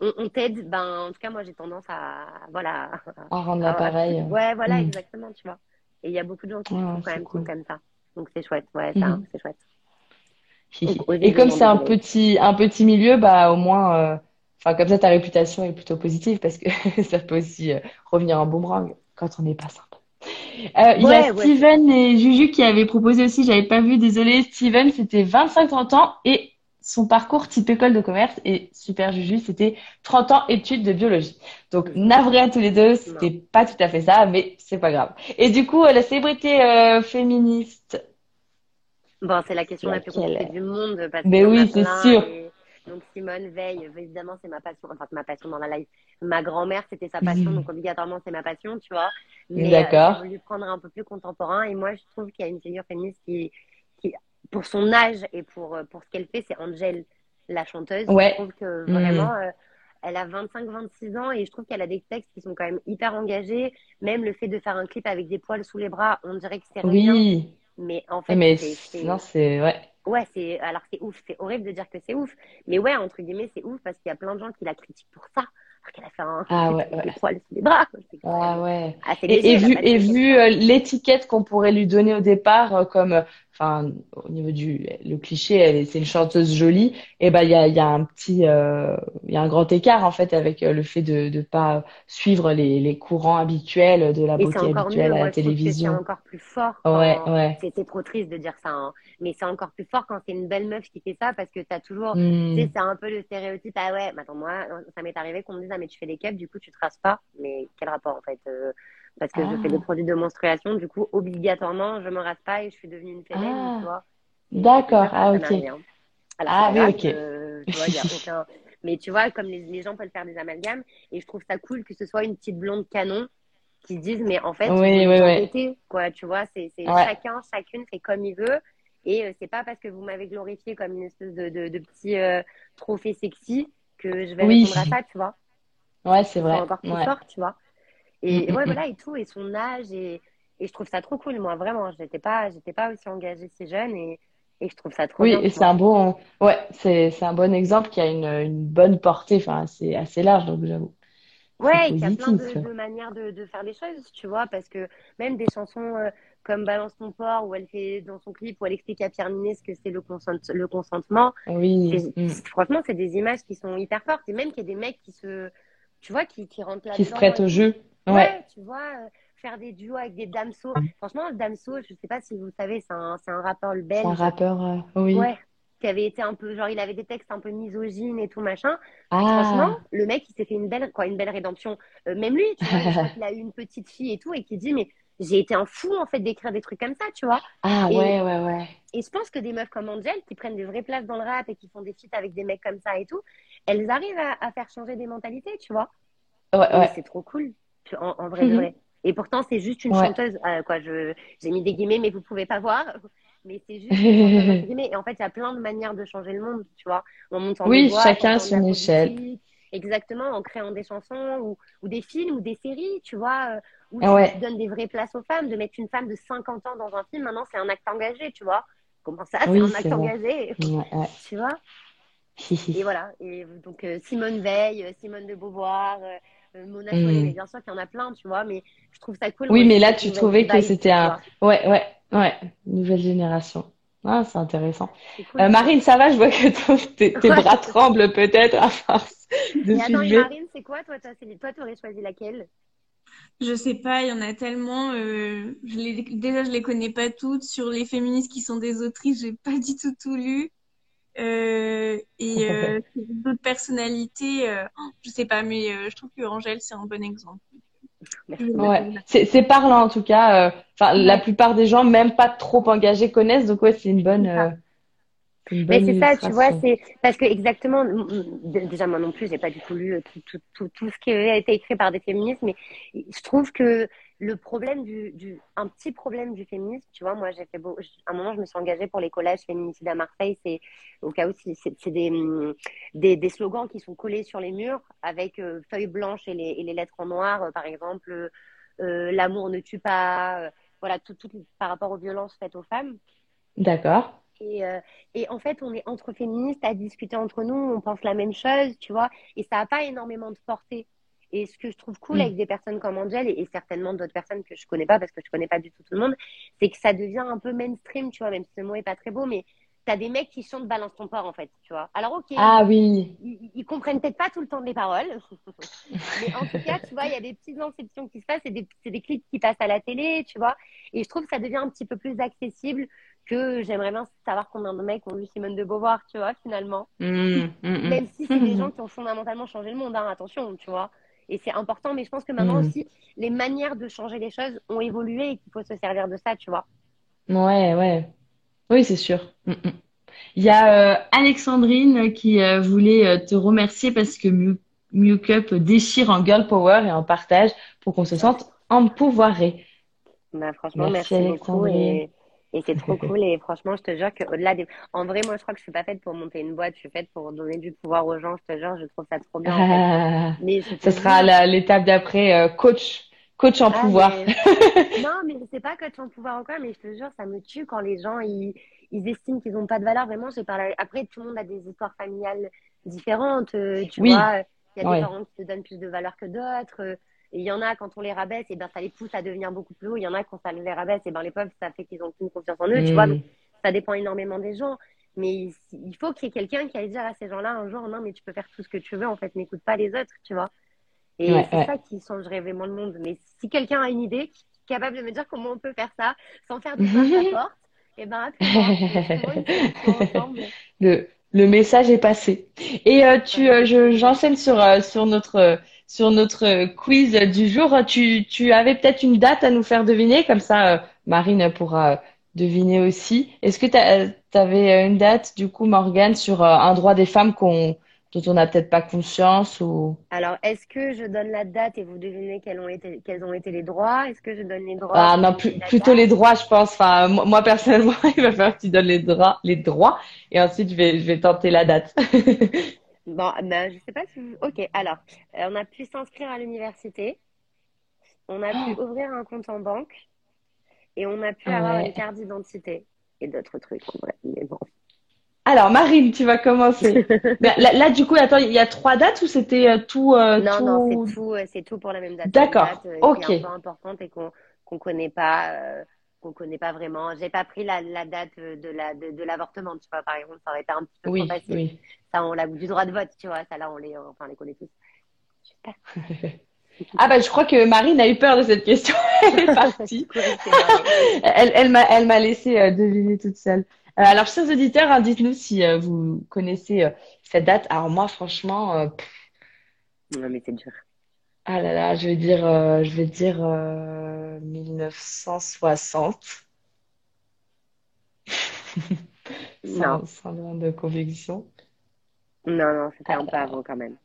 on, on t'aide, ben, en tout cas, moi, j'ai tendance à, voilà. À rendre l'appareil. Ouais, voilà, Mm. exactement, tu vois. Et il y a beaucoup de gens qui Ouais, font quand même cool. sont comme ça. Donc, c'est chouette, ouais, c'est chouette. Et comme c'est un petit, un petit milieu, bah au moins, euh, enfin comme ça ta réputation est plutôt positive parce que ça peut aussi euh, revenir en boomerang quand on n'est pas sympa. Euh, il y a Ouais, Steven et Juju qui avaient proposé aussi, j'avais pas vu, désolé. Steven, c'était 25-30 ans et son parcours type école de commerce et super Juju, c'était 30 ans études de biologie. Donc navré à tous les deux, c'était pas tout à fait ça, mais c'est pas grave. Et du coup, euh, la célébrité euh, féministe. Bon, c'est la question la plus compliquée du monde parce Mais qu'il y en oui, c'est sûr. et Donc Simone Veil, évidemment, c'est ma passion. Enfin, c'est ma passion dans la life. Ma grand-mère, c'était sa passion, Mhm. donc obligatoirement, c'est ma passion, tu vois. Mais euh, D'accord. j'ai voulu prendre un peu plus contemporain. Et moi, je trouve qu'il y a une figure féministe qui, qui pour son âge et pour, euh, pour ce qu'elle fait, c'est Angèle, la chanteuse. Ouais. Je trouve que Mhm. vraiment, euh, elle a 25-26 ans et je trouve qu'elle a des textes qui sont quand même hyper engagés. Même le fait de faire un clip avec des poils sous les bras, on dirait que c'est rien. Mais en fait, mais non, c'est ouais. Ouais, c'est alors c'est ouf, c'est horrible de dire que c'est ouf, mais ouais, entre guillemets, c'est ouf parce qu'il y a plein de gens qui la critiquent pour ça, alors qu'elle a fait un Ah ouais, ouais. des poils sous les bras. Ah ouais. assez Et, léger, vu et vu euh, l'étiquette qu'on pourrait lui donner au départ, euh, comme enfin au niveau du le cliché, c'est une chanteuse jolie. Et ben il y a il y a un petit euh, il y a un grand écart en fait avec euh, le fait de de pas suivre les les courants habituels de la beauté habituelle mieux, à la que c'est télévision. encore plus fort Ouais, quand ouais. c'est trop triste de dire ça, hein. mais c'est encore plus fort quand c'est une belle meuf qui fait ça parce que t'as toujours, tu Hmm. sais, c'est un peu le stéréotype. Ah ouais, mais attends moi, ça m'est arrivé qu'on me dise ah mais tu fais des cups, du coup tu te rases pas, mais quel rapport en fait euh, Parce que je fais Ah. des produits de menstruation, du coup obligatoirement je me rase pas et je suis devenue une féminine, Ah. tu vois. D'accord. Ah ok. Alors, Ah oui, ok. euh, tu vois, il y a aucun. Mais tu vois, comme les, les gens peuvent faire des amalgames, et je trouve ça cool que ce soit une petite blonde canon qui se dise, mais en fait, Oui, oui, quoi, tu vois, c'est Ouais. chacun, chacune fait comme il veut, et euh, c'est pas parce que vous m'avez glorifié comme une espèce de, de, de petit euh, trophée sexy que je vais répondre à ça, tu vois. Ouais, c'est C'est vrai. encore plus Ouais. fort, tu vois. Et ouais, voilà, et tout, et son âge, et, et je trouve ça trop cool, moi, vraiment. J'étais pas, j'étais pas aussi engagée si jeune, et, et je trouve ça trop Oui, bien, et c'est un bon, ouais, c'est c'est un bon exemple qui a une une bonne portée. Enfin, c'est assez large, donc j'avoue. Ouais, qu'il y a plein de, manières de, de faire les choses, tu vois, parce que même des chansons euh, comme Balance ton porc, où elle fait dans son clip, où elle explique à Pierre Ninet ce que c'est le, consent le consentement, Oui. Mm. franchement, c'est des images qui sont hyper fortes. Et même qu'il y a des mecs qui se, tu vois, qui, qui rentrent Qui se là-dedans prête et au jeu. Ouais, Ouais. tu vois, euh, faire des duos avec des damsos. Franchement, le damso, je sais pas si vous savez, c'est un, c'est un rappeur C'est belge. un rappeur, euh, oui. Ouais. Qui avait été un peu, genre, il avait des textes un peu misogynes et tout machin. Ah, Franchement, le mec, il s'est fait une belle, quoi, une belle rédemption. Euh, même lui, tu vois, qu'il a eu une petite fille et tout, et qui dit, mais j'ai été un fou, en fait, d'écrire des trucs comme ça, tu vois. ah Et- ouais, ouais, ouais. Et je pense que des meufs comme Angel, qui prennent des vraies places dans le rap et qui font des feats avec des mecs comme ça et tout, elles arrivent à, à faire changer des mentalités, tu vois. Ouais, Et ouais. c'est trop cool, en, en vrai vrai. Et pourtant, c'est juste une Ouais. chanteuse, euh, quoi, je, j'ai mis des guillemets, mais vous pouvez pas voir. Mais c'est juste une guillemets. Et en fait, il y a plein de manières de changer le monde, tu vois. En montant Oui, voix, chacun son la échelle. Exactement, en créant des chansons ou, ou des films ou des séries, tu vois, euh, où ouais. tu donnes des vraies places aux femmes. De mettre une femme de 50 ans dans un film, maintenant, c'est un acte engagé, tu vois. Comment ça, Oui, c'est un acte engagé, Ouais, ouais. tu vois. Et voilà. Et donc euh, Simone Veil, Simone de Beauvoir, euh, euh, Mm. Mais bien sûr qu'il y en a plein, tu vois. Mais je trouve ça cool. Oui, mais là, tu trouvais que c'était un... Ouais, ouais, ouais. Nouvelle génération. Ah, c'est intéressant. Cool. Euh, Marine, ça va? Je vois que ton- tes, tes Ouais. bras tremblent peut-être à force de Mais attends. Marine, c'est quoi toi toi, tu aurais choisi laquelle? Je sais pas, il y en a tellement. euh, je les, déjà, je les connais pas toutes. Sur les féministes qui sont des autrices, j'ai pas du tout tout lu. Euh, et euh, d'autres personnalités, euh, oh, je sais pas, mais euh, je trouve que Angèle, c'est un bon exemple. Ouais, c'est parlant en tout cas. euh, Enfin, la plupart des gens, même pas trop engagés, connaissent. Donc ouais, c'est une bonne, euh, Mais c'est ça, tu vois, c'est parce que exactement, déjà moi non plus, j'ai pas du tout lu tout, tout, tout, tout ce qui a été écrit par des féministes, mais je trouve que le problème du, du un petit problème du féminisme, tu vois, moi j'ai fait beau, à un moment je me suis engagée pour les collages féminicides à Marseille, c'est au cas où c'est c'est- c'est des, des des slogans qui sont collés sur les murs avec euh, feuilles blanches et les, et les lettres en noir, euh, par exemple, euh, l'amour ne tue pas, voilà, tout, tout par rapport aux violences faites aux femmes. D'accord. Et, et en fait, on est entre féministes à discuter entre nous, on pense la même chose, tu vois, et ça n'a pas énormément de portée. Et ce que je trouve cool Mm. avec des personnes comme Angel et, et certainement d'autres personnes que je connais pas parce que je connais pas du tout tout le monde, c'est que ça devient un peu mainstream, tu vois, même si ce mot est pas très beau, mais t'as des mecs qui chantent Balance ton porc en fait, tu vois. Alors ok, Ah oui. ils, comprennent peut-être pas tout le temps les paroles, mais en tout cas, tu vois, il y a des petites inceptions qui se passent, des, c'est des clips qui passent à la télé, tu vois, et je trouve que ça devient un petit peu plus accessible que j'aimerais bien savoir combien de mecs ont lu Simone de Beauvoir, tu vois, finalement. Mm, mm. Même si c'est des gens qui ont fondamentalement changé le monde, hein, attention, tu vois. Et c'est important, mais je pense que maintenant Mm. aussi, les manières de changer les choses ont évolué et qu'il faut se servir de ça, tu vois. Ouais, ouais. Oui, c'est sûr. Mm, mm. Il y a euh, Alexandrine qui euh, voulait euh, te remercier parce que Mew Cup déchire en girl power et en partage pour qu'on se sente empouvoiré. Bah, franchement, Merci, merci, beaucoup. Et, et c'est trop cool. Et franchement, je te jure qu'au-delà des. En vrai, moi, je crois que je suis pas faite pour monter une boîte. Je suis faite pour donner du pouvoir aux gens. Je te jure, je trouve ça trop bien, en fait. Ah, Mais ce sera l'étape d'après, euh, coach, coach en Ah, pouvoir. mais- Non, mais c'est pas coach en pouvoir ou quoi, mais je te jure, ça me tue quand les gens, ils, ils estiment qu'ils n'ont pas de valeur. Vraiment, j'ai parlé. Après, tout le monde a des histoires familiales différentes. euh, tu Oui. vois, il y a Ouais. des parents qui te donnent plus de valeur que d'autres. Et il y en a, quand on les rabaisse, et ben, ça les pousse à devenir beaucoup plus haut. Il y en a, quand ça les rabaisse, et ben, les pauvres, ça fait qu'ils ont plus confiance en eux, tu vois. Mm. Donc, ça dépend énormément des gens. Mais il faut qu'il y ait quelqu'un qui aille dire à ces gens-là un jour, non, mais tu peux faire tout ce que tu veux, en fait, n'écoute pas les autres, tu vois. Et Ouais, c'est ouais. ça qui changerait vraiment le monde. Mais si quelqu'un a une idée, qui est capable de me dire comment on peut faire ça sans faire du porte et ben, solution ensemble. Le, le message est passé. Et euh, tu, euh, je, j'enchaîne sur, euh, sur notre, euh, sur notre euh, quiz du jour. Tu, tu avais peut-être une date à nous faire deviner, comme ça, euh, Marine pourra euh, deviner aussi. Est-ce que tu avais une date, du coup, Morgane, sur un droit des femmes qu'on, dont on n'a peut-être pas conscience ou... Alors, est-ce que je donne la date et vous devinez quels ont été, quels ont été les droits? Est-ce que je donne les droits? Ah non, plus, plutôt les droits, je pense. Enfin, moi, moi, personnellement, il va falloir que tu donnes les droits, les droits, et ensuite je vais, je vais tenter la date. Bon, ben, je sais pas si vous... Ok, alors, euh, on a pu s'inscrire à l'université, on a pu ouvrir un compte en banque, et on a pu avoir Ouais. une carte d'identité et d'autres trucs. ouais, mais bon. Alors, Marine, tu vas commencer. Là, là, là, du coup, attends, il y a trois dates ou c'était euh, tout, euh, Non, tout... non, c'est tout, euh, c'est tout pour la même date. D'accord, ok. qui est un peu importante et qu'on qu'on connaît pas, euh, qu'on connaît pas vraiment. J'ai pas pris la, la date euh, de la de, de l'avortement, tu vois, par exemple, ça aurait été un petit peu Oui, facile. oui. Ça, on l'a du droit de vote, tu vois, ça là, on les, enfin, on les connaît tous. Ah bah je crois que Marine a eu peur de cette question. Elle est partie. Elle, elle m'a, elle m'a laissé euh, deviner toute seule. Euh, alors, chers auditeurs, hein, dites-nous si euh, vous connaissez euh, cette date. Alors moi, franchement, euh, Non, mais c'est dur. Ah là là, je vais dire, euh, je vais dire euh, 1960. Non, Sans, sans grande conviction. non, non, c'était un peu avant quand même.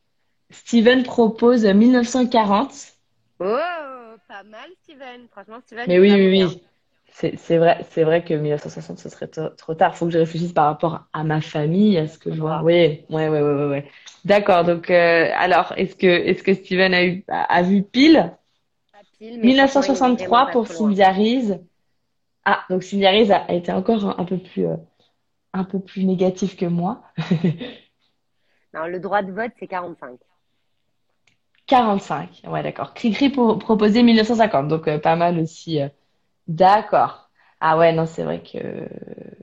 Steven propose 1940. Oh, pas mal, Steven. Franchement, Steven, Mais oui, oui, oui. C'est, c'est vrai, c'est vrai que 1960, ce serait trop tard. Faut que je réfléchisse par rapport à ma famille, à ce que je vois. Oui, ouais, ouais, ouais, ouais, ouais. D'accord. Donc, euh, alors, est-ce que, est-ce que Steven a eu, a, vu pile? Pas pile, mais franchement, il est vraiment 1963 pas pour Reese. Ah, donc Cynthia Reese a, été encore un, peu plus, euh, un peu plus négatif que moi. Non, le droit de vote, c'est 45. 45. Ouais, d'accord. Cricri pour proposer 1950. Donc, euh, pas mal aussi. Euh. D'accord. Ah ouais, non, c'est vrai que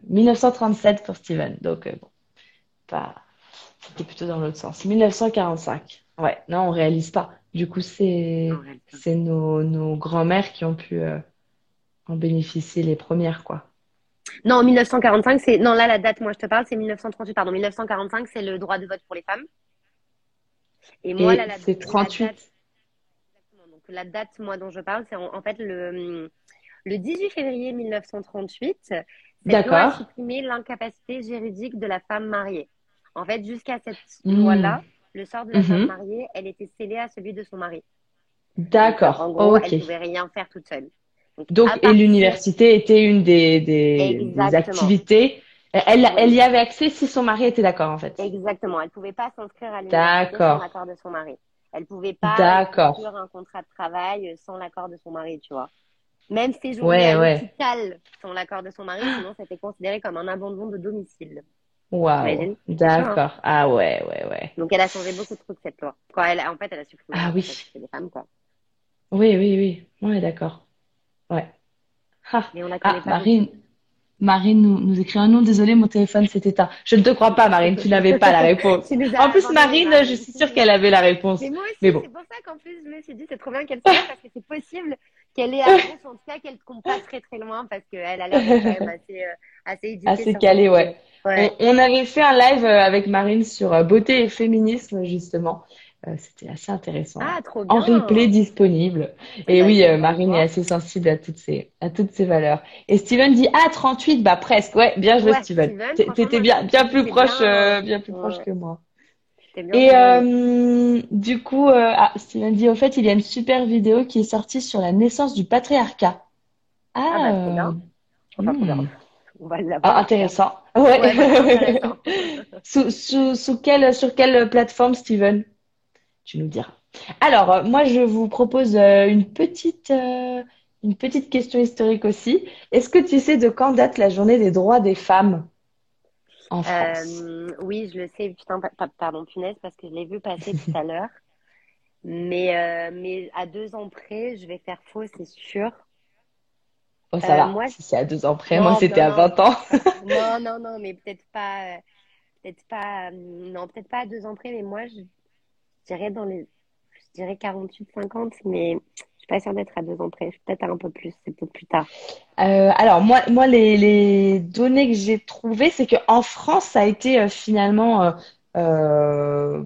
1937 pour Steven. Donc, euh, bon, pas... C'était plutôt dans l'autre sens. 1945. Ouais, non, on réalise pas. Du coup, c'est nos, nos grands-mères qui ont pu euh, en bénéficier les premières, quoi. Non, 1945, c'est. Non, là, la date, moi, je te parle, c'est 1938. Pardon, 1945, c'est le droit de vote pour les femmes. Et moi, Et là, la, c'est la 38. date. Exactement. Donc, la date, moi, dont je parle, c'est en, en fait le, le 18 février 1938. Cette loi a supprimé l'incapacité juridique de la femme mariée. En fait, jusqu'à cette Hmm. loi-là, le sort de la femme Mhm. mariée, elle était scellée à celui de son mari. D'accord. en gros, elle pouvait rien faire toute seule. Donc, et l'université était une des, des, des Exactement. activités. Elle, elle y avait accès si son mari était d'accord, en fait. Exactement. Elle pouvait pas s'inscrire à l'université D'accord. sans l'accord de son mari. Elle pouvait pas conclure un contrat de travail sans l'accord de son mari, tu vois. Même séjourner Ouais, à l'hôpital sans l'accord de son mari, sinon c'était considéré comme un abandon de domicile. Waouh. D'accord. Ah ouais, ouais, ouais. Donc elle a changé beaucoup de trucs cette loi. Quoi, elle, en fait, elle a supprimé Ah oui. des femmes, quoi. Oui, oui, oui. Ouais, d'accord. Ouais. Ah, Mais on la ah, pas Marine. Marine nous, nous écrit un nom. Désolé, mon téléphone s'est éteint. Je ne te crois pas, Marine. Tu n'avais pas la réponse. En plus, Marine, je suis sûre qu'elle avait la réponse. Mais moi aussi, Mais bon. c'est pour ça qu'en plus, je me suis dit, c'est trop bien qu'elle soit là parce que c'est possible qu'elle ait la réponse, en tout cas qu'elle qu'on passe très très loin parce qu'elle a l'air quand même assez, euh, assez éduquée. Assez calée, ouais. Ouais. On, on avait fait un live euh, avec Marine sur euh, beauté et féminisme, justement. Euh, c'était assez intéressant. Ah, trop En bien. replay disponible. Et bah, oui, euh, Marine est assez sensible à toutes ces, à toutes ces valeurs. Et Steven dit, ah, 38, bah presque. Ouais, bien joué, Ouais, Steven. T'étais bien, je bien plus proche, bien. euh, bien plus proche que moi. Bien Et euh, du coup, euh, ah, Steven dit, au fait, il y a une super vidéo qui est sortie sur la naissance du patriarcat. Ah, bah, Ah, bien. Enfin, hmm. On va l'avoir. Ah, intéressant. Ouais. Ouais, ouais, intéressant. Sous, sous, sous quelle, sur quelle plateforme, Steven? Tu nous diras. Alors, euh, moi, je vous propose euh, une petite, euh, une petite question historique aussi. Est-ce que tu sais de quand date la journée des droits des femmes en France? Euh, oui, je le sais. Putain, pa- pa- pardon, punaise, parce que je l'ai vu passer tout à l'heure. Mais, euh, mais à deux ans près, je vais faire faux, c'est sûr. Oh, ça euh, va. moi, Si c'est à deux ans près, Non, moi, c'était à non. 20 ans. Non, non, non, mais peut-être pas, peut-être pas, non, peut-être pas à deux ans près, mais moi, je dirais dans les, je dirais 48, 50, mais je suis pas sûre d'être à deux ans près. Je peut-être un peu plus, c'est peut-être plus tard. Euh, alors moi, moi les, données que j'ai trouvées, c'est qu'en France, ça a été euh, finalement euh,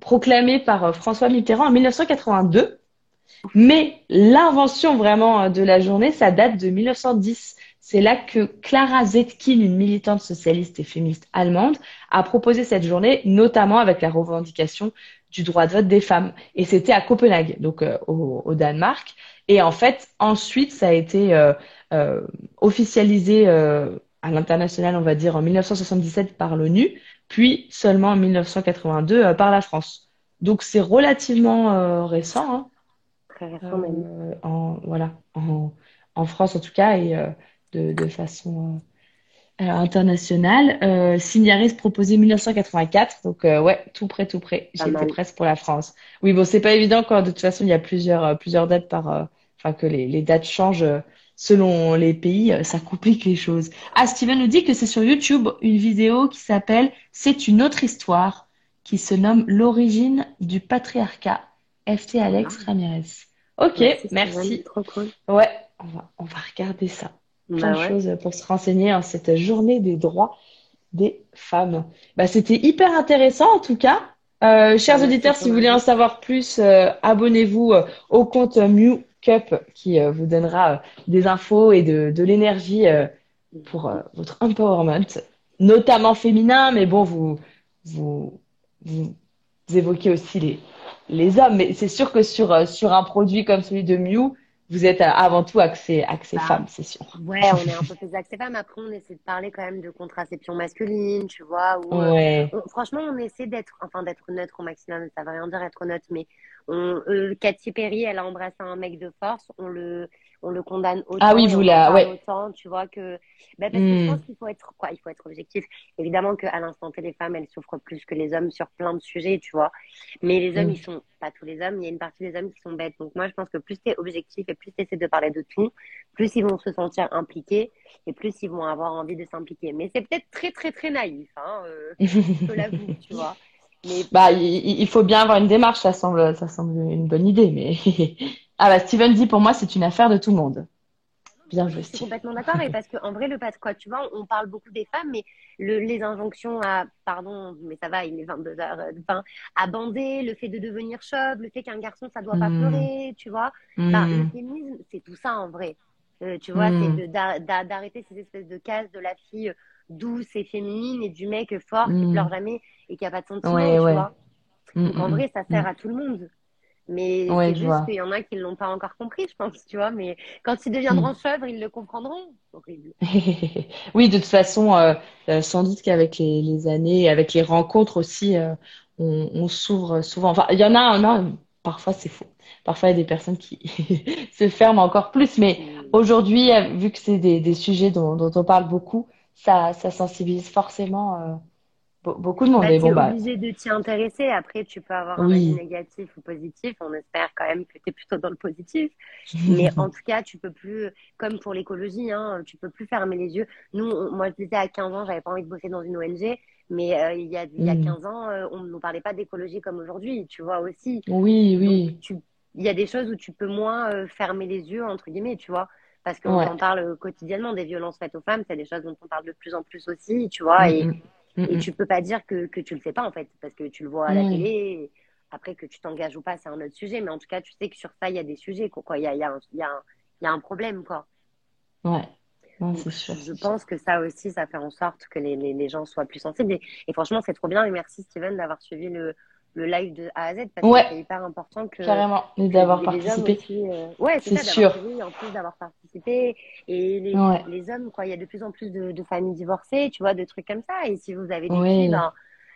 proclamé par François Mitterrand en 1982. Mais l'invention vraiment de la journée, ça date de 1910. C'est là que Clara Zetkin, une militante socialiste et féministe allemande, a proposé cette journée, notamment avec la revendication du droit de vote des femmes. Et c'était à Copenhague, donc euh, au, au Danemark. Et en fait, ensuite, ça a été euh, euh, officialisé à l'international, on va dire, en 1977 par l'ONU, puis seulement en 1982 euh, par la France. Donc c'est relativement récent, hein, Très récent même. en, voilà, en, en France en tout cas, et de, de façon euh, internationale. Euh, Signaris proposait 1984, donc euh, ouais, tout près, tout près. Pas J'y étais mal. presque pour la France. Oui, bon, c'est pas évident quand de toute façon il y a plusieurs, plusieurs dates par, enfin que les, les dates changent selon les pays, ça complique les choses. Ah, Steven nous dit que c'est sur YouTube une vidéo qui s'appelle C'est une autre histoire, qui se nomme L'origine du patriarcat FT Alex Ramirez. Ok, Merci, cool. Ouais, on va, on va regarder ça. Plein Bah de ouais. choses pour se renseigner en cette journée des droits des femmes. Bah, c'était hyper intéressant en tout cas. Euh, chers auditeurs, si vous voulez en savoir plus, euh, abonnez-vous euh, au compte Mew Cup qui euh, vous donnera euh, des infos et de, de l'énergie euh, pour votre empowerment, notamment féminin, mais bon, vous, vous, vous, évoquez aussi les, les hommes. Mais c'est sûr que sur, sur un produit comme celui de Mew, vous êtes euh, avant tout axé, axé Bah, femme, c'est sûr. Ouais, on est un peu plus axé femmes. Après, on essaie de parler quand même de contraception masculine, tu vois. Euh, Ouais. on- franchement, on essaie d'être, enfin, d'être neutre au maximum. Ça veut rien dire être neutre, mais on, euh, Katy Perry, elle a embrassé un mec de force. On le, on le condamne autant. Ah oui, vous la- ouais. autant, tu vois que, bah, parce que je Hmm. pense qu'il faut être, quoi, il faut être objectif. Évidemment qu'à l'instant T, les femmes, elles souffrent plus que les hommes sur plein de sujets, tu vois. Mais les hommes, Hmm. ils sont, pas tous les hommes, il y a une partie des hommes qui sont bêtes. Donc moi, je pense que plus t'es objectif et plus t'essaies de parler de tout, plus ils vont se sentir impliqués et plus ils vont avoir envie de s'impliquer. Mais c'est peut-être très, très, très naïf, hein, euh, je l'avoue, tu vois. Mais Bah, il, il faut bien avoir une démarche, ça semble, ça semble une bonne idée, mais ah bah Steven dit pour moi c'est une affaire de tout le monde. Bien joué, Je suis complètement d'accord et parce que en vrai le pas quoi tu vois on parle beaucoup des femmes mais le, les injonctions à pardon mais ça va il est 22h20 à bander le fait de devenir chauve le fait qu'un garçon ça doit pas Hmm. pleurer tu vois Enfin, le Hmm. féminisme c'est tout ça en vrai Euh, tu vois Hmm. c'est d'a- d'arrêter ces espèces de cases de la fille douce et féminine et du mec fort qui Hmm. pleure jamais et qui a pas de sentiments Ouais, tu ouais. vois Hmm, donc en hmm, vrai ça hmm. sert à tout le monde mais Ouais, c'est juste qu'il y en a qui l'ont pas encore compris je pense tu vois mais quand ils Hmm. deviendront chèvres ils le comprendront horrible Oui, de toute façon, euh, euh, sans doute qu'avec les, les années, avec les rencontres aussi, euh, on, on s'ouvre souvent. Enfin, il y en a, en a, parfois c'est faux. Parfois, il y a des personnes qui se ferment encore plus. Mais aujourd'hui, euh, vu que c'est des, des sujets dont, dont on parle beaucoup, ça, ça sensibilise forcément euh, be- beaucoup de monde. Bah, tu bon, es bah, obligé de t'y intéresser. Après, tu peux avoir un avis négatif ou positif. On espère quand même que tu es plutôt dans le positif. Mais en tout cas, tu peux plus, comme pour l'écologie, hein, tu peux plus fermer les yeux. Nous, on- moi, je disais à 15 ans, j'avais pas envie de bosser dans une ONG. Mais euh, il y a, il y a Mm. 15 ans, euh, on ne nous parlait pas d'écologie comme aujourd'hui, tu vois aussi. oui, oui. Donc, tu, il y a des choses où tu peux moins euh, fermer les yeux, entre guillemets, tu vois. Parce qu'on Ouais. en parle quotidiennement des violences faites aux femmes, c'est des choses dont on parle de plus en plus aussi, tu vois. Et, Mm, mm, et mm, tu peux pas dire que, que tu le fais pas, en fait, parce que tu le vois à la Mm. télé. Après, que tu t'engages ou pas, c'est un autre sujet. Mais en tout cas, tu sais que sur ça, il y a des sujets, quoi. Il y a, y a, y a, y a un problème, quoi. Ouais, non, Donc, c'est sûr. je sûr. pense que ça aussi, ça fait en sorte que les, les, les gens soient plus sensibles. Et, et franchement, c'est trop bien. Et merci, Steven, d'avoir suivi le, le live de A à Z, parce Ouais. que c'est hyper important que, Carrément, que d'avoir participé. aussi. euh, Ouais, c'est sûr. suivi, en plus d'avoir participé. Et les, Ouais. les hommes, quoi, il y a de plus en plus de, de familles divorcées, tu vois, de trucs comme ça. Et si vous avez des Oui. filles, ben,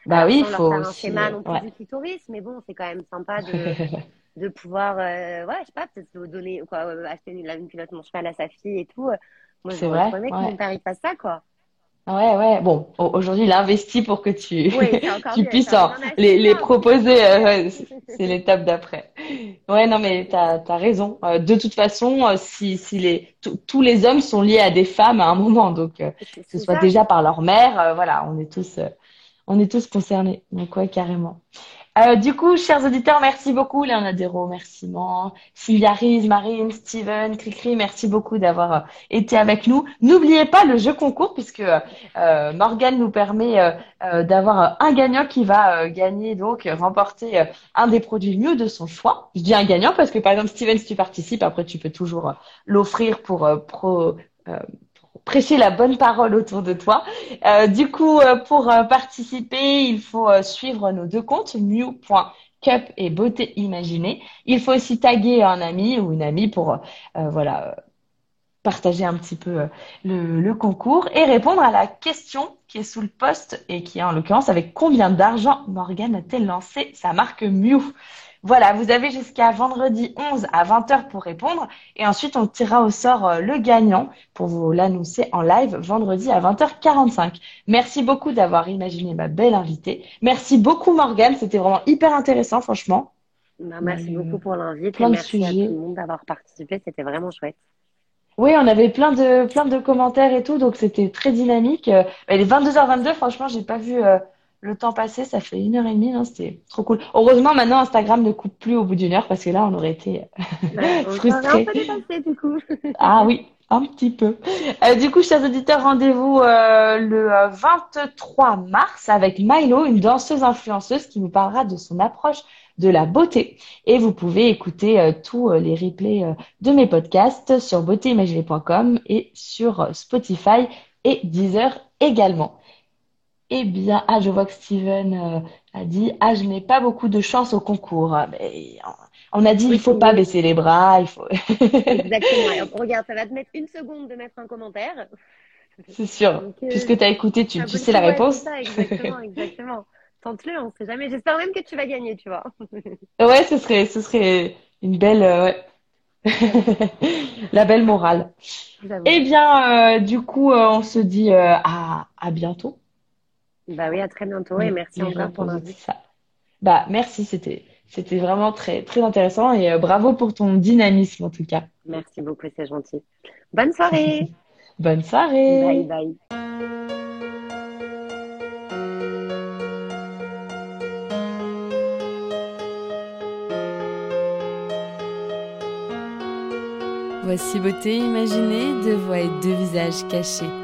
Bah alors, oui, il faut faire un aussi. schéma euh, non plus ouais. du clitoris, mais bon, c'est quand même sympa de, de pouvoir, euh, ouais, je sais pas, peut-être vous donner, quoi, euh, acheter une, une culotte menstruelle à sa fille et tout. Moi, trop aimé que mon père il fasse ça, quoi. Ouais, ouais. Bon, au- aujourd'hui, il a investi pour que tu, Oui, tu mieux, puisses en- les, les proposer. euh, c'est l'étape d'après. Ouais, non, mais t'as, t'as raison. Euh, de toute façon, euh, si, si les, tous les hommes sont liés à des femmes à un moment, donc euh, que ce soit ça. déjà par leur mère, euh, voilà, on est tous, euh, on est tous concernés. Donc ouais, carrément. Euh, du coup, chers auditeurs, merci beaucoup. Léonard remerciements. Sylvia Riz, Marine, Steven, Cricri, merci beaucoup d'avoir euh, été avec nous. N'oubliez pas le jeu concours puisque euh, Morgane nous permet euh, euh, d'avoir euh, un gagnant qui va euh, gagner, donc euh, remporter euh, un des produits mieux de son choix. Je dis un gagnant parce que par exemple, Steven, si tu participes, après tu peux toujours euh, l'offrir pour, euh, pro, euh, prêcher la bonne parole autour de toi. Euh, du coup, euh, pour euh, participer, il faut suivre nos deux comptes, mew.cup et beauté imaginée. Il faut aussi taguer un ami ou une amie pour voilà partager un petit peu le, le concours et répondre à la question qui est sous le post et qui est en l'occurrence avec combien d'argent Morgane a-t-elle lancé sa marque Mew? Voilà, vous avez jusqu'à vendredi 11 à 20h pour répondre et ensuite on tirera au sort euh, le gagnant pour vous l'annoncer en live vendredi à 20h45. Merci beaucoup d'avoir imaginé ma belle invitée. Merci beaucoup Morgane, c'était vraiment hyper intéressant franchement. Bah, merci Euh, beaucoup pour l'invite plein et merci à tout le monde d'avoir participé. C'était vraiment chouette. Oui, on avait plein de plein de commentaires et tout, donc c'était très dynamique. Euh, Il est 22h22, franchement, j'ai pas vu euh, le temps passé, ça fait une heure et demie, hein, c'était trop cool. Heureusement, maintenant, Instagram ne coupe plus au bout d'une heure parce que là, on aurait été frustrés. Ah oui, un petit peu. Euh, du coup, chers auditeurs, rendez-vous euh, le euh, 23 mars avec Milo, une danseuse influenceuse qui vous parlera de son approche de la beauté. Et vous pouvez écouter euh, tous euh, les replays euh, de mes podcasts sur beautéimaginée.com et sur euh, Spotify et Deezer également. Eh bien, ah, je vois que Steven euh, a dit, ah, je n'ai pas beaucoup de chance au concours. Mais on a dit, il faut pas baisser les bras, il faut. Exactement. Regarde, ça va te mettre une seconde de mettre un commentaire. C'est sûr. Donc, euh, Puisque tu as écouté, tu, sais la réponse. ça, exactement, exactement. Tente-le, on sait jamais. J'espère même que tu vas gagner, tu vois. Ouais, ce serait, ce serait une belle, euh, ouais. La belle morale. Eh bien, euh, du coup, euh, on se dit euh, à, à bientôt. Bah oui, à très bientôt et merci Les encore pour ça. Bah, merci, c'était, c'était vraiment très, très intéressant et euh, bravo pour ton dynamisme en tout cas. Merci beaucoup, c'est gentil. Bonne soirée. Bonne soirée. Bye bye. Voici beauté imaginée, deux voix et deux visages cachés.